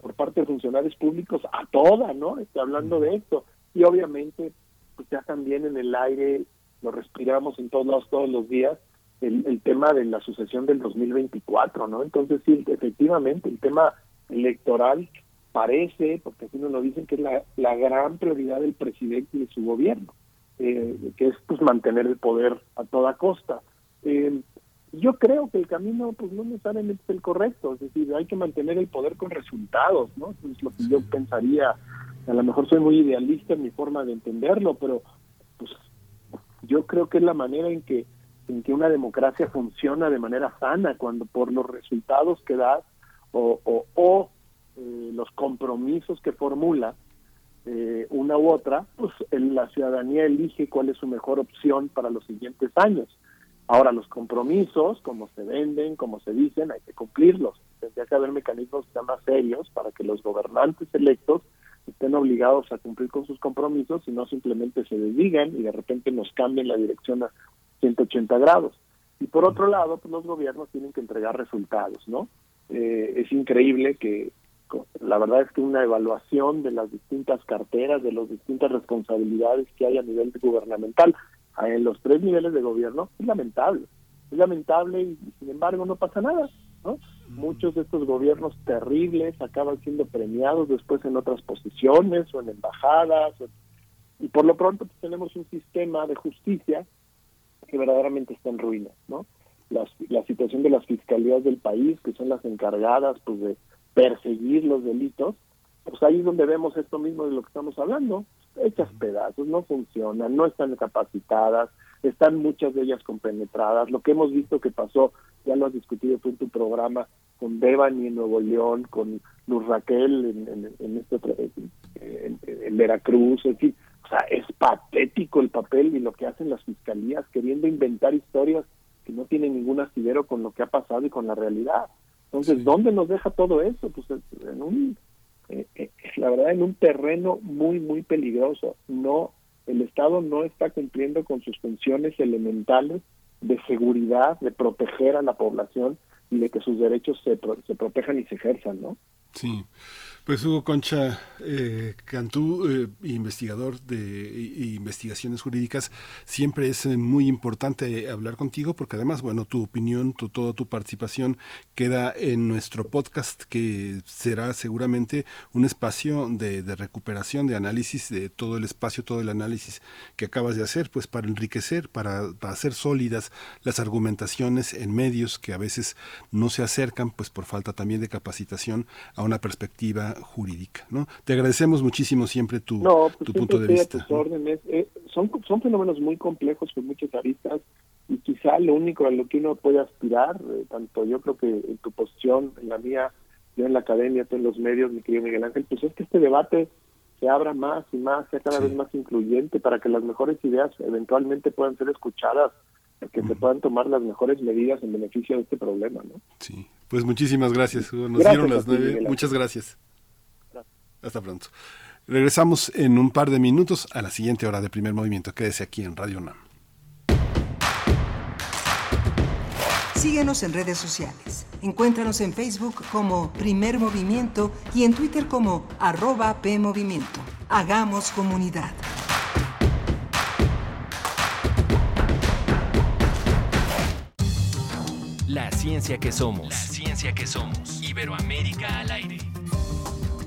por parte de funcionarios públicos a toda, ¿no? Está hablando de esto. Y obviamente, pues ya también en el aire lo respiramos en todos lados todos los días, el, el tema de la sucesión del 2024, ¿no? Entonces, sí, efectivamente, el tema electoral parece, porque así nos lo dicen, que es la, la gran prioridad del presidente y de su gobierno, eh, que es pues mantener el poder a toda costa. Eh, yo creo que el camino pues no necesariamente es el correcto, es decir, hay que mantener el poder con resultados, ¿no? Eso es lo que yo pensaría, a lo mejor soy muy idealista en mi forma de entenderlo, pero pues yo creo que es la manera en que en que una democracia funciona de manera sana cuando por los resultados que da o, o, o eh, los compromisos que formula eh, una u otra, pues la ciudadanía elige cuál es su mejor opción para los siguientes años Ahora, los compromisos, como se venden, como se dicen, hay que cumplirlos. Tendría que haber mecanismos que sean más serios para que los gobernantes electos estén obligados a cumplir con sus compromisos y no simplemente se desdigan y de repente nos cambien la dirección a 180 grados. Y por otro lado, pues los gobiernos tienen que entregar resultados, ¿no? Eh, es increíble que la verdad es que una evaluación de las distintas carteras, de las distintas responsabilidades que hay a nivel gubernamental, en los tres niveles de gobierno es lamentable. Es lamentable y, sin embargo no pasa nada. ¿no? Muchos de estos gobiernos terribles acaban siendo premiados después en otras posiciones o en embajadas. y por lo pronto pues, tenemos un sistema de justicia que verdaderamente está en ruinas. ¿no? La, la situación de las fiscalías del país, que son las encargadas pues de perseguir los delitos, pues ahí es donde vemos esto mismo de lo que estamos hablando hechas pedazos, no funcionan, no están capacitadas, están muchas de ellas compenetradas. Lo que hemos visto que pasó, ya lo has discutido tú en tu programa, con Devani en Nuevo León, con Luz Raquel en, en, este, en, Veracruz, en fin. O sea, es patético el papel y lo que hacen las fiscalías queriendo inventar historias que no tienen ningún asidero con lo que ha pasado y con la realidad. Entonces, ¿dónde nos deja todo eso? Pues en un eh, eh, la verdad, en un terreno muy, muy peligroso. No el Estado no está cumpliendo con sus funciones elementales de seguridad, de proteger a la población y de que sus derechos se, se protejan y se ejerzan, ¿no? Sí. Pues Hugo Concha eh, Cantú, eh, investigador de investigaciones jurídicas, siempre es eh, muy importante hablar contigo porque además, bueno, tu opinión, tu, toda tu participación queda en nuestro podcast que será seguramente un espacio de, de, recuperación, de análisis de todo el espacio, todo el análisis que acabas de hacer, pues para enriquecer, para, para hacer sólidas las argumentaciones en medios que a veces no se acercan, pues por falta también de capacitación a una perspectiva jurídica. ¿no? Te agradecemos muchísimo siempre tu, no, pues tu punto de vista. órdenes. Eh, son, son fenómenos muy complejos con muchas aristas y quizá lo único a lo que uno puede aspirar, eh, tanto yo creo que en tu posición, en la mía, yo en la academia, tú en los medios, mi querido Miguel Ángel, pues es que este debate se abra más y más, sea cada sí. vez más incluyente para que las mejores ideas eventualmente puedan ser escuchadas que se puedan tomar las mejores medidas en beneficio de este problema, ¿no? Sí, pues muchísimas gracias. Nos gracias dieron las nueve. Muchas gracias. Hasta pronto. Regresamos en un par de minutos a la siguiente hora de primer movimiento. Quédese aquí en Radio UNAM. Síguenos en redes sociales. Encuéntranos en Facebook como Primer Movimiento y en Twitter como arroba PMovimiento. Hagamos comunidad. La ciencia que somos. La ciencia que somos. Iberoamérica al aire.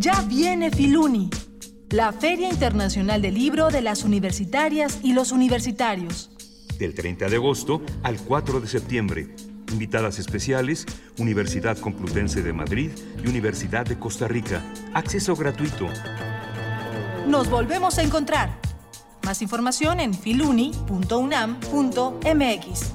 Ya viene Filuni, la Feria Internacional del Libro de las Universitarias y los Universitarios. Del 30 de agosto al 4 de septiembre. Invitadas especiales, Universidad Complutense de Madrid y Universidad de Costa Rica. Acceso gratuito. Nos volvemos a encontrar. Más información en filuni.unam.mx.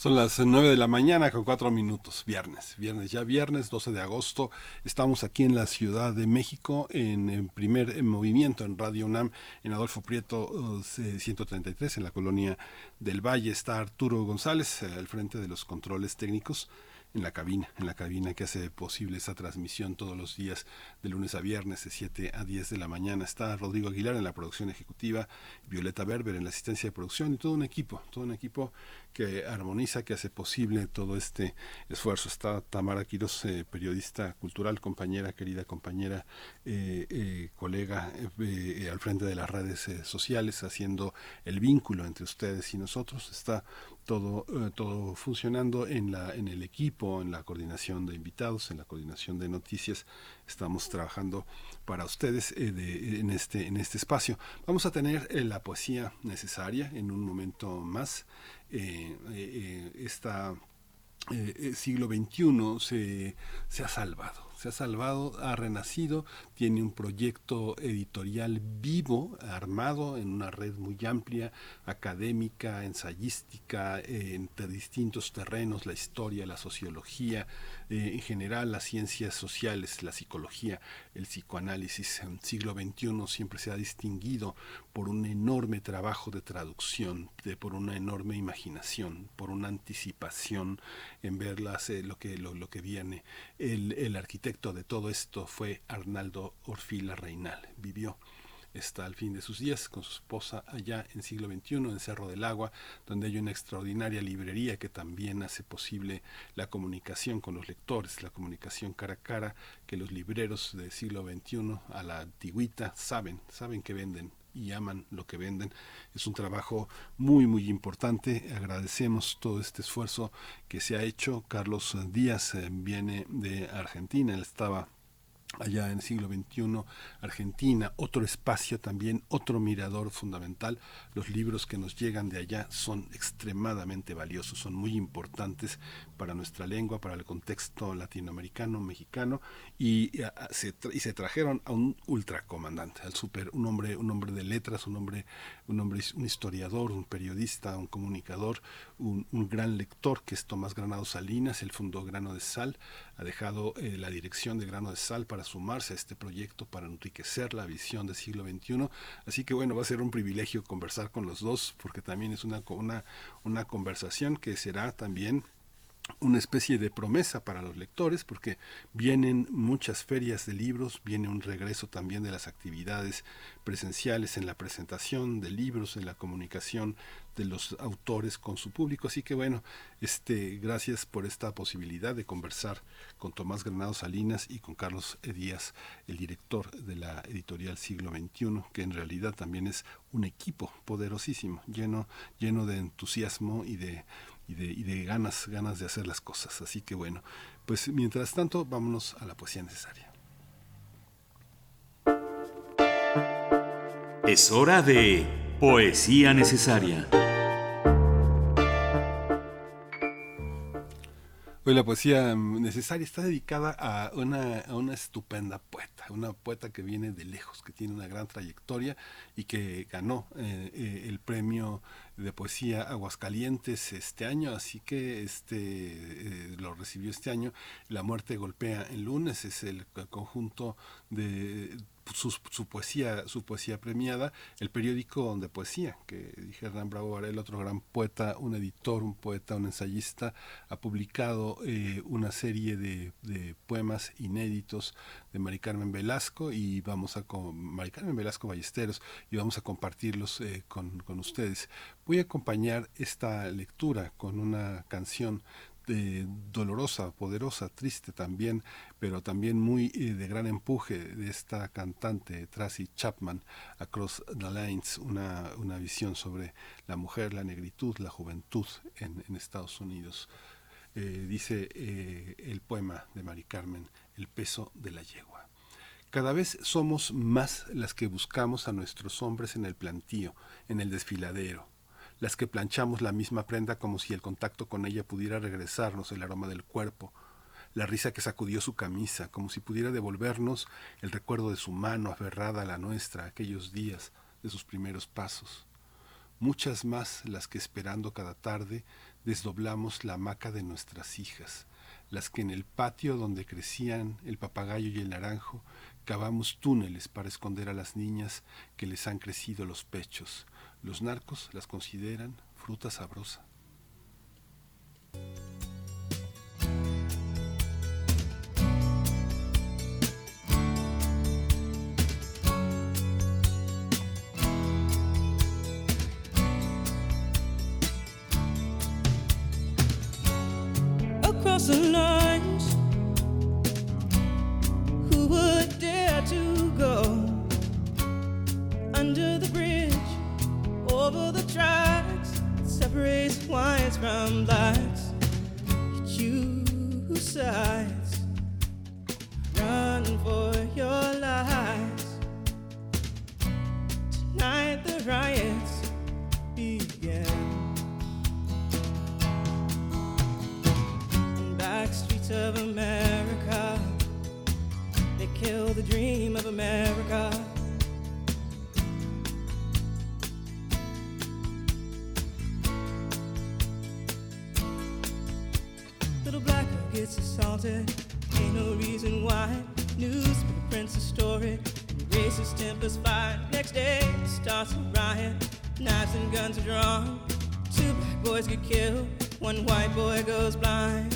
Son las 9 de la mañana con 4 minutos, viernes, viernes, ya viernes 12 de agosto. Estamos aquí en la Ciudad de México en, primer en movimiento en Radio UNAM, en Adolfo Prieto uh, 133, en la colonia del Valle. Está Arturo González eh, al frente de los controles técnicos en la cabina, en la cabina que hace posible esa transmisión todos los días de lunes a viernes de 7 a 10 de la mañana. Está Rodrigo Aguilar en la producción ejecutiva, Violeta Berber en la asistencia de producción y todo un equipo, todo un equipo que armoniza, que hace posible todo este esfuerzo. Está Tamara Quiroz, eh, periodista cultural, compañera, querida compañera, eh, eh, colega al frente de las redes sociales, haciendo el vínculo entre ustedes y nosotros. Está todo, todo funcionando en, la, en el equipo, en la coordinación de invitados, en la coordinación de noticias. Estamos trabajando para ustedes de, en, este, en este espacio. Vamos a tener la poesía necesaria en un momento más eh, eh, esta eh, siglo XXI se, se, ha salvado, se ha salvado, ha renacido, tiene un proyecto editorial vivo, armado en una red muy amplia, académica, ensayística, entre distintos terrenos, la historia, la sociología, eh, en general las ciencias sociales, la psicología, el psicoanálisis. En el siglo XXI siempre se ha distinguido por un enorme trabajo de traducción, de, por una enorme imaginación, por una anticipación en ver eh, lo, que, lo, que viene. El, el arquitecto de todo esto fue Arnaldo Orfila Reinal. Vivió está al fin de sus días con su esposa allá en siglo XXI, en Cerro del Agua, donde hay una extraordinaria librería que también hace posible la comunicación con los lectores, la comunicación cara a cara, que los libreros del siglo XXI a la antigüita saben, saben que venden y aman lo que venden. Es un trabajo muy, muy importante. Agradecemos todo este esfuerzo que se ha hecho. Carlos Díaz eh, viene de Argentina, él estaba allá en el siglo XXI, Argentina, otro espacio también, otro mirador fundamental. Los libros que nos llegan de allá son extremadamente valiosos, son muy importantes para nuestra lengua, para el contexto latinoamericano, mexicano, y, ah, se, y se trajeron a un ultracomandante, al super, un hombre, un hombre de letras, un hombre, un hombre, un historiador, un periodista, un comunicador, un, gran lector que es Tomás Granado Salinas, el fundó Grano de Sal, ha dejado eh, la dirección de Grano de Sal para sumarse a este proyecto, para enriquecer la visión del siglo XXI. Así que bueno, va a ser un privilegio conversar con los dos, porque también es una, una, una conversación que será también una especie de promesa para los lectores porque vienen muchas ferias de libros, viene un regreso también de las actividades presenciales en la presentación de libros, en la comunicación de los autores con su público. Así que bueno, este, gracias por esta posibilidad de conversar con Tomás Granado Salinas y con Carlos Díaz, el director de la editorial Siglo XXI, que en realidad también es un equipo poderosísimo, lleno, lleno de entusiasmo y de y de, ganas, ganas de hacer las cosas. Así que bueno, pues mientras tanto, vámonos a la poesía necesaria. Es hora de poesía necesaria. Hoy la poesía necesaria está dedicada a una, a una estupenda poeta, una poeta que viene de lejos, que tiene una gran trayectoria y que ganó eh, eh, el premio de poesía Aguascalientes este año, así que este eh, lo recibió este año. La muerte golpea el lunes, es el conjunto de su, poesía, su poesía premiada, el periódico de poesía, que dije Hernán Bravo el otro gran poeta, un editor, un poeta, un ensayista, ha publicado eh, una serie de, poemas inéditos de Mari Carmen Velasco y vamos a con Carmen Velasco Ballesteros y vamos a compartirlos eh, con, con ustedes. Voy a acompañar esta lectura con una canción dolorosa, poderosa, triste también, pero también muy eh, de gran empuje de esta cantante Tracy Chapman, Across the Lines, una, una visión sobre la mujer, la negritud, la juventud en, Estados Unidos. Eh, dice el poema de Mari Carmen, El peso de la yegua. Cada vez somos más las que buscamos a nuestros hombres en el plantío, en el desfiladero, las que planchamos la misma prenda como si el contacto con ella pudiera regresarnos el aroma del cuerpo, la risa que sacudió su camisa, como si pudiera devolvernos el recuerdo de su mano aferrada a la nuestra aquellos días de sus primeros pasos. Muchas más las que esperando cada tarde desdoblamos la hamaca de nuestras hijas, las que en el patio donde crecían el papagayo y el naranjo cavamos túneles para esconder a las niñas que les han crecido los pechos, los narcos las consideran fruta sabrosa. Tracks separates whites from blacks. You choose sides, run for your lives. Tonight the riots begin. In back streets of America, they kill the dream of America. Assaulted, ain't no reason why. News Newspaper prints a story, racist tempers fight. Next day starts a riot, knives and guns are drawn. Two black boys get killed, one white boy goes blind.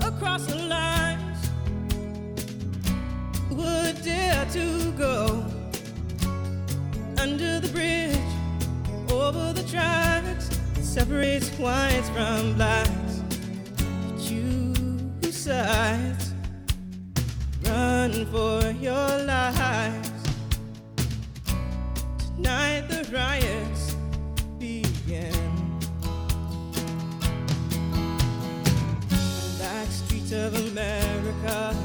Across the lines, would dare to go under the bridge, over the tracks separates whites from blacks. Choose sides, run for your lives. Tonight the riots begin. Back streets of America,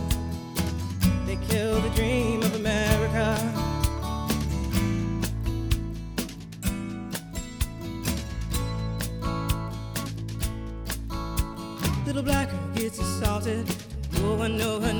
they kill the dream of America. No one know her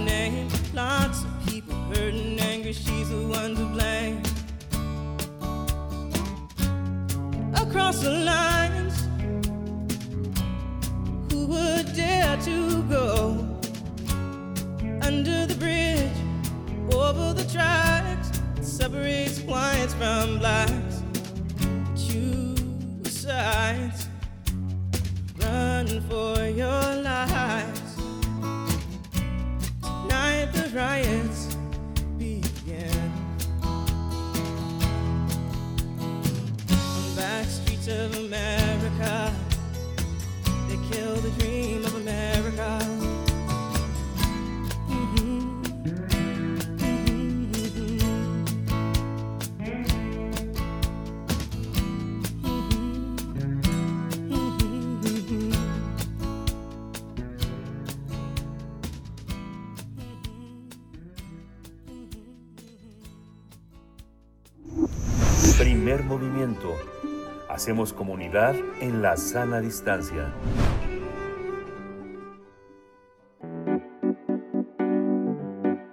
Hacemos comunidad en la sana distancia.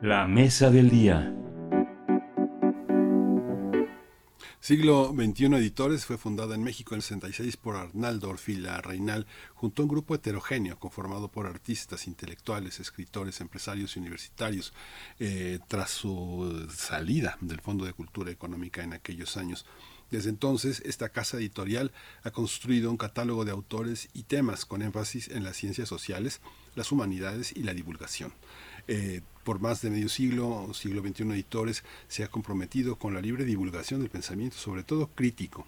La mesa del día. Siglo XXI Editores fue fundada en México en el 66 por Arnaldo Orfila Reinal, junto a un grupo heterogéneo conformado por artistas, intelectuales, escritores, empresarios y universitarios. Eh, tras su salida del Fondo de Cultura Económica en aquellos años, desde entonces, esta casa editorial ha construido un catálogo de autores y temas con énfasis en las ciencias sociales, las humanidades y la divulgación. Eh, por más de medio siglo, siglo XXI Editores, se ha comprometido con la libre divulgación del pensamiento, sobre todo crítico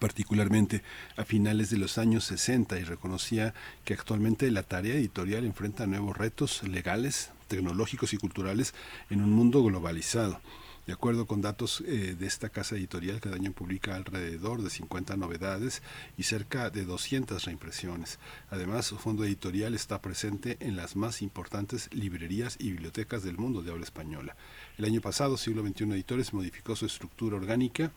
particularmente a finales de los años 60 y reconocía que actualmente la tarea editorial enfrenta nuevos retos legales, tecnológicos y culturales en un mundo globalizado. De acuerdo con datos eh, de esta casa editorial, cada año publica alrededor de 50 novedades y cerca de 200 reimpresiones. Además, su fondo editorial está presente en las más importantes librerías y bibliotecas del mundo de habla española. El año pasado, Siglo XXI Editores modificó su estructura orgánica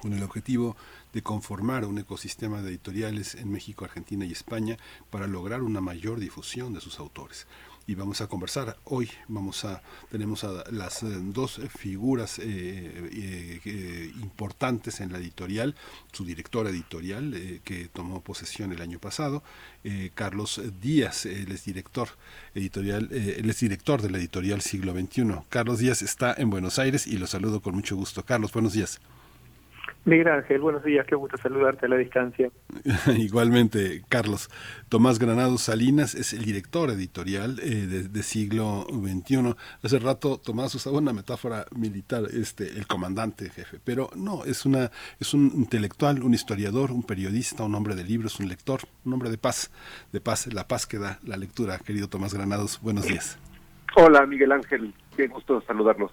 con el objetivo de conformar un ecosistema de editoriales en México, Argentina y España para lograr una mayor difusión de sus autores y vamos a conversar. Hoy vamos a tenemos a las eh, dos figuras eh, eh, eh, importantes en la editorial. Su directora editorial eh, que tomó posesión el año pasado eh, Carlos Díaz él es director editorial eh, él es director de la editorial Siglo XXI Carlos Díaz está en Buenos Aires y lo saludo con mucho gusto. Carlos buenos días Miguel Ángel, buenos días, qué gusto saludarte a la distancia. Igualmente, Carlos. Tomás Granados Salinas es el director editorial eh, de, de, siglo XXI. Hace rato Tomás usaba una metáfora militar, este, el comandante jefe, pero no, es una, es un intelectual, un historiador, un periodista, un hombre de libros, un lector, un hombre de paz, de paz, la paz que da la lectura, querido Tomás Granados. Buenos días. Hola, Miguel Ángel, qué gusto saludarlos.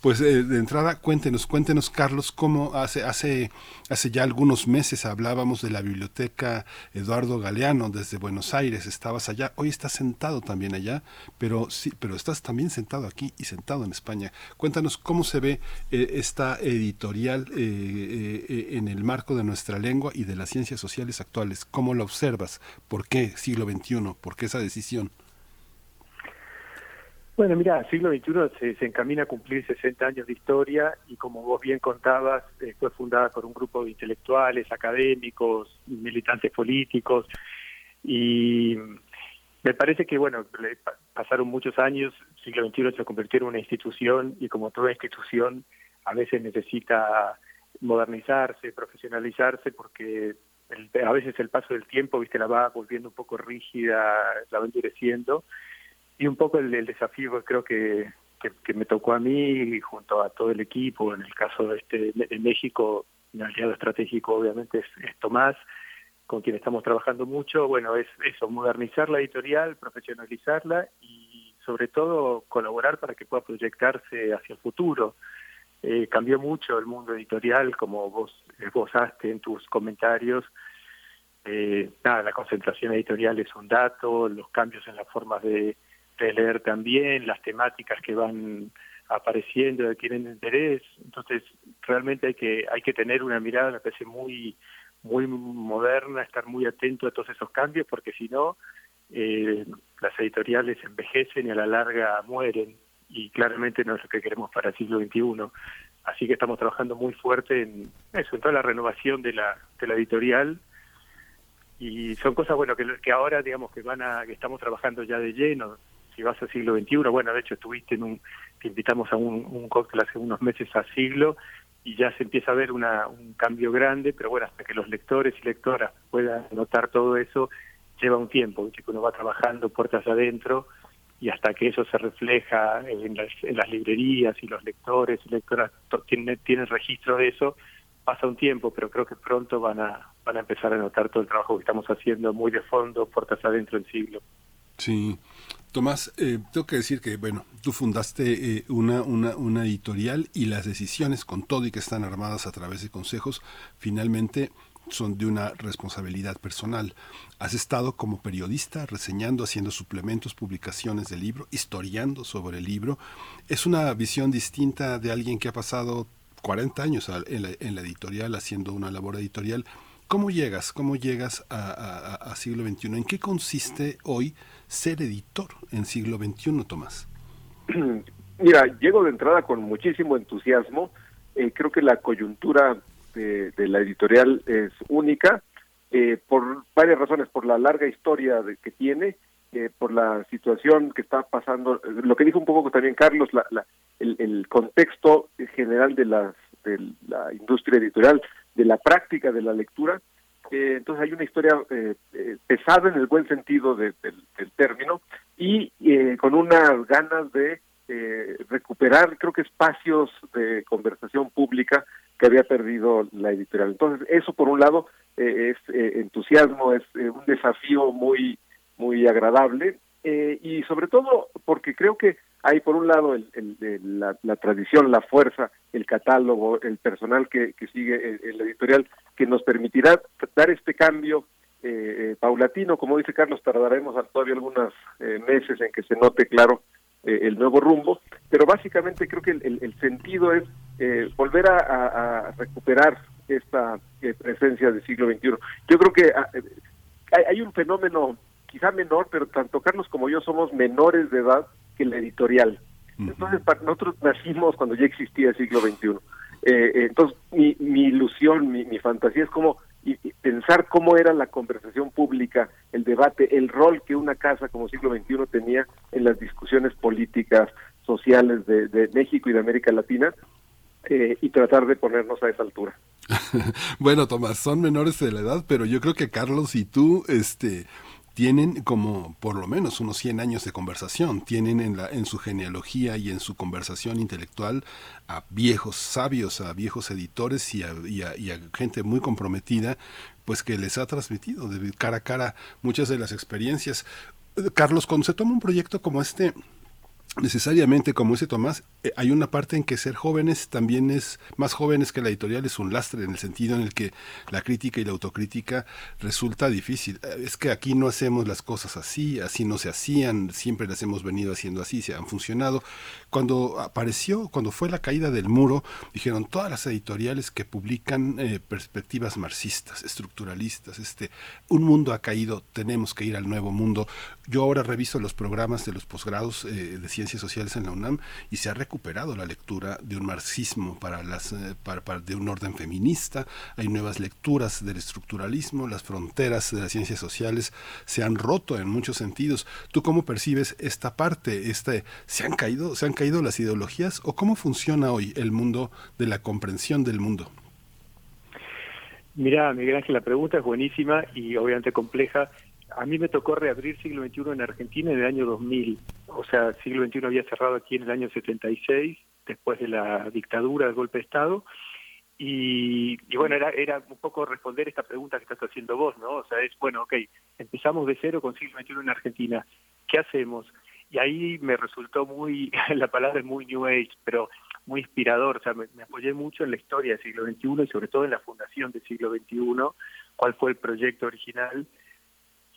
Pues eh, de entrada, cuéntenos, cuéntenos, Carlos, cómo hace, hace, hace ya algunos meses hablábamos de la biblioteca Eduardo Galeano desde Buenos Aires, estabas allá, hoy estás sentado también allá, pero sí, pero estás también sentado aquí y sentado en España. Cuéntanos cómo se ve eh, esta editorial eh, eh, en el marco de nuestra lengua y de las ciencias sociales actuales, cómo la observas, por qué siglo XXI, por qué esa decisión. Bueno, mira, el siglo XXI se, encamina a cumplir 60 años de historia y como vos bien contabas, eh, fue fundada por un grupo de intelectuales, académicos, militantes políticos y me parece que, bueno, pasaron muchos años, el siglo XXI se convirtió en una institución y como toda institución a veces necesita modernizarse, profesionalizarse porque a veces el paso del tiempo, viste, la va volviendo un poco rígida, la va endureciendo y un poco el, desafío creo que, que, me tocó a mí junto a todo el equipo, en el caso de, este, de México, mi aliado estratégico obviamente es, Tomás, con quien estamos trabajando mucho, bueno, es eso, modernizar la editorial, profesionalizarla y sobre todo colaborar para que pueda proyectarse hacia el futuro. Eh, cambió mucho el mundo editorial, como vos esbozaste en tus comentarios. Eh, nada, la concentración editorial es un dato, los cambios en las formas de, leer también, las temáticas que van apareciendo, que tienen interés. Entonces, realmente hay que hay que tener una mirada, me parece, muy muy moderna, estar muy atento a todos esos cambios, porque si no, eh, las editoriales envejecen y a la larga mueren, y claramente no es lo que queremos para el siglo XXI. Así que estamos trabajando muy fuerte en eso, en toda la renovación de la, de la editorial, y son cosas bueno que, que ahora digamos que van a que estamos trabajando ya de lleno si vas al siglo XXI, bueno, de hecho estuviste en un, te invitamos a un, un cóctel hace unos meses a siglo y ya se empieza a ver una, un cambio grande, pero bueno, hasta que los lectores y lectoras puedan notar todo eso, lleva un tiempo, que uno va trabajando puertas adentro y hasta que eso se refleja en las, en las librerías y los lectores y lectoras tienen, tienen registro de eso, pasa un tiempo, pero creo que pronto van a, van a empezar a notar todo el trabajo que estamos haciendo muy de fondo, puertas adentro en siglo. Sí, Tomás, eh, tengo que decir que, bueno, tú fundaste eh, una, una, editorial y las decisiones, con todo y que están armadas a través de consejos, finalmente son de una responsabilidad personal. Has estado como periodista reseñando, haciendo suplementos, publicaciones del libro, historiando sobre el libro. Es una visión distinta de alguien que ha pasado 40 años en la, editorial, haciendo una labor editorial. ¿Cómo llegas? ¿Cómo llegas a, a siglo XXI? ¿En qué consiste hoy? Ser editor en siglo XXI, Tomás? Mira, llego de entrada con muchísimo entusiasmo. Eh, creo que la coyuntura de, la editorial es única eh, por varias razones, por la larga historia de, que tiene, eh, por la situación que está pasando, lo que dijo un poco también Carlos, la, el, el, contexto general de, las, de la industria editorial, de la práctica de la lectura, eh, entonces hay una historia eh, eh, pesada en el buen sentido del término y con unas ganas de recuperar, creo que espacios de conversación pública que había perdido la editorial. Entonces eso por un lado es entusiasmo, es un desafío muy muy agradable y sobre todo porque creo que hay por un lado el, la, tradición, la fuerza, el catálogo, el personal que, sigue en, la editorial, que nos permitirá dar este cambio eh, eh, paulatino, como dice Carlos, tardaremos todavía algunos eh, meses en que se note claro el nuevo rumbo, pero básicamente creo que el, sentido es volver a, recuperar esta presencia del siglo XXI. Yo creo que ah, hay, hay un fenómeno quizá menor, pero tanto Carlos como yo somos menores de edad, la editorial. Entonces, para nosotros nacimos cuando ya existía el siglo XXI. Eh, eh, entonces, mi, mi ilusión, mi, mi, fantasía es como y, pensar cómo era la conversación pública, el debate, el rol que una casa como siglo XXI tenía en las discusiones políticas, sociales de, de México y de América Latina, eh, y tratar de ponernos a esa altura. bueno, Tomás, son menores de la edad, pero yo creo que Carlos y tú, este tienen como por lo menos unos 100 años de conversación, tienen en, la, en su genealogía y en su conversación intelectual a viejos sabios, a viejos editores y a, y a, gente muy comprometida, pues que les ha transmitido de cara a cara muchas de las experiencias. Carlos, cuando se toma un proyecto como este, necesariamente, como dice Tomás, eh, hay una parte en que ser jóvenes también es, más jóvenes que la editorial es un lastre, en el sentido en el que la crítica y la autocrítica resulta difícil. Eh, es que aquí no hacemos las cosas así, así no se hacían, siempre las hemos venido haciendo así, se han funcionado. Cuando apareció, cuando fue la caída del muro, dijeron todas las editoriales que publican eh, perspectivas marxistas, estructuralistas, este, un mundo ha caído, tenemos que ir al nuevo mundo. Yo ahora reviso los programas de los posgrados, decía Ciencias Sociales en la UNAM y se ha recuperado la lectura de un marxismo para las, eh, para, de un orden feminista. Hay nuevas lecturas del estructuralismo, las fronteras de las ciencias sociales se han roto en muchos sentidos. ¿Tú cómo percibes esta parte? Este, ¿se, han caído, ¿Se han caído las ideologías o cómo funciona hoy el mundo de la comprensión del mundo? Mira, Miguel Ángel, la pregunta es buenísima y obviamente compleja. A mí me tocó reabrir siglo XXI en Argentina en el año 2000. O sea, siglo XXI había cerrado aquí en el año 76, después de la dictadura, del golpe de Estado. Y, bueno, era, era un poco responder esta pregunta que estás haciendo vos, ¿no? O sea, es, bueno, ok, empezamos de cero con siglo XXI en Argentina. ¿Qué hacemos? Y ahí me resultó muy, la palabra es muy New Age, pero muy inspirador. O sea, me, apoyé mucho en la historia del siglo XXI y sobre todo en la fundación del siglo XXI, cuál fue el proyecto original.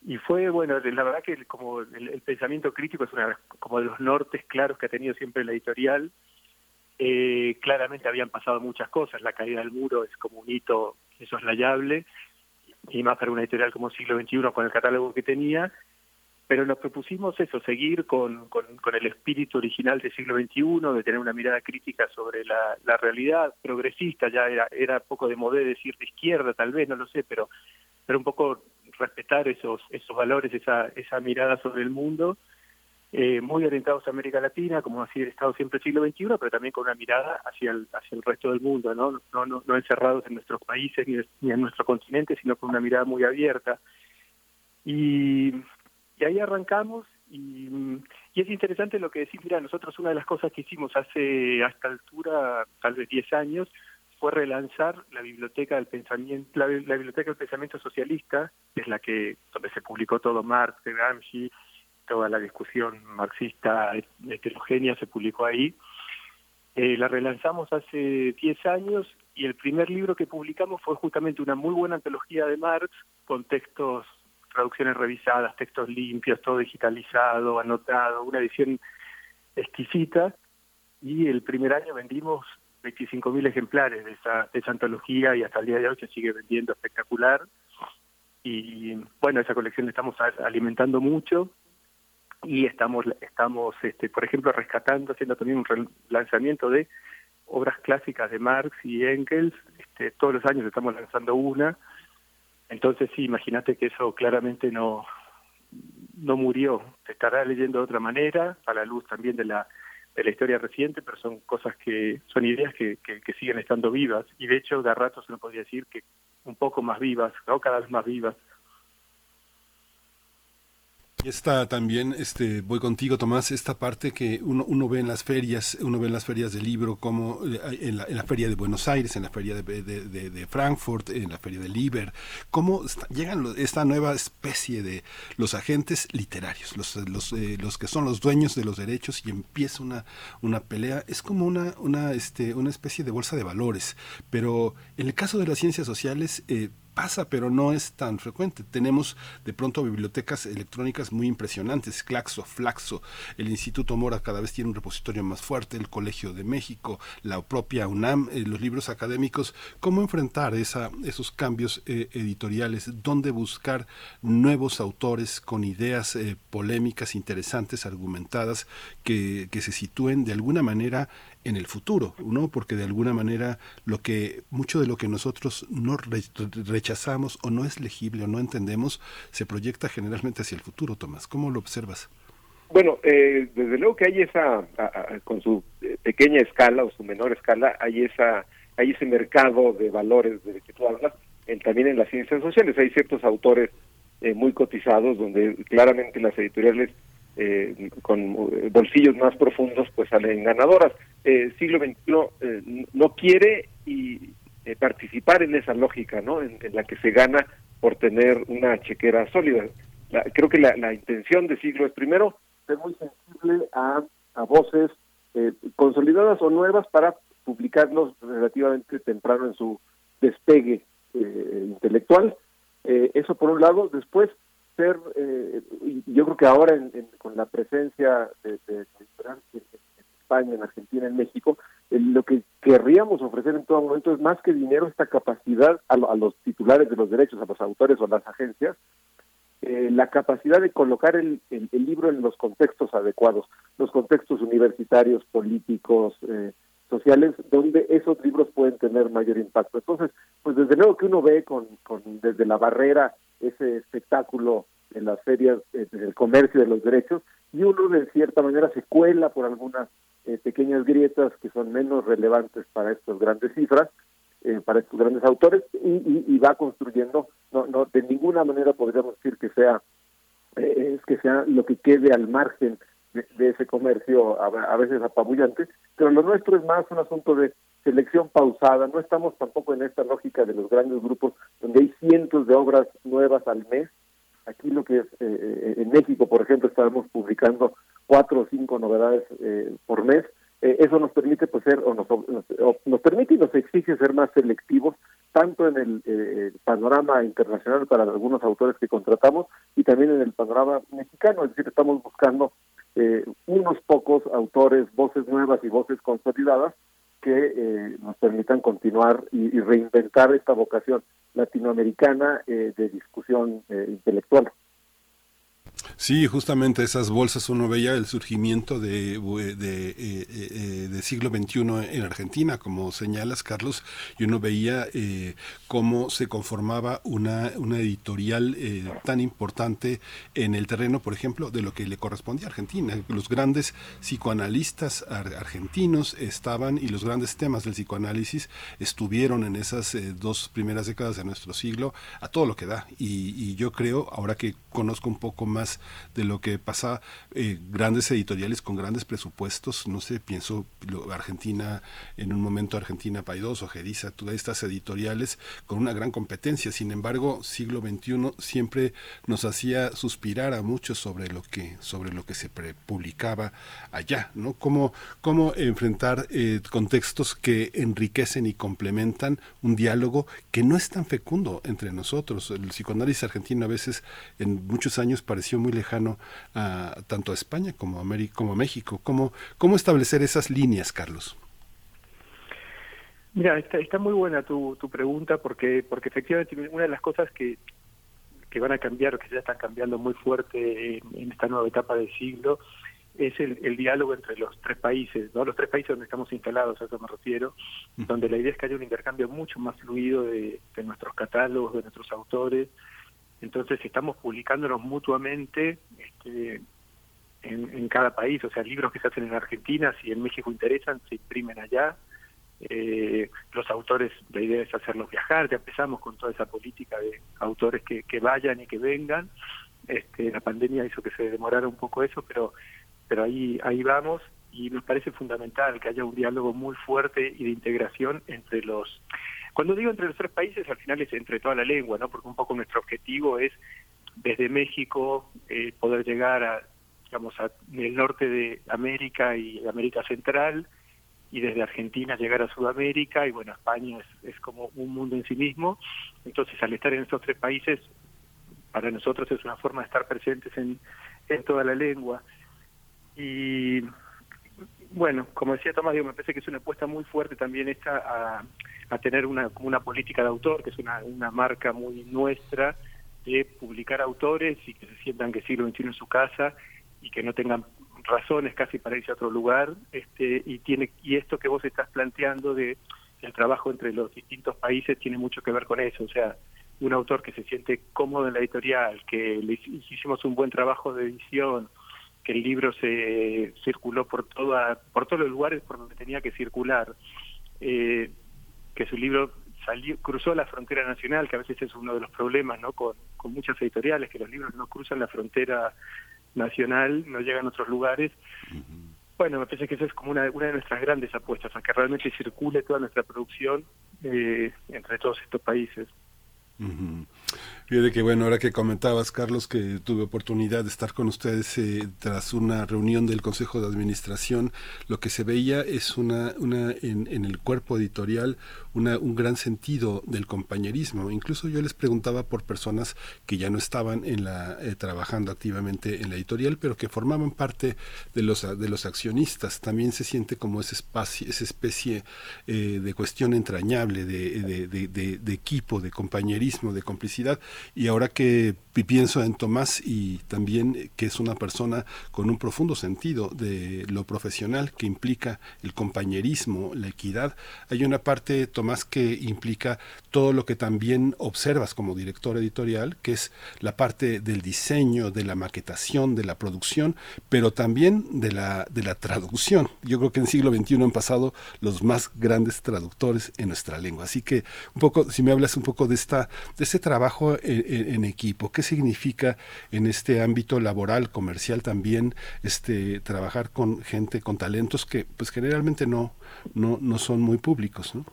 Y fue, bueno, la verdad que como el, pensamiento crítico es una como de los nortes claros que ha tenido siempre la editorial. Eh, claramente habían pasado muchas cosas. La caída del muro es como un hito insoslayable, y más para una editorial como siglo XXI con el catálogo que tenía pero nos propusimos eso, seguir con, con, el espíritu original del siglo XXI, de tener una mirada crítica sobre la, realidad progresista, ya era, era poco de moda decir de izquierda, tal vez, no lo sé, pero, pero un poco respetar esos, esos valores, esa, esa mirada sobre el mundo, eh, muy orientados a América Latina, como así el Estado siempre el siglo XXI, pero también con una mirada hacia el, hacia el resto del mundo, ¿no? No, no, no encerrados en nuestros países ni, en nuestro continente, sino con una mirada muy abierta. Y y ahí arrancamos y, y, es interesante lo que decís, mira, nosotros una de las cosas que hicimos hace a esta altura, tal vez 10 años, fue relanzar la biblioteca del pensamiento, la, biblioteca del pensamiento socialista, que es la que donde se publicó todo Marx, Gramsci, toda la discusión marxista heterogénea se publicó ahí. Eh, la relanzamos hace 10 años y el primer libro que publicamos fue justamente una muy buena antología de Marx con textos traducciones revisadas, textos limpios, todo digitalizado, anotado, una edición exquisita. Y el primer año vendimos 25.000 ejemplares de esa, de esa antología y hasta el día de hoy se sigue vendiendo espectacular. Y bueno, esa colección la estamos alimentando mucho y estamos, estamos este, por ejemplo, rescatando, haciendo también un lanzamiento de obras clásicas de Marx y Engels. Este, todos los años estamos lanzando una entonces sí, imagínate que eso claramente no, no murió, se estará leyendo de otra manera, a la luz también de la, de la historia reciente, pero son cosas que, son ideas que, que, que siguen estando vivas, y de hecho de a rato se lo podría decir que un poco más vivas, o cada vez más vivas. Está también, este, voy contigo Tomás, esta parte que uno, uno ve en las ferias, uno ve en las ferias de libro, como eh, en la, feria de Buenos Aires, en la feria de, Frankfurt, en la feria de Liber, cómo llegan esta nueva especie de los agentes literarios, los, los, eh, los que son los dueños de los derechos y empieza una, una pelea, es como una, una, este, una especie de bolsa de valores, pero en el caso de las ciencias sociales, eh, pasa, pero no es tan frecuente. Tenemos de pronto bibliotecas electrónicas muy impresionantes, Claxo, Flaxo, el Instituto Mora cada vez tiene un repositorio más fuerte, el Colegio de México, la propia UNAM, eh, los libros académicos. ¿Cómo enfrentar esa, esos cambios eh, editoriales? ¿Dónde buscar nuevos autores con ideas eh, polémicas, interesantes, argumentadas, que, que se sitúen de alguna manera en el futuro, ¿no? Porque de alguna manera lo que mucho de lo que nosotros no rechazamos o no es legible o no entendemos se proyecta generalmente hacia el futuro, Tomás. ¿Cómo lo observas? Bueno, eh, desde luego que hay esa, con su eh, pequeña escala o su menor escala, hay esa, hay ese mercado de valores de que tú hablas, también en las ciencias sociales. Hay ciertos autores eh, muy cotizados donde claramente las editoriales eh, con bolsillos más profundos pues salen ganadoras. Eh, siglo XXI eh, no quiere y eh, participar en esa lógica, ¿no? En, la que se gana por tener una chequera sólida. creo que la, la, intención de siglo es primero ser muy sensible a, a voces consolidadas o nuevas para publicarlos relativamente temprano en su despegue intelectual. eso por un lado. Después ser, eh, yo creo que ahora con la presencia de, de, en España, en Argentina, en México, lo que querríamos ofrecer en todo momento es más que dinero, esta capacidad a, los titulares de los derechos, a los autores o a las agencias, eh, la capacidad de colocar el, el, libro en los contextos adecuados, los contextos universitarios, políticos, eh, sociales, donde esos libros pueden tener mayor impacto. Entonces, pues desde luego que uno ve con, con desde la barrera ese espectáculo en las ferias eh, del comercio de los derechos y uno de cierta manera se cuela por algunas eh, pequeñas grietas que son menos relevantes para estas grandes cifras eh, para estos grandes autores y, y, va construyendo no no de ninguna manera podríamos decir que sea eh, es que sea lo que quede al margen de, ese comercio a, veces apabullante pero lo nuestro es más un asunto de selección pausada. No estamos tampoco en esta lógica de los grandes grupos donde hay cientos de obras nuevas al mes. Aquí lo que es eh, en México por ejemplo estábamos publicando cuatro o cinco novedades por mes. Eh, eso nos permite pues ser o nos, nos, permite y nos exige ser más selectivos tanto en el, eh, panorama internacional para algunos autores que contratamos y también en el panorama mexicano. Es decir estamos buscando eh, unos pocos autores voces nuevas y voces consolidadas que nos permitan continuar y, reinventar esta vocación latinoamericana de discusión intelectual. Sí, justamente esas bolsas uno veía el surgimiento de, eh, eh, eh, de siglo XXI en Argentina, como señalas, Carlos, y uno veía cómo se conformaba una, una editorial tan importante en el terreno, por ejemplo, de lo que le correspondía a Argentina. Los grandes psicoanalistas argentinos estaban y los grandes temas del psicoanálisis estuvieron en esas dos primeras décadas de nuestro siglo a todo lo que da. Y yo creo, ahora que conozco un poco más de lo que pasa eh, grandes editoriales con grandes presupuestos, no sé, pienso Argentina, en un momento Argentina Paidós o Gediza, todas estas editoriales con una gran competencia, sin embargo, siglo XXI siempre nos hacía suspirar a muchos sobre lo que, sobre lo que se publicaba allá, ¿no? Cómo, cómo enfrentar eh, contextos que enriquecen y complementan un diálogo que no es tan fecundo entre nosotros. El psicoanálisis argentino a veces en muchos años pareció muy lejano a, tanto a España como a, América, como a México. ¿Cómo, ¿Cómo establecer esas líneas, Carlos? Mira, está, está muy buena tu, tu pregunta porque, porque efectivamente una de las cosas que, que van a cambiar o que ya están cambiando muy fuerte en, esta nueva etapa del siglo es el, el, diálogo entre los tres países, ¿no? los tres países donde estamos instalados, a eso me refiero, donde la idea es que haya un intercambio mucho más fluido de, de nuestros catálogos, de nuestros autores, entonces estamos publicándonos mutuamente este, en, cada país, o sea, libros que se hacen en Argentina, si en México interesan, se imprimen allá. Eh, los autores, la idea es hacerlos viajar, ya empezamos con toda esa política de autores que, que vayan y que vengan. Este, la pandemia hizo que se demorara un poco eso, pero, pero ahí, ahí vamos y nos parece fundamental que haya un diálogo muy fuerte y de integración entre los cuando digo entre los tres países, al final es entre toda la lengua, ¿no? Porque un poco nuestro objetivo es desde México eh, poder llegar a, digamos, a el norte de América y América Central y desde Argentina llegar a Sudamérica y bueno, España es, es como un mundo en sí mismo. Entonces, al estar en esos tres países, para nosotros es una forma de estar presentes en, en toda la lengua. Y bueno, como decía Tomás, digo, me parece que es una apuesta muy fuerte también esta a, a tener una, una política de autor, que es una, una marca muy nuestra, de publicar autores y que se sientan que siglo en su casa y que no tengan razones casi para irse a otro lugar este y tiene y esto que vos estás planteando de el trabajo entre los distintos países tiene mucho que ver con eso o sea un autor que se siente cómodo en la editorial que le hicimos un buen trabajo de edición que el libro se circuló por toda por todos los lugares por donde tenía que circular eh, que su libro salió cruzó la frontera nacional que a veces es uno de los problemas no con, con muchas editoriales que los libros no cruzan la frontera nacional no llegan a otros lugares. Bueno me parece que esa es como una, una de nuestras grandes apuestas a que realmente circule toda nuestra producción eh, entre todos estos países Fíjate que bueno, ahora que comentabas, Carlos, que tuve oportunidad de estar con ustedes eh, tras una reunión del Consejo de Administración, lo que se veía es una, una en, en el cuerpo editorial una, un gran sentido del compañerismo. Incluso yo les preguntaba por personas que ya no estaban en la, eh, trabajando activamente en la editorial, pero que formaban parte de los, de los accionistas. También se siente como ese espacio, esa especie eh, de cuestión entrañable de, de, de, de, equipo, de compañerismo, de complicidad. Y ahora que pienso en Tomás y también que es una persona con un profundo sentido de lo profesional que implica el compañerismo, la equidad, hay una parte, Tomás, que implica todo lo que también observas como director editorial, que es la parte del diseño, de la maquetación, de la producción, pero también de la, de la traducción. Yo creo que en el siglo XXI han pasado los más grandes traductores en nuestra lengua. Así que un poco, si me hablas un poco de esta, de este trabajo en, en equipo, ¿qué significa en este ámbito laboral, comercial también, este trabajar con gente, con talentos que pues generalmente no, no, no son muy públicos, ¿no?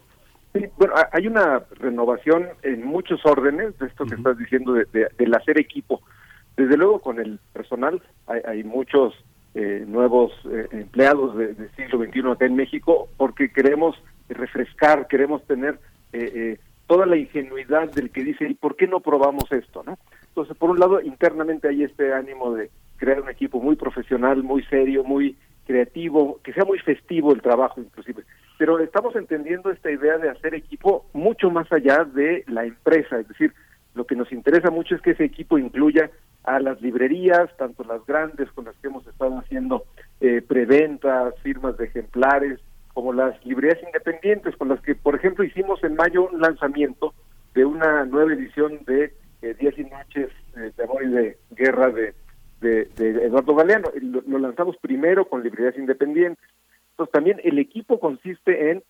Sí, bueno, hay una renovación en muchos órdenes de esto que estás diciendo de, del hacer equipo. Desde luego con el personal hay, hay muchos eh, nuevos eh, empleados del de siglo XXI acá en México porque queremos refrescar, queremos tener eh, eh, toda la ingenuidad del que dice, ¿y por qué no probamos esto? no Entonces, por un lado, internamente hay este ánimo de crear un equipo muy profesional, muy serio, muy creativo, que sea muy festivo el trabajo inclusive. Pero estamos entendiendo esta idea de hacer equipo mucho más allá de la empresa, es decir, lo que nos interesa mucho es que ese equipo incluya a las librerías, tanto las grandes con las que hemos estado haciendo eh, preventas, firmas de ejemplares, como las librerías independientes, con las que, por ejemplo, hicimos en mayo un lanzamiento de una nueva edición de eh, Días y Noches eh, de Amor y de Guerra de de, Eduardo Galeano. Lo, lanzamos primero con librerías independientes. Entonces también el equipo consiste en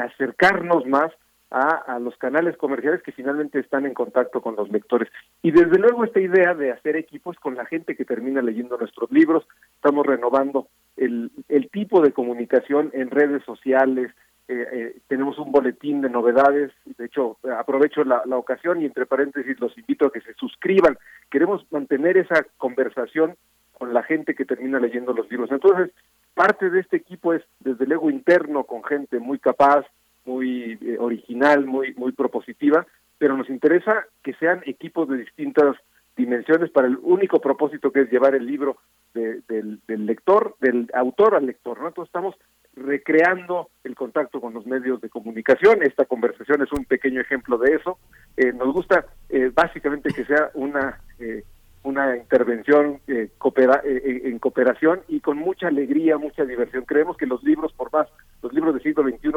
acercarnos más a, los canales comerciales que finalmente están en contacto con los lectores. Y desde luego esta idea de hacer equipos con la gente que termina leyendo nuestros libros, estamos renovando el, tipo de comunicación en redes sociales, eh, eh, tenemos un boletín de novedades, de hecho aprovecho la, ocasión y entre paréntesis los invito a que se suscriban. Queremos mantener esa conversación con la gente que termina leyendo los libros. Entonces, parte de este equipo es desde luego interno con gente muy capaz, muy eh, original, muy muy propositiva, pero nos interesa que sean equipos de distintas dimensiones para el único propósito que es llevar el libro del, del, lector, del autor al lector, ¿no? Entonces estamos recreando el contacto con los medios de comunicación. Esta conversación es un pequeño ejemplo de eso. Eh, nos gusta eh, básicamente que sea una eh, una intervención coopera, en cooperación y con mucha alegría, mucha diversión. Creemos que los libros, por más los libros del siglo XXI,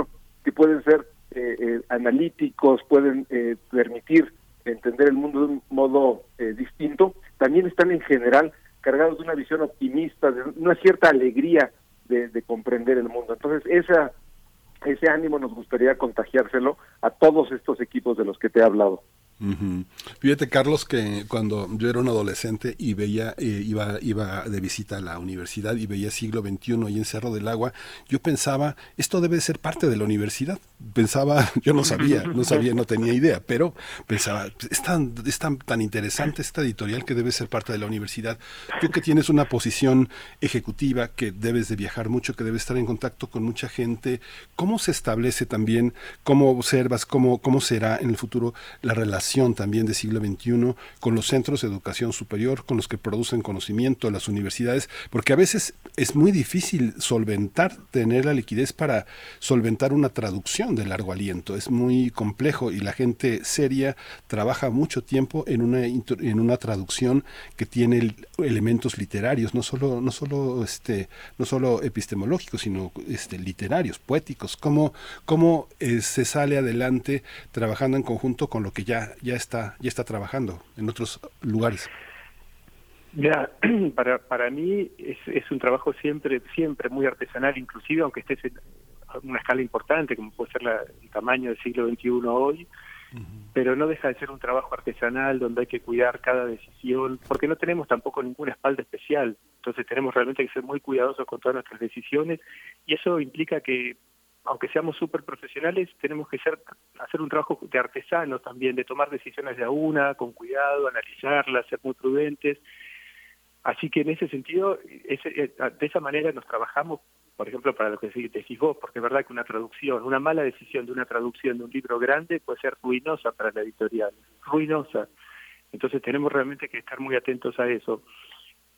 pueden ser analíticos, pueden permitir entender el mundo de un modo distinto, también están en general cargados de una visión optimista, de una cierta alegría de, comprender el mundo. Entonces, esa, ese ánimo nos gustaría contagiárselo a todos estos equipos de los que te he hablado. Fíjate, Carlos, que cuando yo era un adolescente y veía, eh, iba, iba de visita a la universidad y veía siglo XXI y en Cerro del Agua, yo pensaba, esto debe ser parte de la universidad. Pensaba, yo no sabía, no sabía, no tenía idea, pero pensaba, es tan, es tan, tan interesante esta editorial que debe ser parte de la universidad. Tú que tienes una posición ejecutiva, que debes de viajar mucho, que debes estar en contacto con mucha gente, ¿cómo se establece también, cómo observas, cómo, cómo será en el futuro la relación? También del siglo XXI con los centros de educación superior, con los que producen conocimiento, las universidades, porque a veces es muy difícil solventar, tener la liquidez para solventar una traducción de largo aliento. Es muy complejo y la gente seria trabaja mucho tiempo en una, en una traducción que tiene elementos literarios, no solo, no solo, este, no solo epistemológicos, sino este, literarios, poéticos. ¿Cómo, cómo eh, se sale adelante trabajando en conjunto con lo que ya, ya está, ya está trabajando en otros lugares? Mira, para, para mí es, es un trabajo siempre, siempre muy artesanal, inclusive aunque estés en una escala importante, como puede ser la, el tamaño del siglo XXI hoy, pero no deja de ser un trabajo artesanal donde hay que cuidar cada decisión, porque no tenemos tampoco ninguna espalda especial, entonces tenemos realmente que ser muy cuidadosos con todas nuestras decisiones y eso implica que aunque seamos súper profesionales, tenemos que ser, hacer un trabajo de artesanos también, de tomar decisiones de a una, con cuidado, analizarlas, ser muy prudentes. Así que en ese sentido, ese, eh, de esa manera nos trabajamos, por ejemplo, para lo que decís vos, porque es verdad que una traducción, una mala decisión de una traducción de un libro grande puede ser ruinosa para la editorial, ruinosa. Entonces tenemos realmente que estar muy atentos a eso.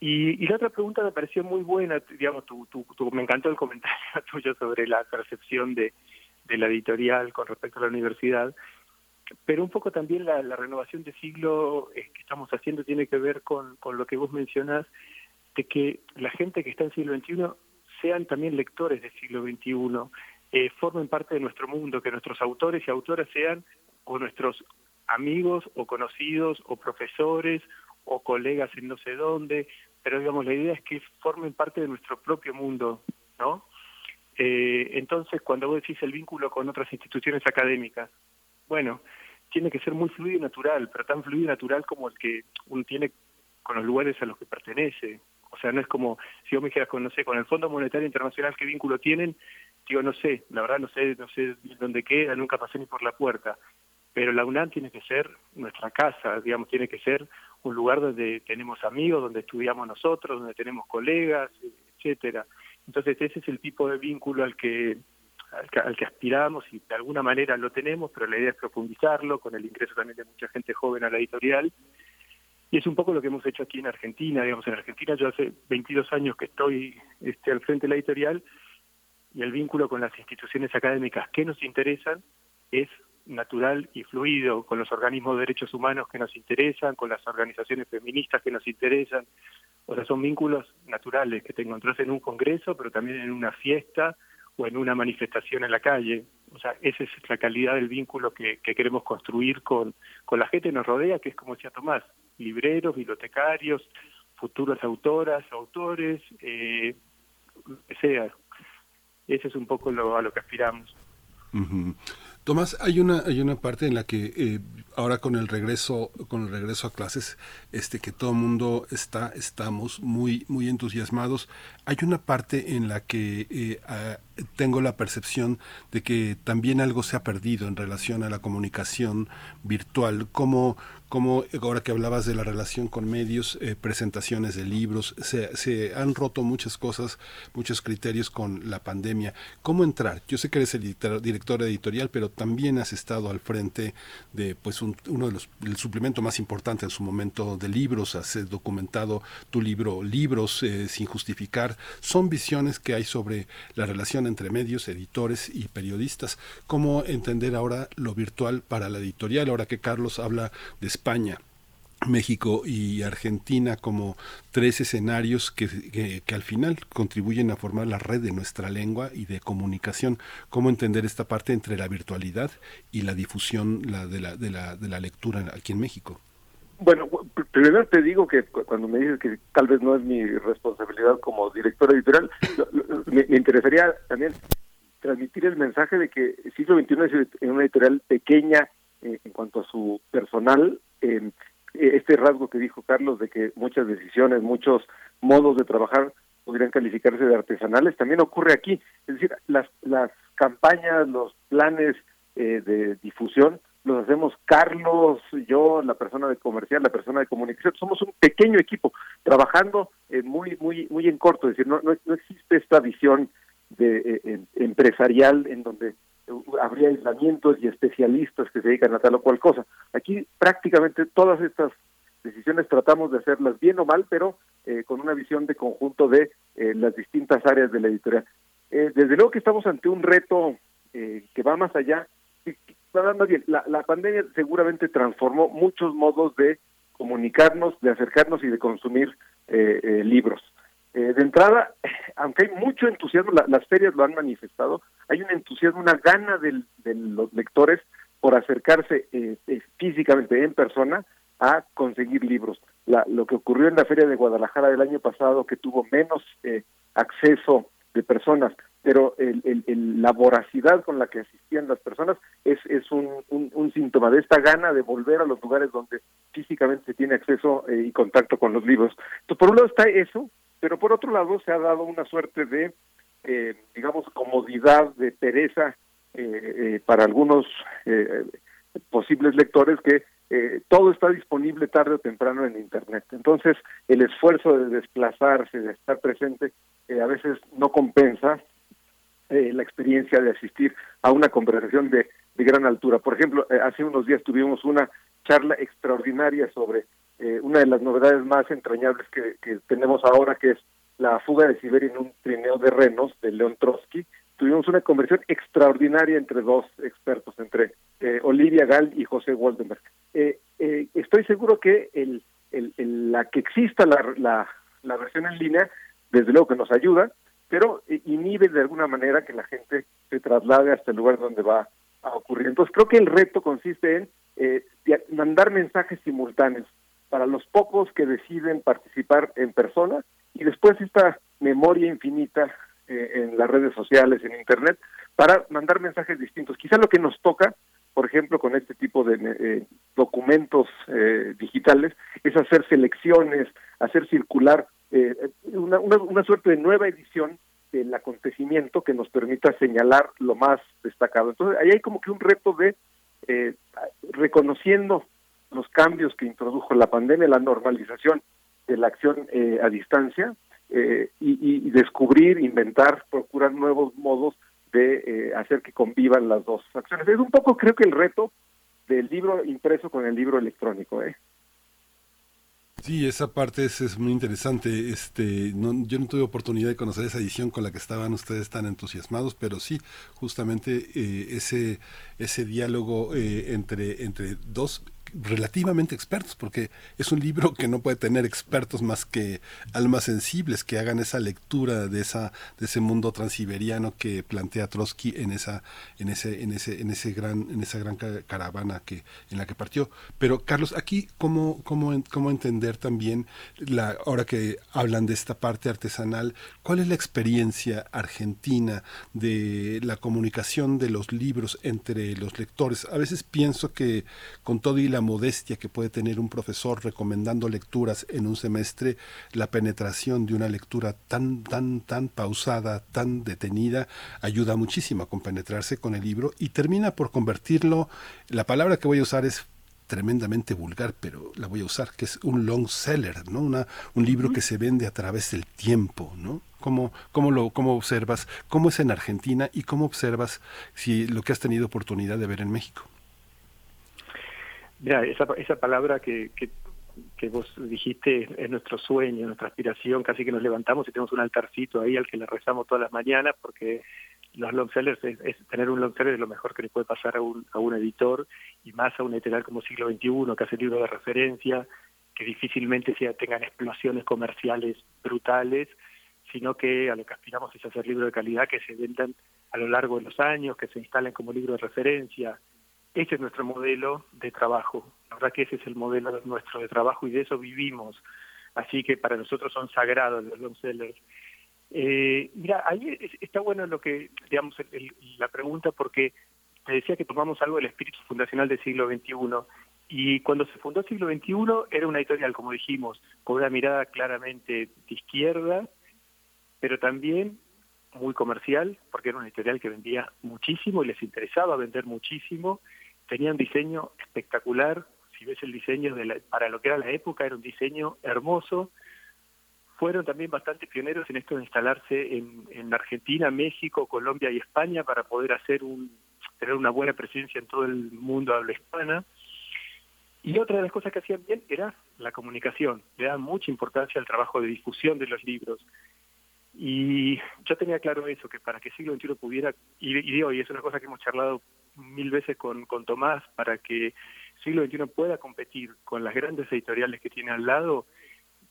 Y, la otra pregunta me pareció muy buena, digamos, tu, tu, me encantó el comentario tuyo sobre la percepción de, de la editorial con respecto a la universidad. pero un poco también la, renovación de siglo eh, que estamos haciendo tiene que ver con, con lo que vos mencionás, de que la gente que está en siglo XXI sean también lectores del siglo XXI, eh, formen parte de nuestro mundo, que nuestros autores y autoras sean o nuestros amigos o conocidos o profesores o colegas en no sé dónde, pero digamos la idea es que formen parte de nuestro propio mundo, ¿no? Eh, entonces, cuando vos decís el vínculo con otras instituciones académicas, bueno, tiene que ser muy fluido y natural, pero tan fluido y natural como el que uno tiene con los lugares a los que pertenece. O sea, no es como si vos me dijeras con, no sé, con el Fondo Monetario Internacional, ¿qué vínculo tienen? Digo, no sé, la verdad no sé, no sé dónde queda, nunca pasé ni por la puerta. Pero la UNAM tiene que ser nuestra casa, digamos, tiene que ser un lugar donde tenemos amigos, donde estudiamos nosotros, donde tenemos colegas, etcétera. Entonces ese es el tipo de vínculo al que, al que, aspiramos y de alguna manera lo tenemos, pero la idea es profundizarlo con el ingreso también de mucha gente joven a la editorial. Y es un poco lo que hemos hecho aquí en Argentina, digamos, en Argentina yo hace 22 años que estoy este, al frente de la editorial y el vínculo con las instituciones académicas que nos interesan es natural y fluido con los organismos de derechos humanos que nos interesan, con las organizaciones feministas que nos interesan. O sea, son vínculos naturales que te encontrás en un congreso, pero también en una fiesta o en una manifestación en la calle. O sea, esa es la calidad del vínculo que, queremos construir con, con la gente que nos rodea, que es como decía Tomás, libreros, bibliotecarios, futuras autoras, autores, eh, sea. Ese es un poco lo, a lo que aspiramos. Tomás, hay una, hay una parte en la que eh, ahora con el regreso, con el regreso a clases, este que todo el mundo está, estamos muy, muy entusiasmados. Hay una parte en la que eh, tengo la percepción de que también algo se ha perdido en relación a la comunicación virtual, como como ahora que hablabas de la relación con medios, eh, presentaciones de libros, se, se, han roto muchas cosas, muchos criterios con la pandemia. ¿Cómo entrar? Yo sé que eres el director editorial, pero también has estado al frente de pues uno de los el suplemento más importante en su momento de libros, has eh, documentado tu libro Libros eh, sin justificar. Son visiones que hay sobre la relación entre medios, editores y periodistas. ¿Cómo entender ahora lo virtual para la editorial? Ahora que Carlos habla de España, México y Argentina como tres escenarios que, que, al final contribuyen a formar la red de nuestra lengua y de comunicación. ¿Cómo entender esta parte entre la virtualidad y la difusión la, de, la, de, la, de la lectura aquí en México? Bueno, primero te digo que cuando me dices que tal vez no es mi responsabilidad como director editorial, me, interesaría también transmitir el mensaje de que siglo XXI es una editorial pequeña eh, en cuanto a su personal, eh, este rasgo que dijo Carlos de que muchas decisiones, muchos modos de trabajar podrían calificarse de artesanales, también ocurre aquí. Es decir, las, las campañas, los planes eh, de difusión los hacemos Carlos, yo, la persona de comercial, la persona de comunicación, somos un pequeño equipo trabajando muy muy muy en corto, es decir, no, no, existe esta visión de empresarial en donde habría aislamientos y especialistas que se dedican a tal o cual cosa. Aquí prácticamente todas estas decisiones tratamos de hacerlas bien o mal, pero eh, con una visión de conjunto de eh, las distintas áreas de la editorial. Eh, desde luego que estamos ante un reto que va más allá. Más bien, la, la pandemia seguramente transformó muchos modos de comunicarnos, de acercarnos y de consumir libros. Eh, de entrada, aunque hay mucho entusiasmo, las ferias lo han manifestado, hay un entusiasmo, una gana de los lectores por acercarse eh, eh, físicamente en persona a conseguir libros. lo que ocurrió en la feria de Guadalajara del año pasado, que tuvo menos acceso de personas, pero la voracidad con la que asistían las personas es, es un, un, síntoma de esta gana de volver a los lugares donde físicamente se tiene acceso y contacto con los libros. Por un lado está eso, pero por otro lado se ha dado una suerte de, eh, digamos, comodidad, de pereza eh, eh, para algunos posibles lectores que todo está disponible tarde o temprano en Internet. Entonces, el esfuerzo de desplazarse, de estar presente, a veces no compensa la experiencia de asistir a una conversación de, de gran altura. Por ejemplo, hace unos días tuvimos una charla extraordinaria sobre eh, una de las novedades más entrañables que, tenemos ahora, que es la fuga de Siberia en un trineo de renos de León Trotsky, tuvimos una conversión extraordinaria entre dos expertos, entre eh, Olivia Gall y José Woldenberg. Eh, eh, estoy seguro que el, la que exista la, la, la, versión en línea, desde luego que nos ayuda, pero inhibe de alguna manera que la gente se traslade hasta el lugar donde va a ocurrir. Entonces creo que el reto consiste en mandar mensajes simultáneos para los pocos que deciden participar en persona y después esta memoria infinita eh, en las redes sociales, en Internet, para mandar mensajes distintos. Quizá lo que nos toca, por ejemplo, con este tipo de eh, documentos eh, digitales, es hacer selecciones, hacer circular una, una, suerte de nueva edición del acontecimiento que nos permita señalar lo más destacado. Entonces, ahí hay como que un reto de reconociendo los cambios que introdujo la pandemia, la normalización de la acción a distancia, eh, y, descubrir, inventar, procurar nuevos modos de eh, hacer que convivan las dos acciones. Es un poco, creo que el reto del libro impreso con el libro electrónico. ¿eh? Sí, esa parte es, muy interesante. Este, yo no tuve oportunidad de conocer esa edición con la que estaban ustedes tan entusiasmados, pero sí, justamente eh, ese ese diálogo entre entre dos relativamente expertos, porque es un libro que no puede tener expertos más que almas sensibles que hagan esa lectura de esa de ese mundo transiberiano que plantea Trotsky en esa en ese en ese en ese gran en esa gran caravana que en la que partió. Pero Carlos, aquí cómo cómo cómo entender también la ahora que hablan de esta parte artesanal, ¿cuál es la experiencia argentina de la comunicación de los libros entre los lectores? A veces pienso que con todo y la modestia que puede tener un profesor recomendando lecturas en un semestre, la penetración de una lectura tan, tan, tan pausada, tan detenida, ayuda muchísimo a compenetrarse con el libro y termina por convertirlo, la palabra que voy a usar es tremendamente vulgar, pero la voy a usar, que es un long seller, ¿no? Una, un libro que se vende a través del tiempo, ¿no? ¿Cómo, cómo, lo, ¿Cómo observas? ¿Cómo es en Argentina? ¿Y cómo observas si lo que has tenido oportunidad de ver en México? Mira, esa, esa palabra que, que, vos dijiste es nuestro sueño, nuestra aspiración, casi que nos levantamos y tenemos un altarcito ahí al que le rezamos todas las mañanas porque los long sellers es, tener un long seller es lo mejor que le puede pasar a un, a un editor y más a un editorial como siglo XXI que hace libros de referencia que difícilmente sea, tengan explosiones comerciales brutales sino que a lo que aspiramos es hacer libros de calidad que se vendan a lo largo de los años, que se instalen como libro de referencia, ese es nuestro modelo de trabajo. La verdad que ese es el modelo nuestro de trabajo y de eso vivimos. Así que para nosotros son sagrados los long sellers. Eh, mira, ahí está bueno lo que, digamos, la pregunta porque te decía que tomamos algo del espíritu fundacional del siglo XXI y cuando se fundó el siglo XXI era una editorial, como dijimos, con una mirada claramente de izquierda, pero también muy comercial, porque era una editorial que vendía muchísimo y les interesaba vender muchísimo, tenía un diseño espectacular, si ves el diseño de para lo que era la época, era un diseño hermoso. Fueron también bastante pioneros en esto de instalarse en, en Argentina, México, Colombia y España para poder hacer un, tener una buena presencia en todo el mundo habla hispana. Y otra de las cosas que hacían bien era la comunicación, le daban mucha importancia al trabajo de difusión de los libros. Y yo tenía claro eso, que para que siglo XXI pudiera, y, y digo, y es una cosa que hemos charlado mil veces con, con Tomás, para que siglo XXI pueda competir con las grandes editoriales que tiene al lado,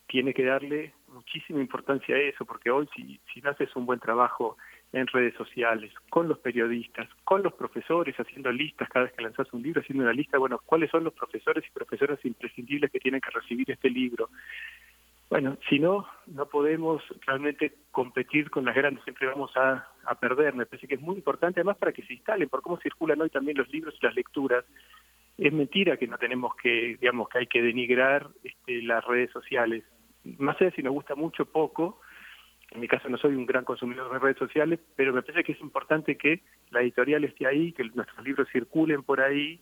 tiene que darle muchísima importancia a eso, porque hoy si, si no haces un buen trabajo en redes sociales, con los periodistas, con los profesores, haciendo listas cada vez que lanzas un libro, haciendo una lista, bueno, cuáles son los profesores y profesoras imprescindibles que tienen que recibir este libro, bueno, si no, no podemos realmente competir con las grandes, siempre vamos a, a perder. Me parece que es muy importante, además, para que se instalen, por cómo circulan hoy también los libros y las lecturas. Es mentira que no tenemos que, digamos, que hay que denigrar este, las redes sociales. Más allá si nos gusta mucho poco, en mi caso no soy un gran consumidor de redes sociales, pero me parece que es importante que la editorial esté ahí, que nuestros libros circulen por ahí,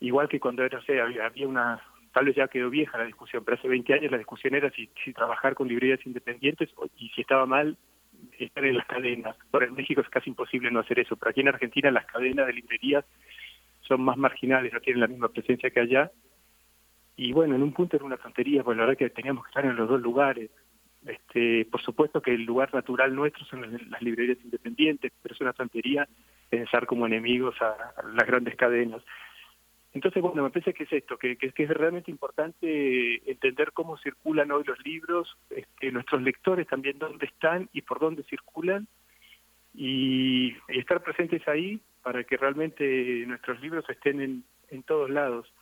igual que cuando era, había una tal vez ya quedó vieja la discusión, pero hace 20 años la discusión era si, si trabajar con librerías independientes y si estaba mal estar en las cadenas. Por en México es casi imposible no hacer eso, pero aquí en Argentina las cadenas de librerías son más marginales, no tienen la misma presencia que allá. Y bueno, en un punto era una tontería, porque la verdad que teníamos que estar en los dos lugares. Este, por supuesto que el lugar natural nuestro son las, librerías independientes, pero es una tontería pensar como enemigos a, las grandes cadenas. Entonces, bueno, me parece que es esto, que, que, es realmente importante entender cómo circulan hoy los libros, este, nuestros lectores también dónde están y por dónde circulan, y, estar presentes ahí para que realmente nuestros libros estén en, en todos lados.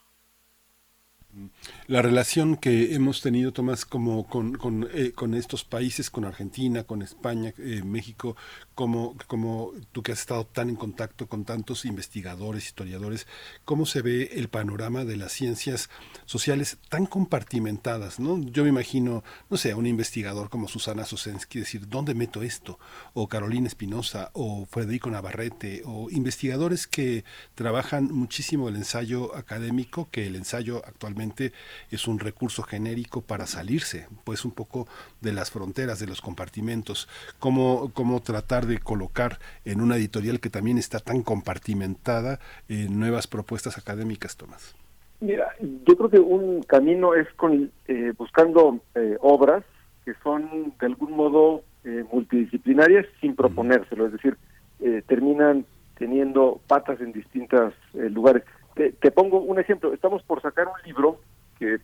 La relación que hemos tenido, Tomás, como con, con, eh, con estos países, con Argentina, con España, eh, México, como, como tú que has estado tan en contacto con tantos investigadores, historiadores, ¿cómo se ve el panorama de las ciencias sociales tan compartimentadas? ¿no? Yo me imagino, no sé, un investigador como Susana Sosensky decir, ¿dónde meto esto? O Carolina Espinosa, o Federico Navarrete, o investigadores que trabajan muchísimo el ensayo académico, que el ensayo actualmente es un recurso genérico para salirse, pues un poco de las fronteras, de los compartimentos. ¿Cómo, cómo tratar de colocar en una editorial que también está tan compartimentada eh, nuevas propuestas académicas, Tomás? Mira, yo creo que un camino es con eh, buscando eh, obras que son de algún modo multidisciplinarias sin proponérselo, es decir, terminan teniendo patas en distintos lugares. Te, te, pongo un ejemplo, estamos por sacar un libro que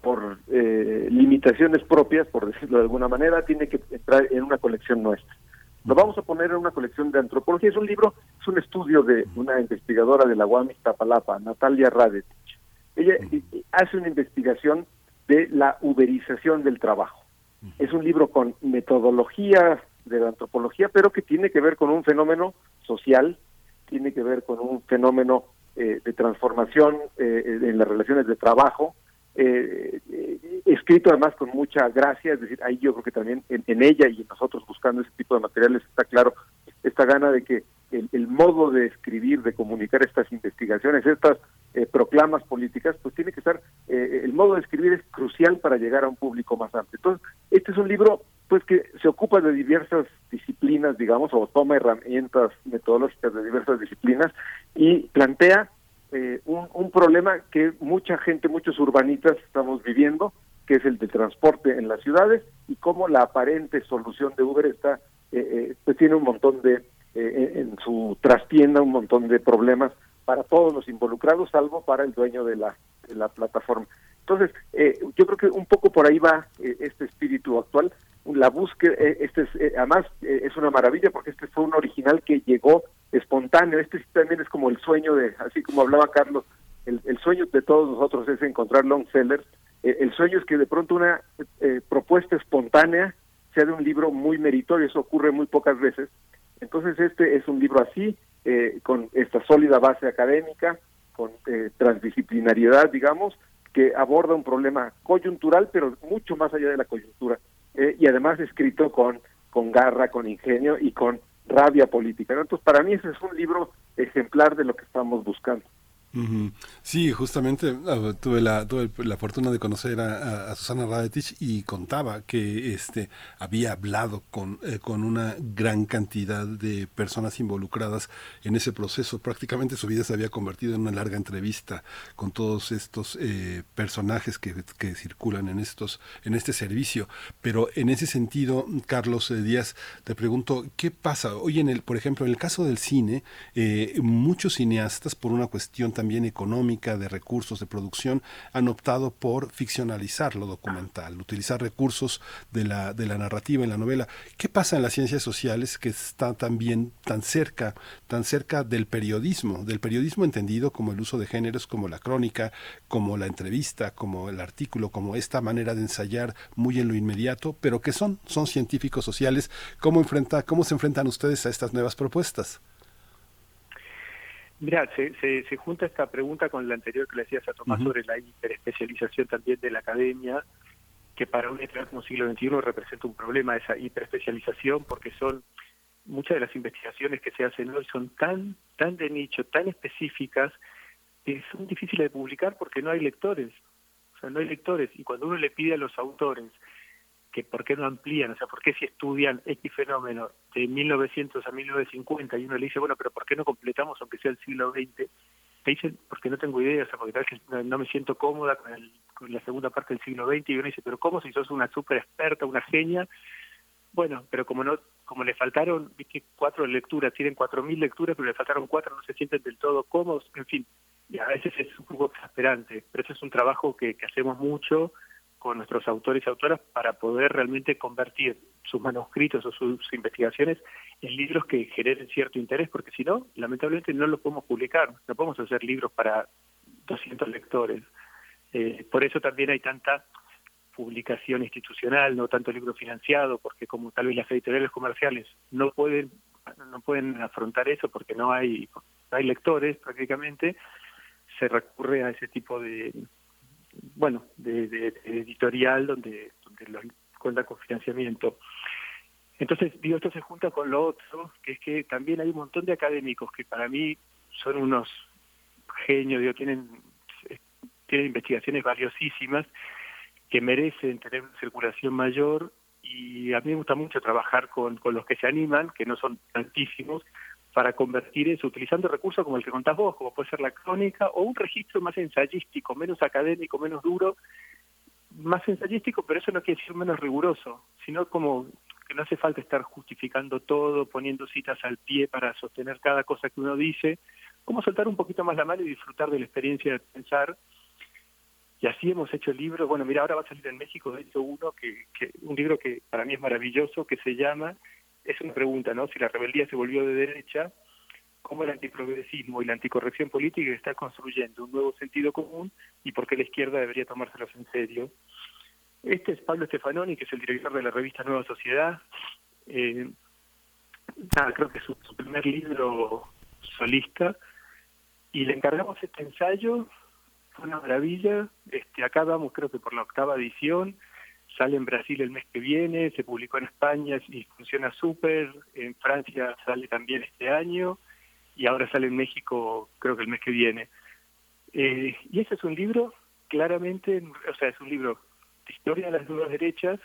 por limitaciones propias, por decirlo de alguna manera, tiene que entrar en una colección nuestra. Lo vamos a poner en una colección de antropología. Es un libro, es un estudio de una investigadora de la UAM Iztapalapa, Natalia Radetich. Ella hace una investigación de la uberización del trabajo. Es un libro con metodología de la antropología, pero que tiene que ver con un fenómeno social, tiene que ver con un fenómeno eh, de transformación eh, en las relaciones de trabajo, eh, eh, escrito además con mucha gracia, es decir, ahí yo creo que también en, ella y en nosotros buscando ese tipo de materiales está claro esta gana de que el, modo de escribir, de comunicar estas investigaciones, estas eh, proclamas políticas, pues tiene que estar, eh, el modo de escribir es crucial para llegar a un público más amplio. Entonces, este es un libro pues que se ocupa de diversas disciplinas, digamos, o toma herramientas metodológicas de diversas disciplinas y plantea eh, un, problema que mucha gente, muchos urbanitas estamos viviendo, que es el de transporte en las ciudades y cómo la aparente solución de Uber está, eh, eh, pues tiene un montón de, en su trastienda, un montón de problemas para todos los involucrados, salvo para el dueño de la, de la plataforma. Entonces, yo creo que un poco por ahí va este espíritu actual. La búsqueda, este es, además es una maravilla porque este fue un original que llegó espontáneo. Este también es como el sueño de, así como hablaba Carlos, el, sueño de todos nosotros es encontrar long sellers. Eh, el sueño es que de pronto una eh, propuesta espontánea sea de un libro muy meritorio, eso ocurre muy pocas veces. Entonces este es un libro así, eh, con esta sólida base académica, con transdisciplinariedad, digamos, que aborda un problema coyuntural, pero mucho más allá de la coyuntura. Y además escrito con, con garra, con ingenio y con rabia política. Entonces, para mí ese es un libro ejemplar de lo que estamos buscando. Sí, justamente ah, tuve la, tuve la fortuna de conocer a, Susana Radetich y contaba que este había hablado con, eh, con una gran cantidad de personas involucradas en ese proceso. Prácticamente su vida se había convertido en una larga entrevista con todos estos eh, personajes que, que, circulan en estos en este servicio. Pero en ese sentido, Carlos eh, Díaz, te pregunto qué pasa hoy en el, por ejemplo, en el caso del cine, muchos cineastas por una cuestión también económica, de recursos de producción, han optado por ficcionalizar lo documental, utilizar recursos de la, de la narrativa en la novela. ¿Qué pasa en las ciencias sociales que está también tan cerca, tan cerca del periodismo, del periodismo entendido como el uso de géneros, como la crónica, como la entrevista, como el artículo, como esta manera de ensayar muy en lo inmediato, pero que son, son científicos sociales. ¿Cómo, enfrenta, ¿Cómo se enfrentan ustedes a estas nuevas propuestas? Mira, se, se, junta esta pregunta con la anterior que le decías a Tomás sobre la hiperespecialización también de la academia, que para un estudiante como siglo XXI representa un problema esa hiperespecialización porque son muchas de las investigaciones que se hacen hoy son tan tan de nicho, tan específicas que son difíciles de publicar porque no hay lectores. O sea, no hay lectores y cuando uno le pide a los autores que por qué no amplían, o sea, por qué si estudian X fenómeno de 1900 a 1950 y uno le dice, bueno, pero ¿por qué no completamos aunque sea el siglo XX? te dicen, porque no tengo idea, o sea, porque tal vez no, no me siento cómoda con, el, con la segunda parte del siglo XX, y uno dice, pero ¿cómo si sos una súper experta, una genia? Bueno, pero como no como le faltaron ¿viste? cuatro lecturas, tienen cuatro mil lecturas, pero le faltaron cuatro, no se sienten del todo cómodos, en fin, y a veces es un poco exasperante, pero eso es un trabajo que, que hacemos mucho con nuestros autores y autoras para poder realmente convertir sus manuscritos o sus investigaciones en libros que generen cierto interés, porque si no, lamentablemente no lo podemos publicar, no podemos hacer libros para 200 lectores. Eh, por eso también hay tanta publicación institucional, no tanto libro financiado, porque como tal vez las editoriales comerciales no pueden no pueden afrontar eso porque no hay no hay lectores prácticamente, se recurre a ese tipo de bueno de, de, editorial donde donde los cuenta con financiamiento. Entonces, digo, esto se junta con lo otro, que es que también hay un montón de académicos que para mí son unos genios, digo, tienen, tienen investigaciones valiosísimas que merecen tener una circulación mayor y a mí me gusta mucho trabajar con, con los que se animan, que no son tantísimos, para convertir eso, utilizando recursos como el que contás vos, como puede ser la crónica, o un registro más ensayístico, menos académico, menos duro, más ensayístico, pero eso no quiere decir menos riguroso, sino como que no hace falta estar justificando todo, poniendo citas al pie para sostener cada cosa que uno dice, como soltar un poquito más la mano y disfrutar de la experiencia de pensar y así hemos hecho libros. Bueno, mira, ahora va a salir en México, de hecho, uno que, que, un libro que para mí es maravilloso, que se llama, es una pregunta, ¿no? Si la rebeldía se volvió de derecha, ¿cómo el antiprogresismo y la anticorrección política está construyendo un nuevo sentido común y por qué la izquierda debería tomárselos en serio? Este es Pablo Stefanoni, que es el director de la revista Nueva Sociedad. Eh, creo que es su, su primer libro solista. Y le encargamos este ensayo fue una maravilla. Este, acá vamos, creo que por la octava edición. Sale en Brasil el mes que viene, se publicó en España y funciona súper. En Francia sale también este año y ahora sale en México, creo que el mes que viene. Eh, y ese es un libro, claramente, o sea, es un libro de historia de las nuevas derechas,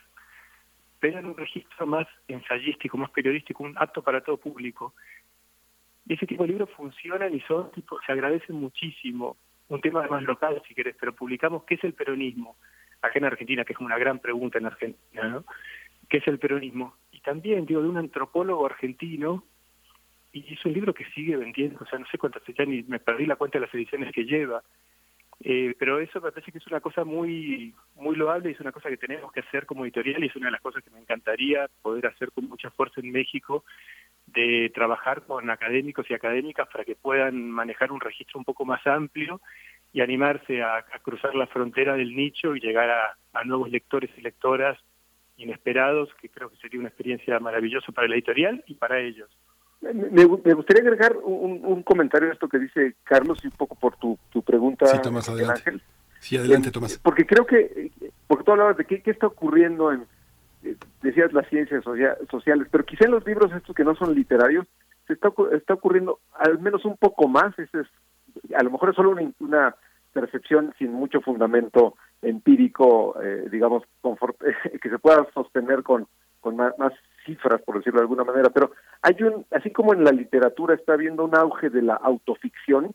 pero en un registro más ensayístico, más periodístico, un acto para todo público. Y ese tipo de libros funcionan y son tipo, se agradecen muchísimo un tema más local, si querés, pero publicamos qué es el peronismo, acá en Argentina, que es una gran pregunta en Argentina, ¿no? ¿Qué es el peronismo? Y también, digo, de un antropólogo argentino, y es un libro que sigue vendiendo, o sea, no sé cuántas, ya ni me perdí la cuenta de las ediciones que lleva, eh, pero eso me parece que es una cosa muy muy loable y es una cosa que tenemos que hacer como editorial y es una de las cosas que me encantaría poder hacer con mucha fuerza en México de trabajar con académicos y académicas para que puedan manejar un registro un poco más amplio y animarse a, a cruzar la frontera del nicho y llegar a, a, nuevos lectores y lectoras inesperados, que creo que sería una experiencia maravillosa para la editorial y para ellos. Me, me gustaría agregar un, un, comentario a esto que dice Carlos y un poco por tu, tu pregunta, sí, Tomás, adelante. Ángel. Sí, adelante, Tomás. Porque creo que, porque tú hablabas de qué, qué está ocurriendo en, decías las ciencias sociales, pero quizá en los libros estos que no son literarios se está, está ocurriendo al menos un poco más, ese es, a lo mejor es solo una, una percepción sin mucho fundamento empírico, eh, digamos, que se pueda sostener con, con más, más cifras, por decirlo de alguna manera, pero hay un, así como en la literatura está habiendo un auge de la autoficción,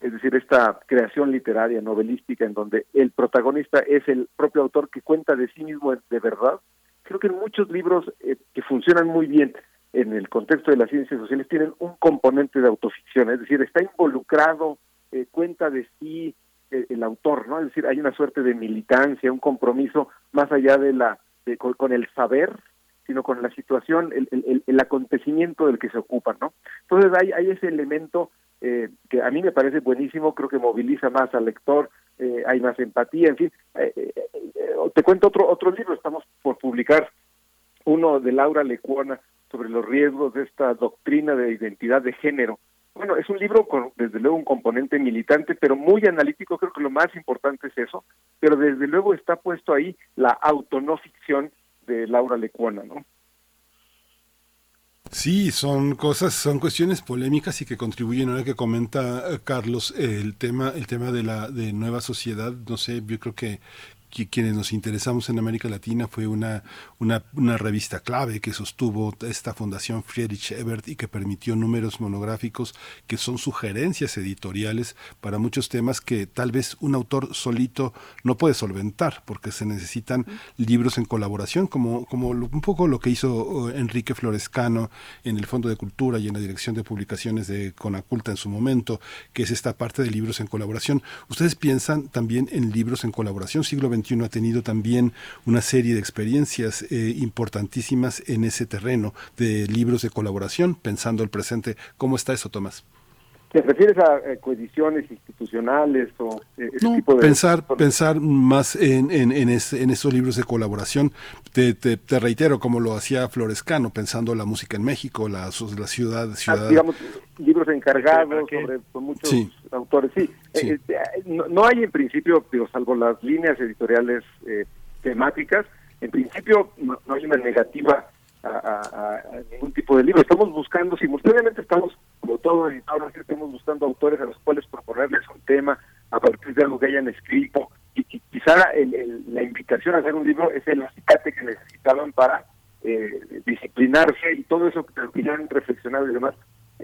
es decir, esta creación literaria, novelística, en donde el protagonista es el propio autor que cuenta de sí mismo de verdad, creo que en muchos libros eh, que funcionan muy bien en el contexto de las ciencias sociales tienen un componente de autoficción, es decir, está involucrado, eh, cuenta de sí eh, el autor, ¿no? Es decir, hay una suerte de militancia, un compromiso más allá de la de, con, el saber, sino con la situación, el, el, el, acontecimiento del que se ocupa, ¿no? Entonces hay, hay ese elemento eh, que a mí me parece buenísimo, creo que moviliza más al lector, eh, hay más empatía, en fin. Te cuento otro otro libro, estamos por publicar uno de Laura Lecuona sobre los riesgos de esta doctrina de identidad de género. Bueno, es un libro con desde luego un componente militante, pero muy analítico, creo que lo más importante es eso, pero desde luego está puesto ahí la autonoficción de Laura Lecuona, ¿no? Sí, son cosas, son cuestiones polémicas y que contribuyen ahora que comenta Carlos el tema, el tema de la de nueva sociedad. No sé, yo creo que quienes nos interesamos en América Latina fue una, una, una, revista clave que sostuvo esta fundación Friedrich Ebert y que permitió números monográficos que son sugerencias editoriales para muchos temas que tal vez un autor solito no puede solventar porque se necesitan libros en colaboración como, como un poco lo que hizo eh, Enrique Florescano en el Fondo de Cultura y en la Dirección de Publicaciones de Conaculta en su momento, que es esta parte de libros en colaboración. ¿Ustedes piensan también en libros en colaboración? Siglo XXI ha tenido también una serie de experiencias eh, importantísimas en ese terreno de libros de colaboración, pensando el presente. ¿Cómo está eso, Tomás? ¿Te refieres a eh, coediciones institucionales o eh, ese no, tipo de pensar pensar más en, en, en, esos libros de colaboración. Te, te, te, reitero como lo hacía Florescano pensando la música en México la, la ciudad, ah, ciudad... Ah, digamos libros encargados sobre muchos sí. autores. Sí, sí. Eh, no, no, hay en principio digo salvo las líneas editoriales eh, temáticas en principio no, no hay una negativa a, a, a, ningún tipo de libro. Estamos buscando, simultáneamente estamos, como todo editor, estamos buscando autores a los cuales proponerles un tema a partir de algo que hayan escrito. Y, y quizá el, el, la invitación a hacer un libro es el acicate que necesitaban para eh, disciplinarse y todo eso que ya han reflexionado y demás.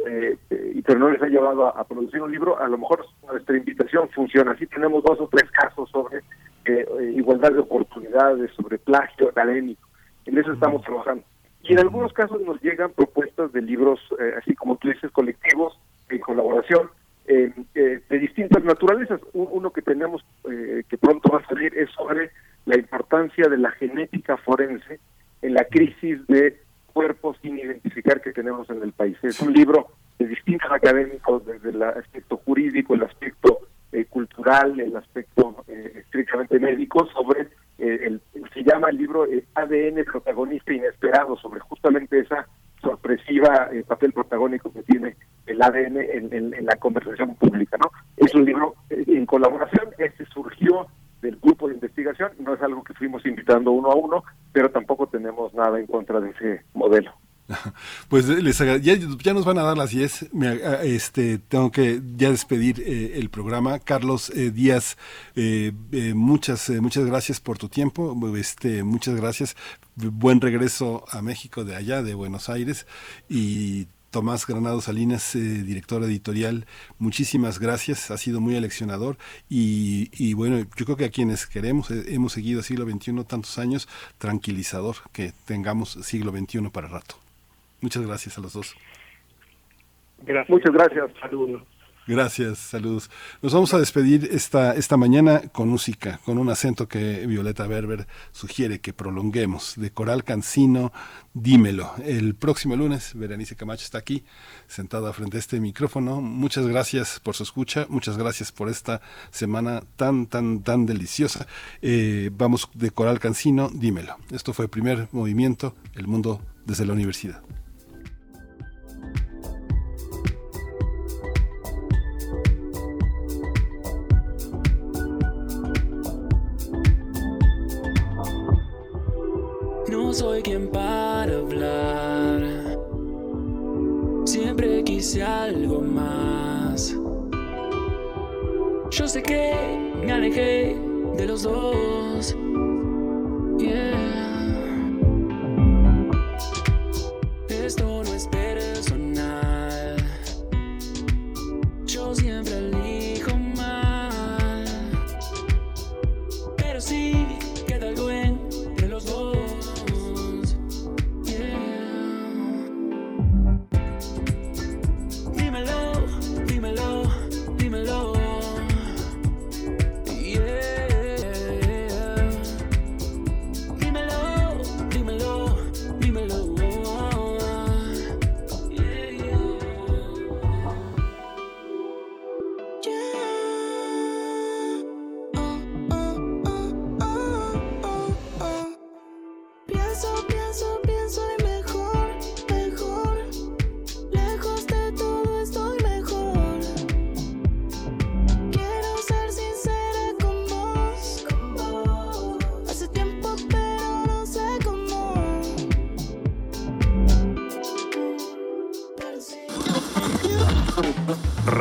Eh, y pero no les ha llevado a, a, producir un libro, a lo mejor nuestra invitación funciona. Así tenemos dos o tres casos sobre eh, igualdad de oportunidades, sobre plagio académico. En eso estamos trabajando. Y en algunos casos nos llegan propuestas de libros, eh, así como tú dices, colectivos, en colaboración, eh, eh, de distintas naturalezas. Uno que tenemos que pronto va a salir es sobre la importancia de la genética forense en la crisis de cuerpos sin identificar que tenemos en el país. Es un libro de distintos académicos, desde el aspecto jurídico, el aspecto cultural, el aspecto estrictamente médico, sobre el, se llama el libro ADN protagonista inesperado sobre justamente esa sorpresiva eh, papel protagónico que tiene el ADN en, en, en, la conversación pública, ¿no? Es un libro eh, en colaboración, este surgió del grupo de investigación, no es algo que fuimos invitando uno a uno, pero tampoco tenemos nada en contra de ese modelo. Pues les ya, ya, nos van a dar las 10. Me, este, tengo que ya despedir eh, el programa. Carlos eh, Díaz, eh, eh muchas, eh, muchas gracias por tu tiempo. Este, muchas gracias. Buen regreso a México de allá, de Buenos Aires. Y Tomás Granado Salinas, eh, director editorial, muchísimas gracias, ha sido muy aleccionador y, y, bueno, yo creo que a quienes queremos, eh, hemos seguido siglo XXI tantos años, tranquilizador que tengamos siglo XXI para rato. Muchas gracias a los dos. Gracias. Muchas gracias. Saludos. Gracias, saludos. Nos vamos a despedir esta, esta mañana con música, con un acento que Violeta Berber sugiere que prolonguemos, de Coral Cancino, Dímelo. El próximo lunes, Berenice Camacho está aquí, sentada frente a este micrófono. Muchas gracias por su escucha, muchas gracias por esta semana tan, tan, tan deliciosa. Eh, vamos de Coral Cancino, Dímelo. Esto fue el primer movimiento, El Mundo desde la Universidad. Soy quien para hablar. Siempre quise algo más. Yo sé que me alejé de los dos. Yeah. Esto no es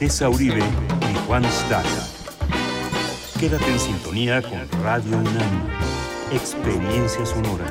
Tessa Uribe y Juan Staca. Quédate en sintonía con Radio UNAM. Experiencia sonora.